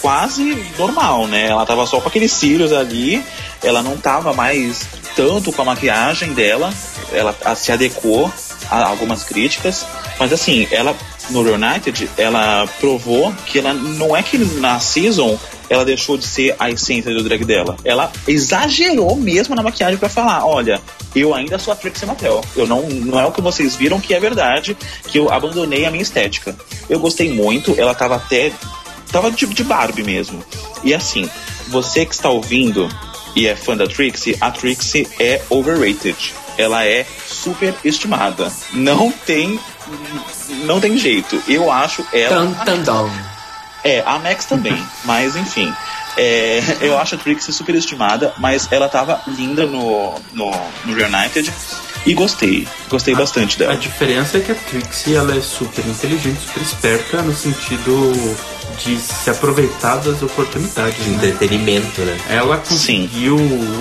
[SPEAKER 6] quase normal, né? Ela tava só com aqueles cílios ali, ela não tava mais tanto com a maquiagem dela, ela a- se adequou algumas críticas, mas assim, ela no Reunited, ela provou que ela não é que na season ela deixou de ser a essência do drag dela. Ela exagerou mesmo na maquiagem pra falar, olha, eu ainda sou a Trixie Mattel. Eu não, não é o que vocês viram que é verdade, que eu abandonei a minha estética. Eu gostei muito, ela tava até tava de, de Barbie mesmo. E assim, você que está ouvindo e é fã da Trixie, a Trixie é overrated. Ela é super estimada. Não tem não tem jeito. Eu acho ela
[SPEAKER 4] tan, tan.
[SPEAKER 6] é, a Max também, mas enfim. É, eu acho a Trixie super estimada, mas ela tava linda no, no, no Reunited e gostei. Gostei bastante
[SPEAKER 7] A
[SPEAKER 6] dela.
[SPEAKER 7] diferença é que a Trixie ela é super inteligente, super esperta no sentido de se aproveitar das oportunidades.
[SPEAKER 5] De
[SPEAKER 7] Né?
[SPEAKER 5] entretenimento, né?
[SPEAKER 7] Ela conseguiu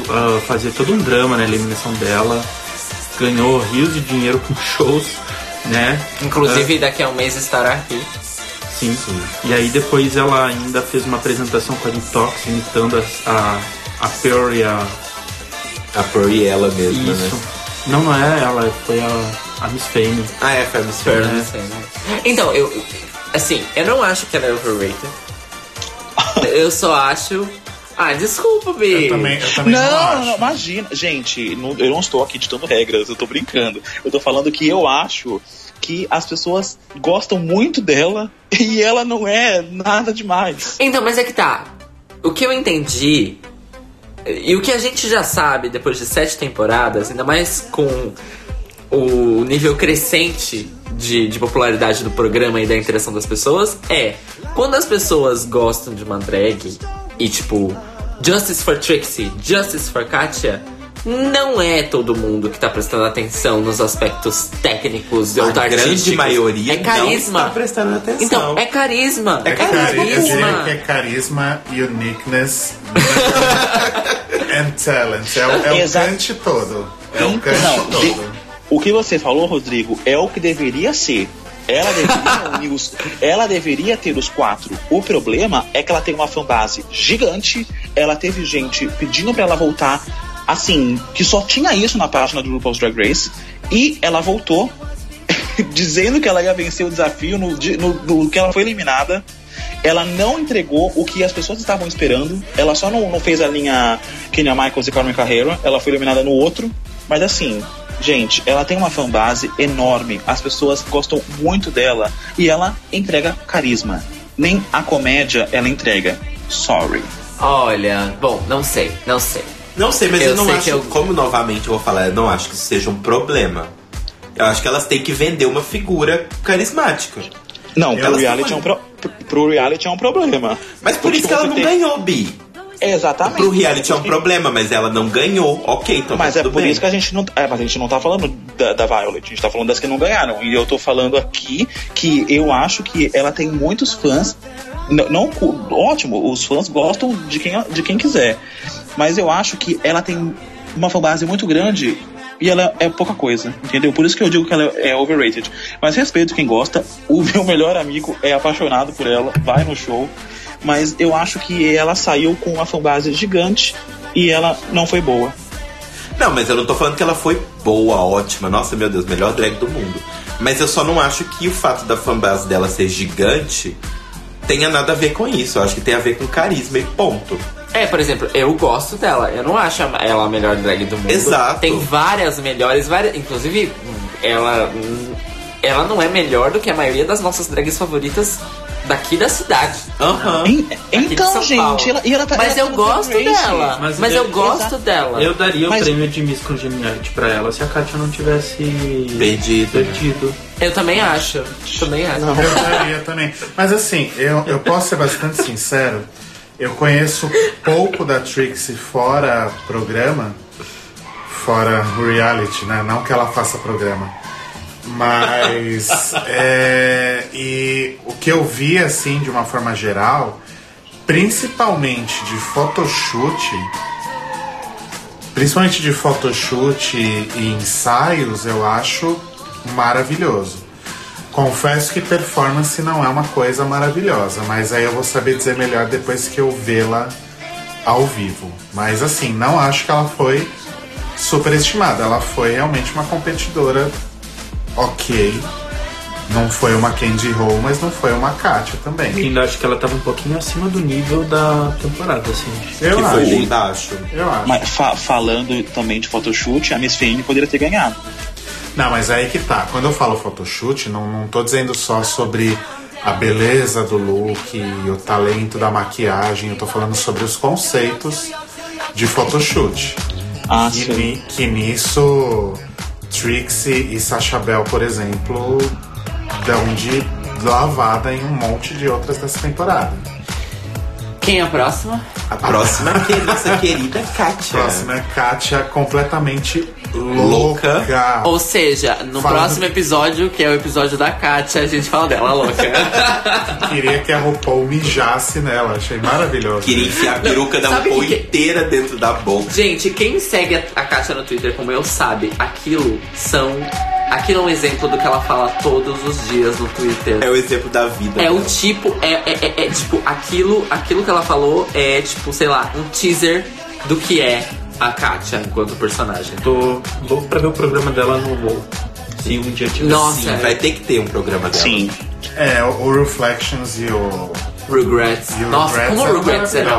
[SPEAKER 7] ah, fazer todo um drama na eliminação dela, ganhou rios de dinheiro com shows, né?
[SPEAKER 4] Inclusive, daqui a um mês estará aqui.
[SPEAKER 7] Sim. E aí depois ela ainda fez uma apresentação com a Detox, imitando a, a, a Pearl e a.
[SPEAKER 5] A Pearl ela mesma,
[SPEAKER 7] Isso.
[SPEAKER 5] né?
[SPEAKER 7] Não, não é ela, foi a, a Miss Fame.
[SPEAKER 5] Ah, é, foi a Miss
[SPEAKER 4] não sei, né? Então, eu. Assim, eu não acho que ela é overrated. eu só acho. Ah, desculpa, B.
[SPEAKER 3] Eu também, eu também não,
[SPEAKER 6] Não,
[SPEAKER 3] acho.
[SPEAKER 6] não, imagina. Gente, não- eu não estou aqui ditando regras, eu tô brincando. Eu tô falando que eu acho que as pessoas gostam muito dela e ela não é nada demais.
[SPEAKER 4] Então, mas é que tá. O que eu entendi. E o que a gente já sabe depois de sete temporadas, ainda mais com o nível crescente de, de popularidade do programa e da interação das pessoas, é quando as pessoas gostam de uma drag e tipo, Justice for Trixie, Justice for Katia. Não é todo mundo que tá prestando atenção nos aspectos técnicos ou
[SPEAKER 5] A grande maioria
[SPEAKER 4] é carisma.
[SPEAKER 5] não está prestando atenção.
[SPEAKER 4] Então, é carisma.
[SPEAKER 3] É diria
[SPEAKER 4] carisma.
[SPEAKER 3] que é carisma, uniqueness and talent. É, o- é o cante todo. É o cante
[SPEAKER 6] Não,
[SPEAKER 3] todo.
[SPEAKER 6] de- o que você falou, Rodrigo, é o que deveria ser. Ela deveria, unir os- ela deveria ter os quatro. O problema é que ela tem uma fanbase gigante. Ela teve gente pedindo pra ela voltar, assim, que só tinha isso na página do RuPaul's Drag Race. E ela voltou dizendo que ela ia vencer o desafio no, no, no que ela foi eliminada. Ela não entregou o que as pessoas estavam esperando. Ela só não, não fez a linha Kenya Michaels e Carmen Carreiro. Ela foi eliminada no outro. Mas assim, gente, ela tem uma fanbase enorme. As pessoas gostam muito dela. E ela entrega carisma. Nem a comédia ela entrega. Sorry.
[SPEAKER 4] Olha, bom, não sei, não sei.
[SPEAKER 5] Não sei, mas eu,
[SPEAKER 4] Eu
[SPEAKER 5] não acho,
[SPEAKER 4] que eu-
[SPEAKER 5] como novamente eu vou falar, eu não acho que isso seja um problema. Eu acho que elas têm que vender uma figura carismática.
[SPEAKER 6] Não, pro reality, é um pro, pro- reality é um problema.
[SPEAKER 5] Mas por
[SPEAKER 6] Porque
[SPEAKER 5] isso que ela não
[SPEAKER 6] tem-
[SPEAKER 5] ganhou, Bi.
[SPEAKER 6] Exatamente.
[SPEAKER 5] Pro reality é um problema, mas ela não ganhou. Ok, então
[SPEAKER 6] Mas
[SPEAKER 5] tá
[SPEAKER 6] é por
[SPEAKER 5] bem.
[SPEAKER 6] isso que a gente não. É, mas a gente não tá falando da, da Violet, a gente tá falando das que não ganharam. E eu tô falando aqui que eu acho que ela tem muitos fãs. Não, cu- ótimo, os fãs gostam de quem, de quem quiser. Mas eu acho que ela tem uma fanbase muito grande e ela é pouca coisa, entendeu? Por isso que eu digo que ela é overrated. Mas respeito quem gosta. O meu melhor amigo é apaixonado por ela, vai no show. Mas eu acho que ela saiu com uma fanbase gigante e ela não foi boa.
[SPEAKER 5] Não, mas eu não tô falando que ela foi boa, ótima. Nossa, meu Deus, melhor drag do mundo. Mas eu só não acho que o fato da fanbase dela ser gigante tenha nada a ver com isso. Eu acho que tem a ver com carisma e ponto.
[SPEAKER 4] É, por exemplo, eu gosto dela. Eu não acho ela a melhor drag do mundo.
[SPEAKER 5] Exato.
[SPEAKER 4] Tem várias melhores, várias. Inclusive, ela. Ela não é melhor do que a maioria das nossas drags favoritas daqui da cidade.
[SPEAKER 5] Aham.
[SPEAKER 4] De
[SPEAKER 6] Então, gente, ela, e ela tá
[SPEAKER 4] Mas
[SPEAKER 6] ela
[SPEAKER 4] eu
[SPEAKER 6] tá no
[SPEAKER 4] gosto dela.
[SPEAKER 7] Mas
[SPEAKER 4] Mas,
[SPEAKER 7] eu-
[SPEAKER 4] eu gosto
[SPEAKER 6] Exato.
[SPEAKER 4] dela.
[SPEAKER 7] Eu daria
[SPEAKER 6] Mas-
[SPEAKER 7] o prêmio de Miss Congeniality pra ela se a Katia não tivesse
[SPEAKER 5] Perdido.
[SPEAKER 7] perdido.
[SPEAKER 4] Eu também acho. Também acho.
[SPEAKER 3] Eu daria também. Mas assim, eu, eu posso ser bastante sincero. Eu conheço pouco da Trixie fora programa. fora reality, né? Não que ela faça programa. Mas é, e o que eu vi assim de uma forma geral, principalmente de photoshoot, principalmente de photoshoot e ensaios, eu acho maravilhoso. Confesso que performance não é uma coisa maravilhosa, mas aí eu vou saber dizer melhor depois que eu vê-la ao vivo. Mas assim, não acho que ela foi superestimada. Ela foi realmente uma competidora ok. Não foi uma Candy Ho, mas não foi uma Katia também.
[SPEAKER 7] Ainda acho que ela tava um pouquinho acima do nível da temporada, assim.
[SPEAKER 3] Eu
[SPEAKER 5] que
[SPEAKER 3] acho.
[SPEAKER 5] foi bem baixo.
[SPEAKER 3] Eu acho.
[SPEAKER 6] Mas fa- falando também de photoshoot, a Miss Fame poderia ter ganhado.
[SPEAKER 3] Não, mas aí que tá. Quando eu falo photoshoot, não, não tô dizendo só sobre a beleza do look e o talento da maquiagem. Eu tô falando sobre os conceitos de photoshoot.
[SPEAKER 6] Ah,
[SPEAKER 3] Que,
[SPEAKER 6] sim.
[SPEAKER 3] que nisso Trixie e Sacha Bell, por exemplo, dão de lavada em um monte de outras dessa temporada.
[SPEAKER 4] Quem é a próxima?
[SPEAKER 5] A próxima é nossa querida Kátia.
[SPEAKER 3] Próxima é Katia completamente
[SPEAKER 5] Louca.
[SPEAKER 3] louca.
[SPEAKER 4] Ou seja, no
[SPEAKER 3] Falando-
[SPEAKER 4] próximo episódio, que é o episódio da Katia, a gente fala dela, louca.
[SPEAKER 3] Queria que a RuPaul mijasse nela, achei maravilhoso.
[SPEAKER 5] Queria enfiar a peruca da RuPaul
[SPEAKER 4] que-
[SPEAKER 5] inteira dentro da boca.
[SPEAKER 4] Gente, quem segue a, a Katia no Twitter como eu sabe, aquilo são. Aquilo é um exemplo do que ela fala todos os dias no Twitter.
[SPEAKER 5] É o exemplo da vida.
[SPEAKER 4] É o
[SPEAKER 5] dela.
[SPEAKER 4] tipo, é, é, é- é, tipo, aquilo, aquilo que ela falou é tipo, sei lá, um teaser do que é a Katia enquanto personagem.
[SPEAKER 7] Tô louco pra ver o programa dela no WoW. Se um dia tiver.
[SPEAKER 4] Nossa,
[SPEAKER 5] Sim, vai ter que ter um programa dela.
[SPEAKER 6] Sim.
[SPEAKER 3] É, o Reflections e o.
[SPEAKER 4] Rugrats.
[SPEAKER 3] E o
[SPEAKER 4] Nossa,
[SPEAKER 3] Rugrats
[SPEAKER 4] como o Rugrats era.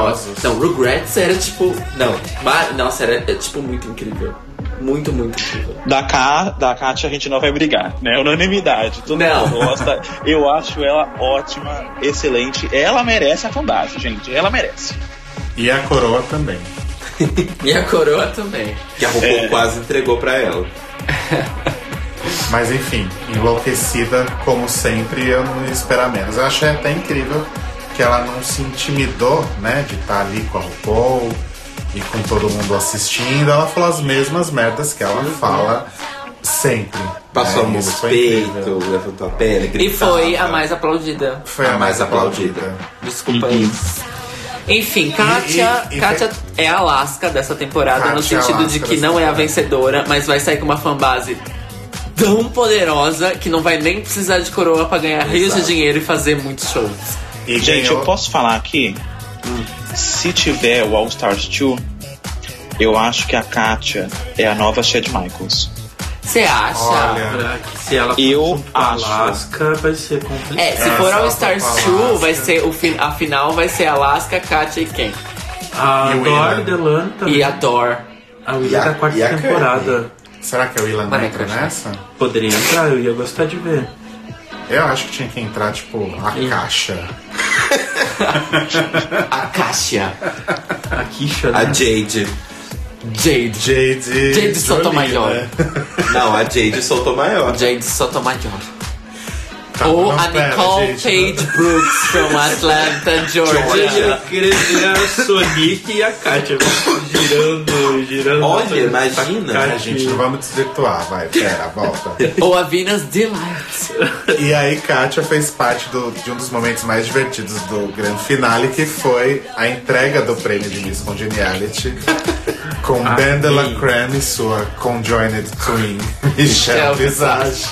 [SPEAKER 4] Não, Rugrats era tipo. Não, ma- nossa, era é, tipo muito incrível. Muito, muito incrível.
[SPEAKER 6] Da, Ka, da Katia a gente não vai brigar, né? Unanimidade. Todo
[SPEAKER 4] Não.
[SPEAKER 6] mundo gosta. Eu acho ela ótima, excelente. Ela merece a fanbase, gente. Ela merece.
[SPEAKER 3] E a coroa também.
[SPEAKER 4] E a coroa também.
[SPEAKER 5] Que a RuPaul
[SPEAKER 6] É.
[SPEAKER 5] quase entregou pra ela.
[SPEAKER 3] Mas enfim, enlouquecida como sempre, eu não ia esperar menos. Eu achei até incrível que ela não se intimidou, né, de estar ali com a RuPaul e com todo mundo assistindo. Ela falou as mesmas merdas que ela fala sempre.
[SPEAKER 5] Passou a
[SPEAKER 3] né?
[SPEAKER 5] mão
[SPEAKER 3] Isso
[SPEAKER 5] no peito, levantou a pele,
[SPEAKER 4] E
[SPEAKER 5] gritava.
[SPEAKER 4] foi a mais aplaudida.
[SPEAKER 3] Foi a,
[SPEAKER 5] a
[SPEAKER 3] mais
[SPEAKER 5] mais aplaudida.
[SPEAKER 3] aplaudida.
[SPEAKER 4] Desculpa aí. Enfim, Kátia,
[SPEAKER 3] e- e
[SPEAKER 4] Kátia
[SPEAKER 3] foi-
[SPEAKER 4] é a Alaska dessa temporada, no sentido de que não é a vencedora, mas vai sair com uma fanbase tão poderosa que não vai nem precisar de coroa pra ganhar rios de dinheiro e fazer muitos shows.
[SPEAKER 3] E
[SPEAKER 6] Gente,
[SPEAKER 3] ganhou-
[SPEAKER 6] eu posso falar aqui? Se tiver o All Stars 2, eu acho que a Katia é a nova Chad Michaels.
[SPEAKER 4] Você acha?
[SPEAKER 3] Olha.
[SPEAKER 7] Se ela for
[SPEAKER 6] Eu acho.
[SPEAKER 7] Alaska, vai ser complicado.
[SPEAKER 4] É, se for All Stars
[SPEAKER 3] falar
[SPEAKER 4] 2,
[SPEAKER 3] Alaska.
[SPEAKER 4] vai ser o fin a final vai ser Alaska, Kátia e quem?
[SPEAKER 7] A
[SPEAKER 3] E
[SPEAKER 7] Dor
[SPEAKER 3] Ilan.
[SPEAKER 7] Delano também.
[SPEAKER 4] E a Dor.
[SPEAKER 7] A
[SPEAKER 5] E
[SPEAKER 7] William
[SPEAKER 5] a-
[SPEAKER 7] da quarta
[SPEAKER 5] e a
[SPEAKER 7] temporada.
[SPEAKER 3] Será que a Willan
[SPEAKER 4] Mas é
[SPEAKER 3] entra nessa?
[SPEAKER 7] Poderia entrar, eu ia gostar de ver.
[SPEAKER 3] Eu acho que tinha que entrar, tipo, a caixa.
[SPEAKER 4] A Kátia.
[SPEAKER 7] A Kisha,
[SPEAKER 5] A
[SPEAKER 7] né?
[SPEAKER 5] Jade.
[SPEAKER 4] Jade.
[SPEAKER 3] Jade.
[SPEAKER 4] Jade
[SPEAKER 3] Jolie,
[SPEAKER 4] Sotomayor.
[SPEAKER 3] né?
[SPEAKER 5] Não, a Jade soltou maior.
[SPEAKER 4] Jade Sotomayor.
[SPEAKER 3] Tá,
[SPEAKER 4] Ou
[SPEAKER 3] não,
[SPEAKER 4] a
[SPEAKER 3] pera,
[SPEAKER 4] Nicole
[SPEAKER 3] gente,
[SPEAKER 4] Page Brooks from Atlanta,
[SPEAKER 7] Eu
[SPEAKER 4] Georgia.
[SPEAKER 7] queria ver a Sonic e a Katia girando, girando.
[SPEAKER 5] Olha, imagina,
[SPEAKER 3] A gente não vamos desvirtuar, vai, pera, volta.
[SPEAKER 4] Ou a Venus Delight.
[SPEAKER 3] E aí, Kátia fez parte do- de um dos momentos mais divertidos do grande finale, que foi a entrega do prêmio de Miss Congeniality com
[SPEAKER 7] Ah,
[SPEAKER 3] Ben de la
[SPEAKER 7] sim.
[SPEAKER 3] Creme e sua conjoined twin, Michelle
[SPEAKER 4] Michelle
[SPEAKER 3] Visage,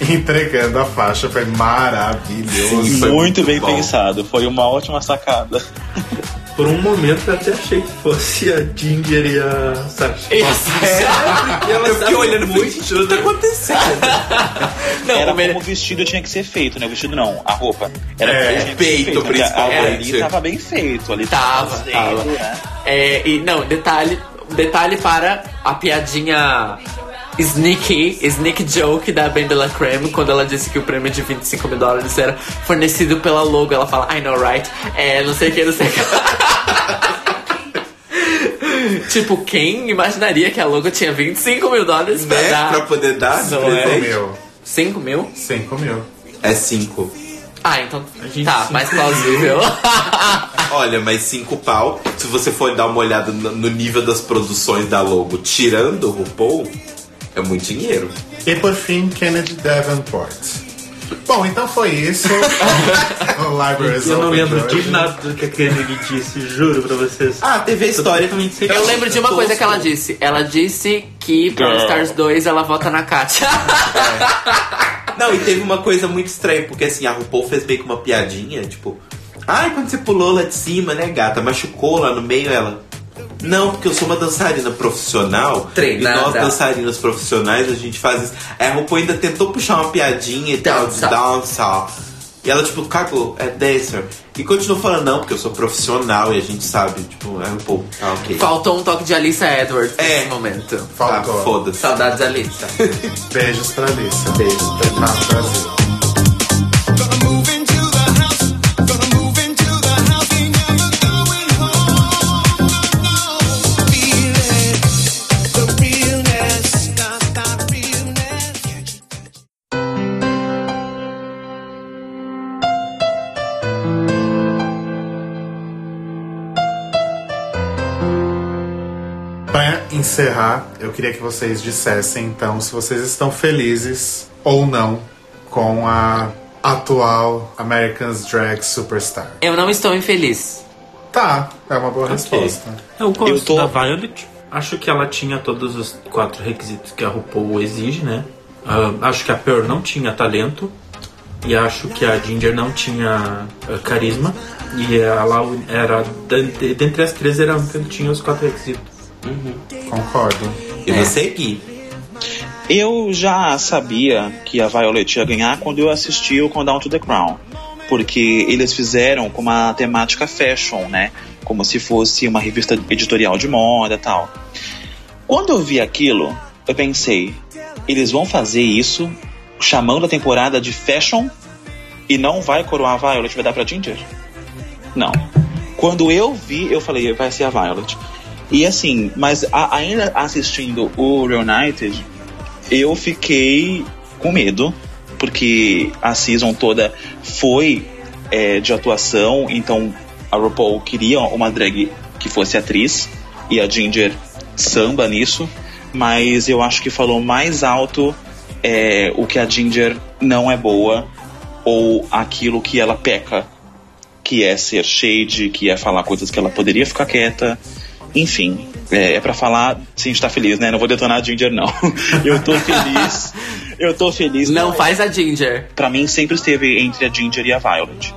[SPEAKER 3] entregando a faixa. Foi maravilhoso.
[SPEAKER 5] Sim. Foi
[SPEAKER 6] muito
[SPEAKER 5] muito
[SPEAKER 6] bem
[SPEAKER 5] bom.
[SPEAKER 6] pensado. Foi uma ótima sacada.
[SPEAKER 7] Por um momento eu até achei que fosse a Ginger e a Sasha. Ela
[SPEAKER 5] Eu fiquei olhando
[SPEAKER 7] muito.
[SPEAKER 5] o que tá acontecendo?
[SPEAKER 4] Não,
[SPEAKER 6] Era como o vestido tinha que ser feito, né? O vestido não, a roupa. Era
[SPEAKER 3] É,
[SPEAKER 5] peito, principalmente.
[SPEAKER 6] Ali tava bem feito. Ali
[SPEAKER 4] Tava,
[SPEAKER 6] fazendo,
[SPEAKER 4] tava.
[SPEAKER 6] né?
[SPEAKER 4] É, e não, detalhe, detalhe para a piadinha sneaky, sneak joke da Ben de la Creme, quando ela disse que o prêmio de 25 mil dólares era fornecido pela logo. Ela fala, I know, right? É, não sei o que, não sei o que. tipo, quem imaginaria que a logo tinha 25 mil dólares pra
[SPEAKER 5] Né?
[SPEAKER 4] dar?
[SPEAKER 5] Pra poder dar
[SPEAKER 4] Não é?
[SPEAKER 5] presente?
[SPEAKER 3] Mil.
[SPEAKER 4] 5 mil?
[SPEAKER 3] 5 mil.
[SPEAKER 5] É cinco.
[SPEAKER 4] Ah, então tá, mais plausível.
[SPEAKER 5] Olha, mas cinco pau, se você for dar uma olhada no no nível das produções da logo, tirando o RuPaul, é muito dinheiro.
[SPEAKER 3] E por fim, Kennedy Davenport. Bom, então foi isso. o Libraries
[SPEAKER 7] Eu não lembro de nada do que a Kennedy disse, juro pra vocês.
[SPEAKER 5] Ah, teve a história.
[SPEAKER 7] Totalmente sem
[SPEAKER 4] Eu lembro de uma coisa que ela disse. Ela disse que para
[SPEAKER 6] Girl.
[SPEAKER 4] Stars 2 ela vota na Katia.
[SPEAKER 5] Não, e teve uma coisa muito estranha, porque assim, a RuPaul fez meio que uma piadinha, tipo, ai, quando você pulou lá de cima, né, gata, machucou lá no meio ela. Não, porque eu sou uma dançarina profissional.
[SPEAKER 4] Treinada.
[SPEAKER 5] E nós, dançarinas profissionais, a gente faz isso. Aí a RuPaul ainda tentou puxar uma piadinha e tal, de
[SPEAKER 4] Dança.
[SPEAKER 5] E ela, tipo, cagou, é dancer. E continuou falando, não, porque eu sou profissional e a gente sabe, tipo, é RuPaul. Ah, ok.
[SPEAKER 4] Faltou um toque de Alissa Edwards
[SPEAKER 5] É.
[SPEAKER 4] nesse momento.
[SPEAKER 5] Ah,
[SPEAKER 3] Faltou.
[SPEAKER 5] foda-se.
[SPEAKER 4] Saudades, Alissa.
[SPEAKER 3] Beijos pra Alicia.
[SPEAKER 5] Beijo.
[SPEAKER 3] Tá, Brasil. Encerrar, eu queria que vocês dissessem então se vocês estão felizes ou não com a atual American's Drag Superstar.
[SPEAKER 4] Eu não estou infeliz.
[SPEAKER 3] Tá, é uma boa resposta.
[SPEAKER 7] Eu gosto
[SPEAKER 6] Eu tô-
[SPEAKER 7] da Violet. Acho que ela tinha todos os quatro requisitos que a RuPaul exige, né? Ah, acho que a Pearl não tinha talento. E acho que a Ginger não tinha ah, carisma. E ela era, dentre, dentre as três, era a única que tinha os quatro requisitos.
[SPEAKER 3] Concordo.
[SPEAKER 5] E você, Gui?
[SPEAKER 6] Eu já sabia que a Violet ia ganhar quando eu assisti o Countdown to the Crown. Porque eles fizeram com uma temática fashion, né? Como se fosse uma revista editorial de moda tal. Quando eu vi aquilo, eu pensei, eles vão fazer isso chamando a temporada de fashion e não vai coroar a Violet, vai dar pra Ginger? Não. Quando eu vi, eu falei, vai ser a Violet. E assim, mas a- ainda assistindo o Reunited, eu fiquei com medo, porque a season toda foi é, de atuação, então a RuPaul queria uma drag que fosse atriz, e a Ginger samba nisso, mas eu acho que falou mais alto é, o que a Ginger não é boa, ou aquilo que ela peca, que é ser shade, que é falar coisas que ela poderia ficar quieta. Enfim, é, é para falar se a gente tá feliz, né? Não vou detonar a Ginger, não. Eu tô feliz. Eu tô feliz.
[SPEAKER 4] Não faz a Ginger.
[SPEAKER 6] Pra mim sempre esteve entre a Ginger e a Violet.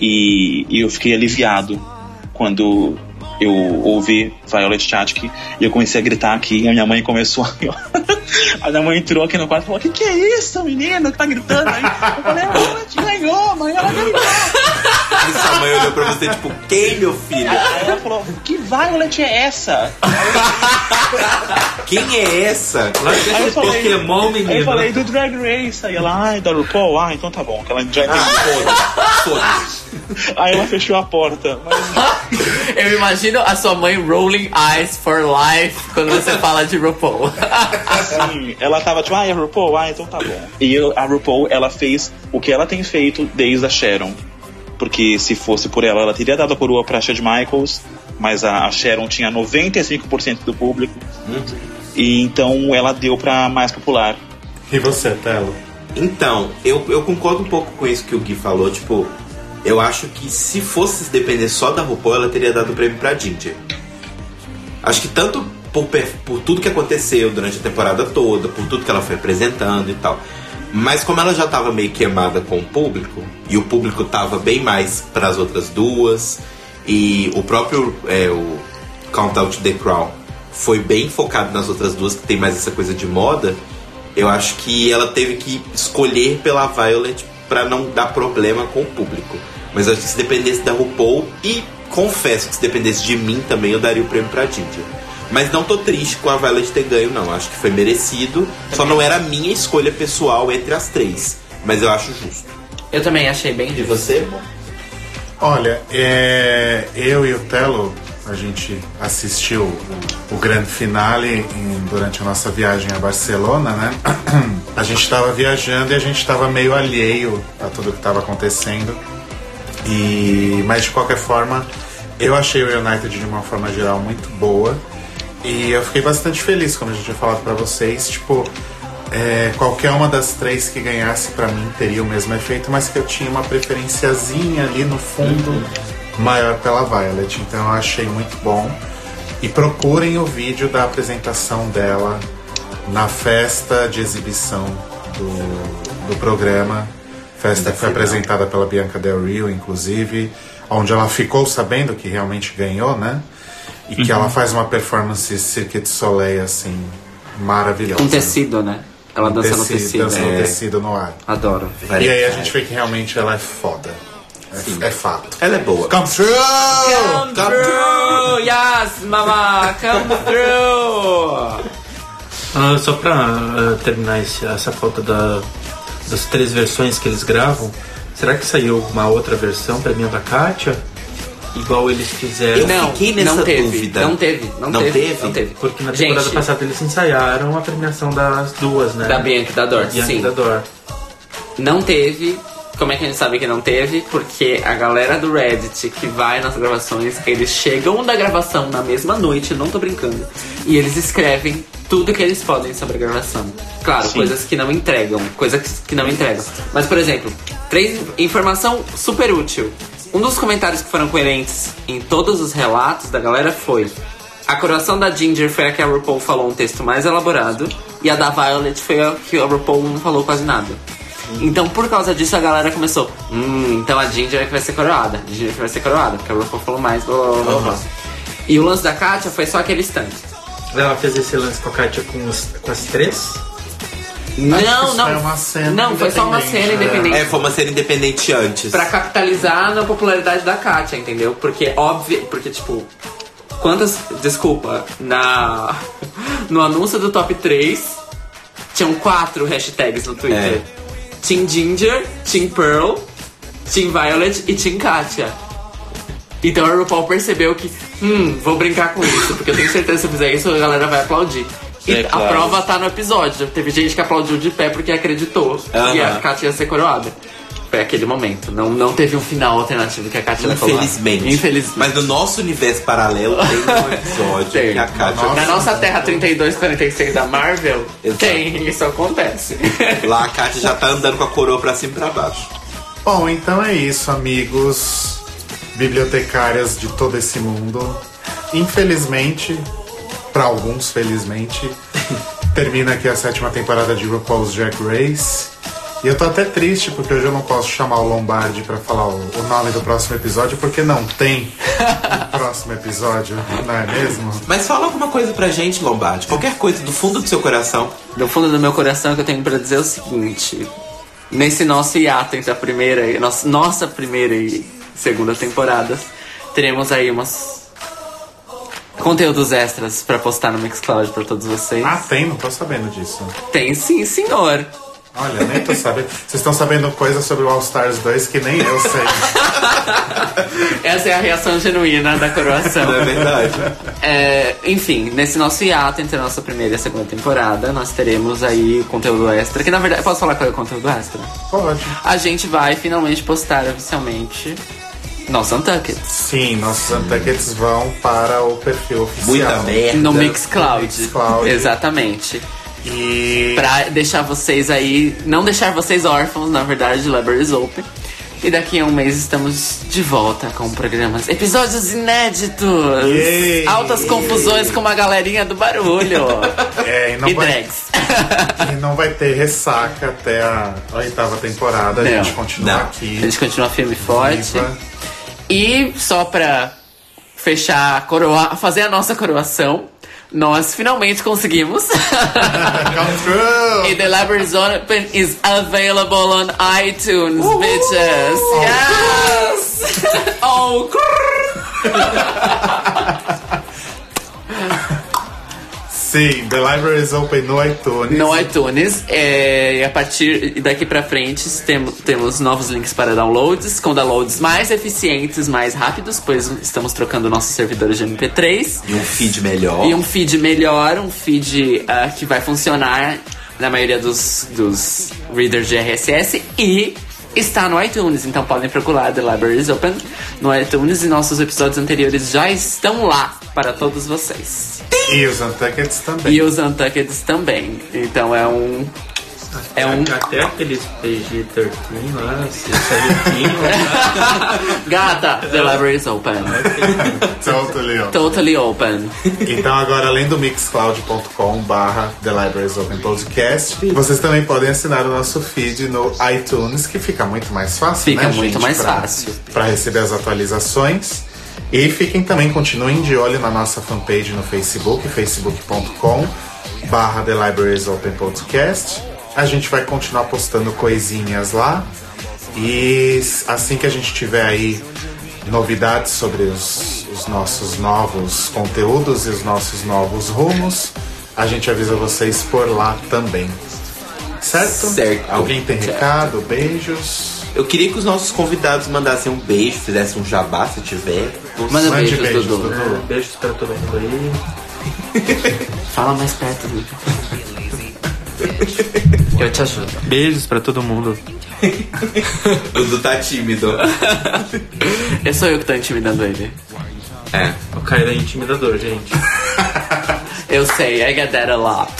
[SPEAKER 6] E, e eu fiquei aliviado quando eu ouvi Violet Chachki e eu comecei a gritar aqui e a minha mãe começou a... a minha mãe entrou aqui no quarto e falou, o que que é isso, menino, que tá gritando aí? Eu falei, a Violet ganhou, mãe, ela ganhou.
[SPEAKER 5] E sua mãe olhou pra você, tipo, quem, meu filho?
[SPEAKER 6] Aí ela falou, que Violet é essa?
[SPEAKER 5] Quem é essa?
[SPEAKER 6] Aí eu falei-
[SPEAKER 7] Pokémon,
[SPEAKER 6] Aí
[SPEAKER 7] menino.
[SPEAKER 6] eu falei, do Drag Race. Aí ela, ai, da RuPaul? Ah, então tá bom, que ela já entendeu.
[SPEAKER 5] Foda-se.
[SPEAKER 6] Aí ela fechou a porta. Mas
[SPEAKER 4] Eu imagino a sua mãe rolling eyes for life quando você fala de RuPaul.
[SPEAKER 6] assim, ela tava tipo, ah, é a RuPaul? Ah, então tá bom. E a RuPaul, ela fez o que ela tem feito desde a Sharon. Porque se fosse por ela, ela teria dado a coroa pra Chad Michaels, mas a, a Sharon tinha 95% do público. E então ela deu pra mais popular.
[SPEAKER 3] E você, Telo?
[SPEAKER 5] Então, eu, eu concordo um pouco com isso que o Gui falou. Tipo, eu acho que se fosse depender só da RuPaul, ela teria dado o prêmio pra Ginger. Acho que tanto por, por tudo que aconteceu durante a temporada toda, por tudo que ela foi apresentando e tal. Mas como ela já tava meio queimada com o público, e o público tava bem mais para as outras duas, e o próprio é, o Countdown to the Crown foi bem focado nas outras duas, que tem mais essa coisa de moda, eu acho que ela teve que escolher pela Violet pra não dar problema com o público. Mas eu acho que se dependesse da RuPaul, e confesso que se dependesse de mim também, eu daria o prêmio pra Ginger. Mas não tô triste com a Violet ter ganho, não. Acho que foi merecido. Só não era a minha escolha pessoal entre as três. Mas eu acho justo.
[SPEAKER 4] Eu também achei bem
[SPEAKER 5] E
[SPEAKER 4] justo.
[SPEAKER 5] você?
[SPEAKER 3] Olha, é, eu e o Telo, a gente assistiu o, o grande finale em- durante a nossa viagem a Barcelona, né? A gente estava viajando e a gente estava meio alheio a tudo que estava acontecendo. E, mas de qualquer forma, eu achei o United de uma forma geral muito boa. E eu fiquei bastante feliz, como a gente tinha falado pra vocês. Tipo, é, qualquer uma das três que ganhasse pra mim teria o mesmo efeito, mas que eu tinha uma preferenciazinha ali no fundo maior pela Violet. Então eu achei muito bom. E procurem o vídeo da apresentação dela na festa de exibição do, do programa. Festa que foi apresentada pela Bianca Del Rio, inclusive, onde ela ficou sabendo que realmente ganhou, né? E que ela faz uma performance Cirque du Soleil, assim, maravilhosa.
[SPEAKER 4] Com tecido, né? Ela dança no tecido.
[SPEAKER 3] Dança no
[SPEAKER 4] É.
[SPEAKER 3] tecido no ar.
[SPEAKER 4] Adoro.
[SPEAKER 5] Vai
[SPEAKER 3] E aí a gente vê que realmente ela é foda. É, é fato.
[SPEAKER 5] Ela é boa.
[SPEAKER 3] Come through!
[SPEAKER 4] Come through! Yes, mama! Come through!
[SPEAKER 7] Ah, só pra ah, terminar esse- essa falta da- das três versões que eles gravam, será que saiu uma outra versão pra mim da Kátia? Igual eles fizeram.
[SPEAKER 5] Eu
[SPEAKER 4] não,
[SPEAKER 5] fiquei nessa
[SPEAKER 4] não teve,
[SPEAKER 5] dúvida.
[SPEAKER 4] Não teve, não,
[SPEAKER 5] Não
[SPEAKER 4] teve,
[SPEAKER 5] teve?
[SPEAKER 4] Não teve.
[SPEAKER 7] Porque na temporada
[SPEAKER 4] Gente,
[SPEAKER 7] passada eles ensaiaram a premiação das duas, né?
[SPEAKER 4] Da Bianca e da Dor,
[SPEAKER 7] Bianca
[SPEAKER 4] sim.
[SPEAKER 7] e da Dor.
[SPEAKER 4] Não teve. Como é que a gente sabe que não teve? Porque a galera do Reddit que vai nas gravações, eles chegam da gravação na mesma noite, não tô brincando. E eles escrevem tudo que eles podem sobre a gravação. Claro,
[SPEAKER 6] Sim.
[SPEAKER 4] coisas que não entregam, coisas que não entregam. Mas, por exemplo, três informação super útil. Um dos comentários que foram coerentes em todos os relatos da galera foi a coroação da Ginger foi a que a RuPaul falou um texto mais elaborado e a da Violet foi a que a RuPaul não falou quase nada. Então, por causa disso, a galera começou. Hum, então a Ginger é que vai ser coroada. A Ginger é que vai ser coroada, porque a RuPaul falou mais. Blá, blá, blá, blá. E o lance da Katia foi só aquele instante.
[SPEAKER 7] Ela fez esse lance com a Kátia com, os- com as três?
[SPEAKER 4] Não, não.
[SPEAKER 3] é uma cena
[SPEAKER 4] não, foi só uma cena
[SPEAKER 3] né?
[SPEAKER 4] independente.
[SPEAKER 5] É, foi uma série independente antes.
[SPEAKER 4] Pra capitalizar na popularidade da Katia, entendeu? Porque óbvio, porque tipo, quantas, desculpa, na no anúncio do top 3 tinham quatro hashtags no Twitter.
[SPEAKER 5] É.
[SPEAKER 4] Team Ginger, Team Pearl, Team Violet e Team Katia. Então a RuPaul percebeu que, hum, vou brincar com isso, porque eu tenho certeza que se eu fizer isso a galera vai aplaudir. E
[SPEAKER 6] É,
[SPEAKER 4] a
[SPEAKER 6] claro.
[SPEAKER 4] prova tá no episódio. Teve gente que aplaudiu de pé porque acreditou que a. Katia ia ser coroada. Foi aquele momento. Não, não teve um final alternativo que a Katia ia coroar.
[SPEAKER 5] Infelizmente.
[SPEAKER 4] Infelizmente.
[SPEAKER 5] Mas no nosso universo paralelo tem um episódio
[SPEAKER 4] Tem.
[SPEAKER 5] que a Kátia.
[SPEAKER 4] Na nossa Terra 3246 da Marvel,
[SPEAKER 5] Exato.
[SPEAKER 4] tem, isso acontece.
[SPEAKER 5] Lá a Kátia já tá andando com a coroa pra cima e pra baixo.
[SPEAKER 3] Bom, então é isso, amigos bibliotecárias de todo esse mundo. Infelizmente, para alguns, felizmente, termina aqui a sétima temporada de RuPaul's Drag Race. E eu tô até triste porque hoje eu não posso chamar o Lombardi pra falar o, o nome do próximo episódio, porque não tem um próximo episódio, não é mesmo?
[SPEAKER 5] Mas fala alguma coisa pra gente, Lombardi. Qualquer coisa do fundo do seu coração.
[SPEAKER 4] Do fundo do meu coração, o que eu tenho pra dizer é o seguinte: nesse nosso hiato entre a primeira e nossa, nossa primeira e segunda temporadas, teremos aí umas conteúdos extras pra postar no Mixcloud pra todos vocês.
[SPEAKER 3] Ah, tem? Não tô sabendo disso.
[SPEAKER 4] Tem sim, senhor.
[SPEAKER 3] Olha, nem tô sabendo. Vocês estão sabendo coisas sobre o All Stars 2 que nem eu sei.
[SPEAKER 4] Essa é a reação genuína da coroação.
[SPEAKER 5] Não é verdade?
[SPEAKER 4] É, enfim, nesse nosso hiato entre a nossa primeira e a segunda temporada, nós teremos aí conteúdo extra. Que na verdade, posso falar qual é o conteúdo extra?
[SPEAKER 3] Pode.
[SPEAKER 4] A gente vai finalmente postar oficialmente nosso Untucked
[SPEAKER 3] Sim, nossos Untuckeds vão para o perfil oficial.
[SPEAKER 5] Muita merda.
[SPEAKER 4] no Mixcloud.
[SPEAKER 3] Mixcloud.
[SPEAKER 4] Exatamente.
[SPEAKER 3] E
[SPEAKER 4] Pra deixar vocês aí, não deixar vocês órfãos, na verdade, de Libraries Open. E daqui a um mês estamos de volta com programas, episódios inéditos,
[SPEAKER 3] Yay!
[SPEAKER 4] altas confusões com uma galerinha do barulho
[SPEAKER 3] É, e não,
[SPEAKER 4] e
[SPEAKER 3] vai,
[SPEAKER 4] drags.
[SPEAKER 3] e não vai ter ressaca até a oitava temporada. A
[SPEAKER 4] Não.
[SPEAKER 3] gente continua
[SPEAKER 5] Não.
[SPEAKER 4] A
[SPEAKER 3] aqui.
[SPEAKER 4] gente continua firme e forte.
[SPEAKER 3] viva.
[SPEAKER 4] E só pra fechar, coroar, fazer a nossa coroação, nós finalmente conseguimos.
[SPEAKER 3] Come through!
[SPEAKER 4] E The Libraries Open is available on iTunes, bitches. Yes! oh.
[SPEAKER 3] Sim, The Library is Open no iTunes.
[SPEAKER 4] no iTunes. É, e a partir daqui pra frente temos, temos novos links para downloads, com downloads mais eficientes, mais rápidos, pois estamos trocando nossos servidores de MP3.
[SPEAKER 5] E um feed melhor.
[SPEAKER 4] E um feed melhor, um feed ah, que vai funcionar na maioria dos, dos readers de RSS e está no iTunes. Então podem procurar The Library is Open no iTunes e nossos episódios anteriores já estão lá para todos vocês.
[SPEAKER 3] E os Untuckeds também.
[SPEAKER 4] E os Untuckeds também. Então é um. É um.
[SPEAKER 7] Até aqueles PG-13 lá, 17 lá.
[SPEAKER 4] Gata, The Library is Open.
[SPEAKER 3] Totally on.
[SPEAKER 4] Totally open.
[SPEAKER 3] Então agora, além do mixcloud.com barra The Libraries Open Podcast, vocês também podem assinar o nosso feed no iTunes, que fica muito mais fácil,
[SPEAKER 4] Fica
[SPEAKER 3] né,
[SPEAKER 4] muito
[SPEAKER 3] gente,
[SPEAKER 4] mais
[SPEAKER 3] pra-
[SPEAKER 4] fácil.
[SPEAKER 3] Pra receber as atualizações. E fiquem também, continuem de olho na nossa fanpage no Facebook, facebook.com barra The Libraries Open Podcast. A gente vai continuar postando coisinhas lá. E assim que a gente tiver aí novidades sobre os, os nossos novos conteúdos e os nossos novos rumos, a gente avisa vocês por lá também. Certo?
[SPEAKER 5] Certo.
[SPEAKER 3] Alguém tem
[SPEAKER 5] Certo.
[SPEAKER 3] recado? Beijos?
[SPEAKER 5] Eu queria que os nossos convidados mandassem um beijo, fizessem um jabá se tiver.
[SPEAKER 4] Manda
[SPEAKER 3] Mande
[SPEAKER 4] beijos,
[SPEAKER 3] beijos,
[SPEAKER 4] Dudu.
[SPEAKER 3] Dudu.
[SPEAKER 7] É, Beijos pra todo mundo aí.
[SPEAKER 4] Fala mais perto, Dudu. Eu te ajudo.
[SPEAKER 7] Beijos pra todo mundo.
[SPEAKER 5] Dudu tá tímido.
[SPEAKER 4] Eu sou eu que tô intimidando ele.
[SPEAKER 5] É.
[SPEAKER 7] O Caio é intimidador, gente.
[SPEAKER 4] Eu sei, I get that a lot.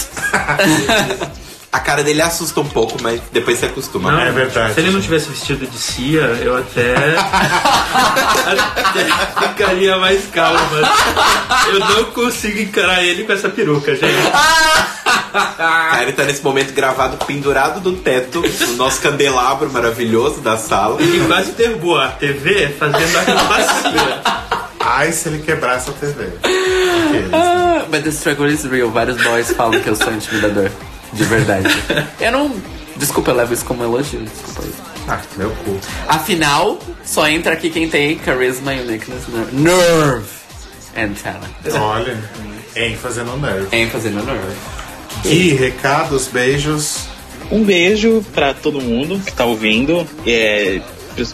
[SPEAKER 5] A cara dele assusta um pouco, mas depois se acostuma.
[SPEAKER 7] Não,
[SPEAKER 3] É verdade.
[SPEAKER 7] Se ele não tivesse vestido de Cia, eu até. até ficaria mais calmo, mas eu não consigo encarar ele com essa peruca, gente.
[SPEAKER 5] O Caio tá nesse momento gravado pendurado do teto, no nosso candelabro maravilhoso da sala.
[SPEAKER 7] E quase derrubou a TV fazendo acrobacia.
[SPEAKER 3] Ai, se ele quebrar essa TV. Aqueles, né?
[SPEAKER 4] But the struggle is real. Vários boys falam que eu sou intimidador. De verdade. Eu não. Desculpa, eu levo isso como elogio. Desculpa aí.
[SPEAKER 3] Ah, meu cu.
[SPEAKER 4] Afinal, só entra aqui quem tem charisma, uniqueness, ner- nerve and talent.
[SPEAKER 3] Olha, ênfase no nerve.
[SPEAKER 4] ênfase no nerve.
[SPEAKER 3] E recados, beijos.
[SPEAKER 6] Um beijo pra todo mundo que tá ouvindo. É,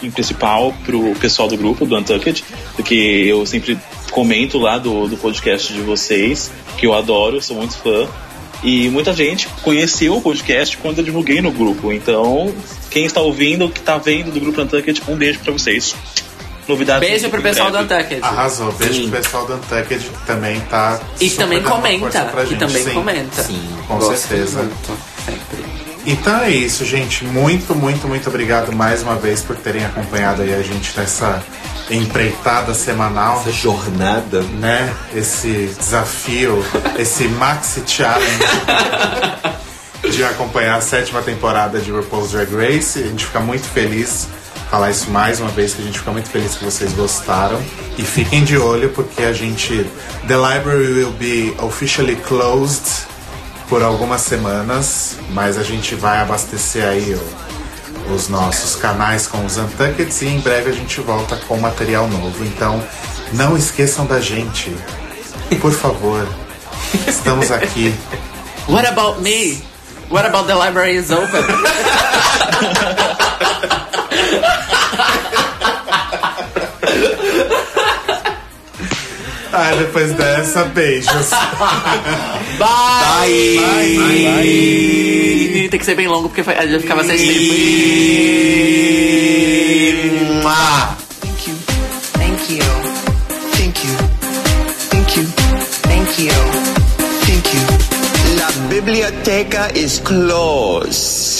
[SPEAKER 6] em principal pro pessoal do grupo, do Untucked, porque eu sempre comento lá do, do podcast de vocês, que eu adoro, sou muito fã. E muita gente conheceu o podcast quando eu divulguei no grupo. Então, quem está ouvindo, que tá vendo do grupo Untucked, um beijo pra vocês. Novidades.
[SPEAKER 4] Beijo pro pessoal do
[SPEAKER 6] breve.
[SPEAKER 4] Untucked.
[SPEAKER 3] Arrasou. Beijo
[SPEAKER 5] Sim.
[SPEAKER 3] pro pessoal do Untucked que também tá.
[SPEAKER 4] E
[SPEAKER 3] super
[SPEAKER 4] também comenta.
[SPEAKER 3] pra
[SPEAKER 4] Que
[SPEAKER 3] gente.
[SPEAKER 4] também
[SPEAKER 3] Sim.
[SPEAKER 4] comenta.
[SPEAKER 5] Sim,
[SPEAKER 3] com
[SPEAKER 4] Gosto
[SPEAKER 3] certeza.
[SPEAKER 4] muito, sempre.
[SPEAKER 3] Então é isso, gente. Muito, muito, muito obrigado mais uma vez por terem acompanhado aí a gente nessa empreitada semanal,
[SPEAKER 5] Essa jornada.
[SPEAKER 3] né? Esse desafio, esse maxi challenge de acompanhar a sétima temporada de RuPaul's Drag Race. A gente fica muito feliz falar isso mais uma vez, que a gente fica muito feliz que vocês gostaram. E fiquem de olho porque a gente The library will be officially closed por algumas semanas, mas a gente vai abastecer aí o- os nossos canais com os Untuckeds e em breve a gente volta com material novo. Então, não esqueçam da gente. Por favor. Estamos aqui.
[SPEAKER 4] What about me? What about the library is open?
[SPEAKER 3] Ah, depois dessa, beijos.
[SPEAKER 4] Bye! Bye! Tem que ser bem longo porque já ficava sete
[SPEAKER 5] Mua.
[SPEAKER 2] Biblioteca is closed.